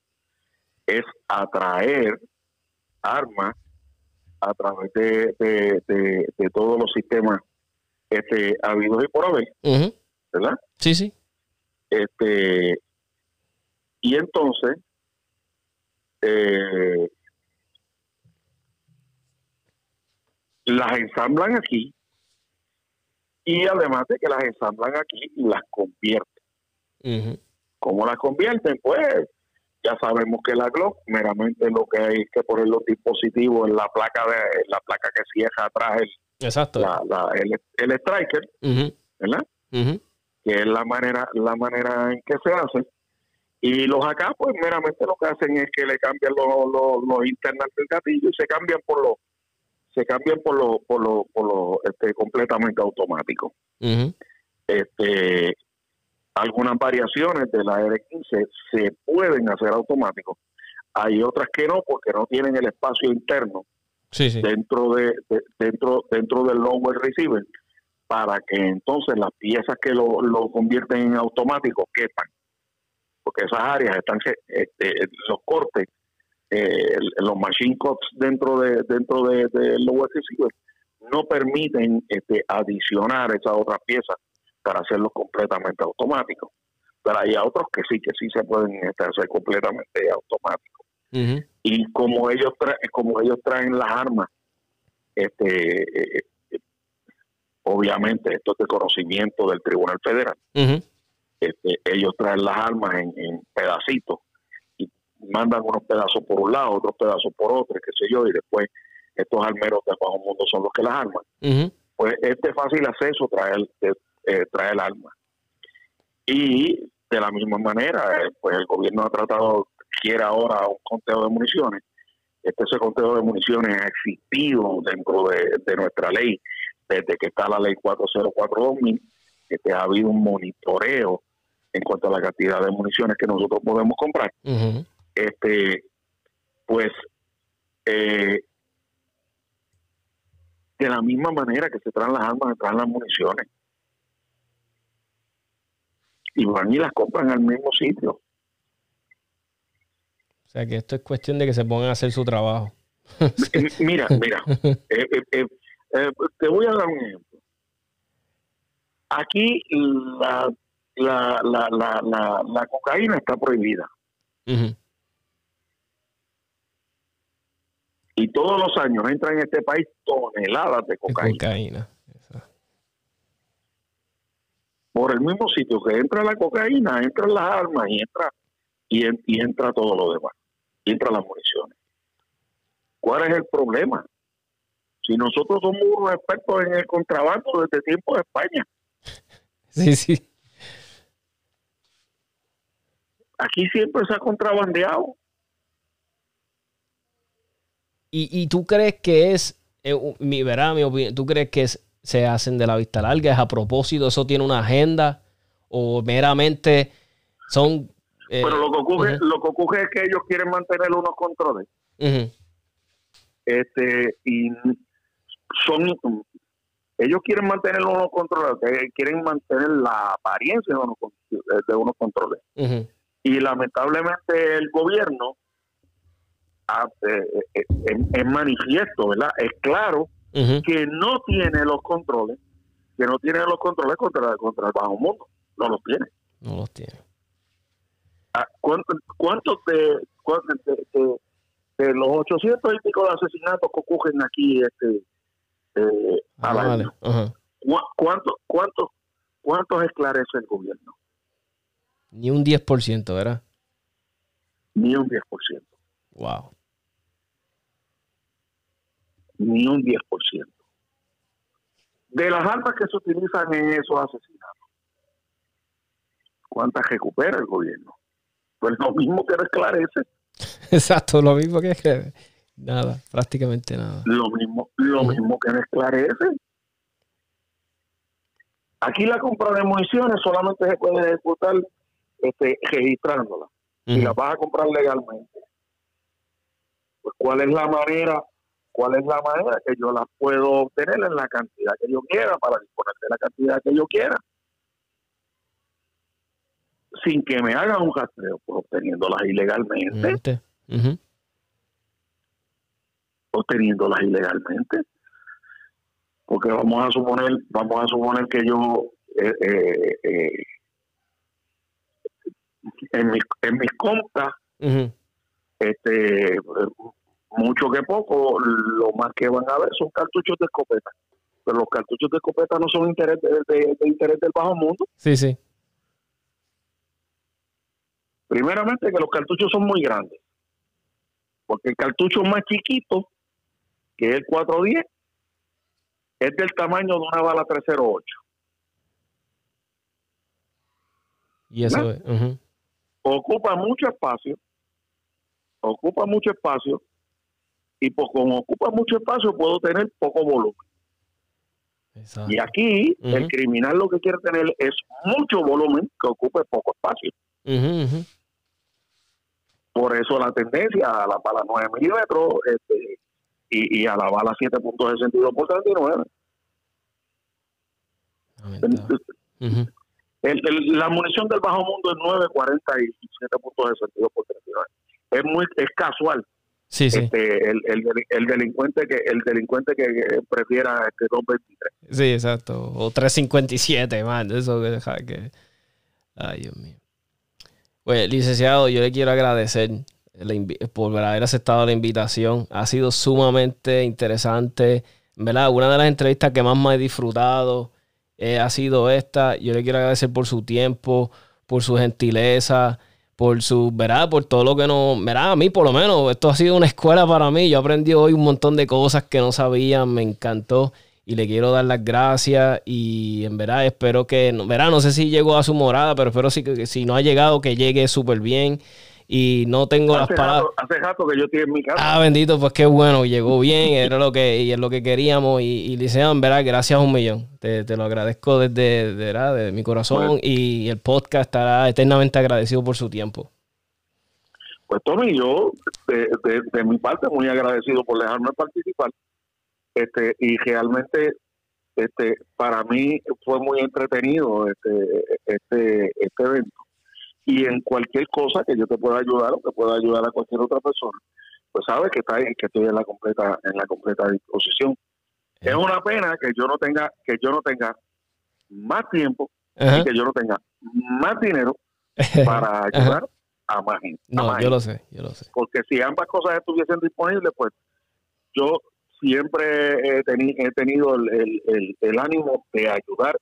es a traer armas a través de, de, todos los sistemas este, habidos y por haber, ¿verdad? Sí, sí. Este, y entonces, eh, las ensamblan aquí y además de que las ensamblan aquí las convierten. ¿Cómo las convierten? Pues ya sabemos que la Glock meramente lo que hay que poner los dispositivos en la placa de la placa que cierra atrás el, Exacto. el, striker, ¿verdad? Que es la manera la manera en que se hace. Y los acá, pues meramente lo que hacen es que le cambian los, los, los internas del gatillo y se cambian por los se cambian por lo, por lo, por lo este, completamente automático. este, algunas variaciones de la R15 se pueden hacer automáticos. Hay otras que no, porque no tienen el espacio interno dentro de, dentro dentro del lower receiver para que entonces las piezas que lo, lo convierten en automático quepan. Porque esas áreas están, este, los cortes eh, los machine codes dentro de dentro de, los no permiten este, adicionar esas otras piezas para hacerlos completamente automáticos. Pero hay otros que sí, que sí se pueden este, hacer completamente automáticos. Y como ellos traen, como ellos traen las armas, este eh, eh, obviamente esto es de conocimiento del Tribunal Federal. Este, ellos traen las armas en, en pedacitos mandan unos pedazos por un lado, otros pedazos por otro, qué sé yo, y después estos armeros de bajo mundo son los que las arman. Pues este fácil acceso trae el, eh, trae el arma. Y de la misma manera, eh, pues el gobierno ha tratado, quiere ahora un conteo de municiones. Este ese conteo de municiones ha existido dentro de, nuestra ley desde que está la ley 404-2000, que ha habido un monitoreo en cuanto a la cantidad de municiones que nosotros podemos comprar este, pues, eh, de la misma manera que se traen las armas, se traen las municiones. Y van y las compran al mismo sitio. O sea que esto es cuestión de que se pongan a hacer su trabajo. mira, mira, eh, eh, eh, te voy a dar un ejemplo. Aquí la, la, la, la, la, cocaína está prohibida. Y todos los años entran en este país toneladas de cocaína. Por el mismo sitio que entra la cocaína, entran las armas y entra y, y entra todo lo demás. Y entran las municiones. ¿Cuál es el problema? Si nosotros somos unos expertos en el contrabando desde tiempo de España. Sí, sí. Aquí siempre se ha contrabandeado. ¿Y, tú crees que es, eh, mi, verá, mi opinión, tú crees que se hacen de la vista larga? ¿Es a propósito? ¿Eso tiene una agenda? ¿O meramente son... Eh, Pero lo que, ocurre, lo que ocurre es que ellos quieren mantener unos controles. Este, y son ellos quieren mantener unos controles, quieren mantener la apariencia de unos, de unos controles. Y lamentablemente el gobierno eh, eh, es manifiesto, ¿verdad? Es claro que no tiene los controles, que no tiene los controles contra, contra el bajo mundo, no los tiene. No los tiene. Ah, ¿Cuántos de, de, los 800 y pico de asesinatos que ocurren aquí este, eh, ah, ¿Cuántos, cuántos, ¿Cuántos esclarece el gobierno? Ni un 10%, ¿verdad? Ni un 10%. Wow. Ni un 10%. De las armas que se utilizan en esos asesinatos, ¿cuántas recupera el gobierno? Pues lo mismo que esclarece. Exacto, lo mismo que nada, prácticamente nada. Lo mismo, lo mismo que esclarece. Aquí la compra de municiones solamente se puede ejecutar este, registrándola. Y la vas a comprar legalmente. Pues, ¿cuál es la manera? ¿Cuál es la manera que yo la puedo obtener en la cantidad que yo quiera para disponer de la cantidad que yo quiera? Sin que me hagan un rastreo, por pues, obteniéndolas ilegalmente. Obteniéndolas ilegalmente. Porque vamos a suponer, vamos a suponer que yo eh, eh, eh en, mis, en mis compras, este, mucho que poco, lo más que van a ver son cartuchos de escopeta. Pero los cartuchos de escopeta no son interés de, interés del bajo mundo. Sí, sí. Primeramente que los cartuchos son muy grandes. Porque el cartucho más chiquito, que es el 410, es del tamaño de una bala 308. Y eso es ocupa mucho espacio, ocupa mucho espacio, y pues como ocupa mucho espacio puedo tener poco volumen. Y aquí el criminal lo que quiere tener es mucho volumen que ocupe poco espacio. Por eso la tendencia a la bala 9 milímetros este, y, a la bala 7.62 por 39 la munición del bajo mundo es 9.47 puntos de sentido por 39. Es muy es casual. Sí, sí. Este, el, el, delincuente que el delincuente que prefiera este 2.23. Sí, exacto. O 3.57, man. Eso que deja que. Ay, Dios mío. Pues, licenciado, yo le quiero agradecer por haber aceptado la invitación. Ha sido sumamente interesante. ¿Verdad? Una de las entrevistas que más me he disfrutado. Eh, ha sido esta. Yo le quiero agradecer por su tiempo, por su gentileza, por su, ¿verdad? Por todo lo que nos, ¿verdad? A mí por lo menos, esto ha sido una escuela para mí. Yo aprendí hoy un montón de cosas que no sabía, me encantó y le quiero dar las gracias y en verdad espero que, ¿verdad? No sé si llegó a su morada, pero espero si, si no ha llegado que llegue súper bien y no tengo las palabras. hace rato que yo estoy en mi casa. Ah, bendito, pues qué bueno, llegó bien, era lo que, y es lo que queríamos. Y, y en verdad, gracias un millón. Te, lo agradezco desde, de, mi corazón y el podcast estará eternamente agradecido por su tiempo. Pues Tony, yo de, mi parte muy agradecido por dejarme participar este y realmente este para mí fue muy entretenido este este este evento y en cualquier cosa que yo te pueda ayudar o que pueda ayudar a cualquier otra persona pues sabes que está ahí, que estoy en la completa en la completa disposición es una pena que yo no tenga que yo no tenga más tiempo y que yo no tenga más dinero para ayudar a más gente. No, yo lo sé, yo lo sé. Porque si ambas cosas estuviesen disponibles, pues yo siempre he, he tenido el, el, el, ánimo de ayudar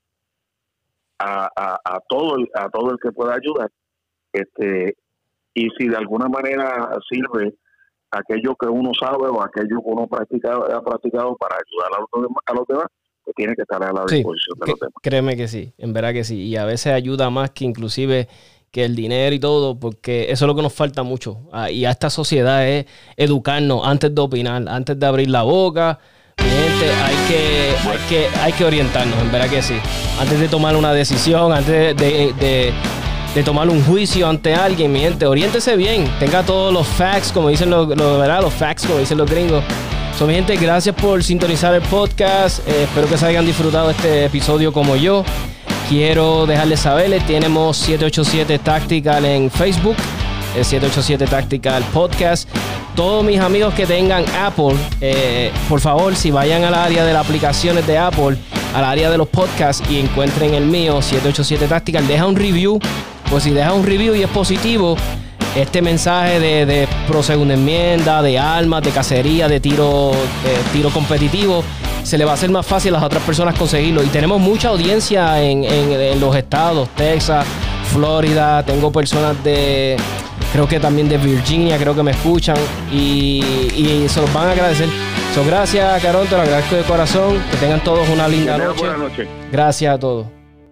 a, a, todo el, a todo el que pueda ayudar. Este, y si de alguna manera sirve aquello que uno sabe o aquello que uno ha practicado para ayudar a los, a los demás, pues tiene que estar a la disposición de los demás. Créeme que sí, en verdad que sí. Y a veces ayuda más que inclusive que el dinero y todo, porque eso es lo que nos falta mucho. Ah, y a esta sociedad es educarnos antes de opinar, antes de abrir la boca. gente, hay que, hay que, hay que orientarnos, en verdad que sí. Antes de tomar una decisión, antes de, de, tomar un juicio ante alguien, mi gente, oriéntese bien, tenga todos los facts, como dicen los, los, los facts, como dicen los gringos. So, mi gente, gracias por sintonizar el podcast. Eh, espero que se hayan disfrutado este episodio como yo quiero dejarles saberles, tenemos 787 Tactical en Facebook, el 787 Tactical Podcast. Todos mis amigos que tengan Apple, eh, por favor, si vayan al área de las aplicaciones de Apple, al área de los podcasts y encuentren el mío, 787 Tactical, deja un review. Pues si deja un review y es positivo, este mensaje de, de pro segunda enmienda, de armas, de cacería, de tiro, de tiro competitivo, se le va a hacer más fácil a las otras personas conseguirlo. Y tenemos mucha audiencia en, los estados, Texas, Florida, tengo personas de, creo que también de Virginia, creo que me escuchan y, y se los van a agradecer. So, gracias, Carón, te lo agradezco de corazón. Que tengan todos una linda noche. noche. Gracias a todos.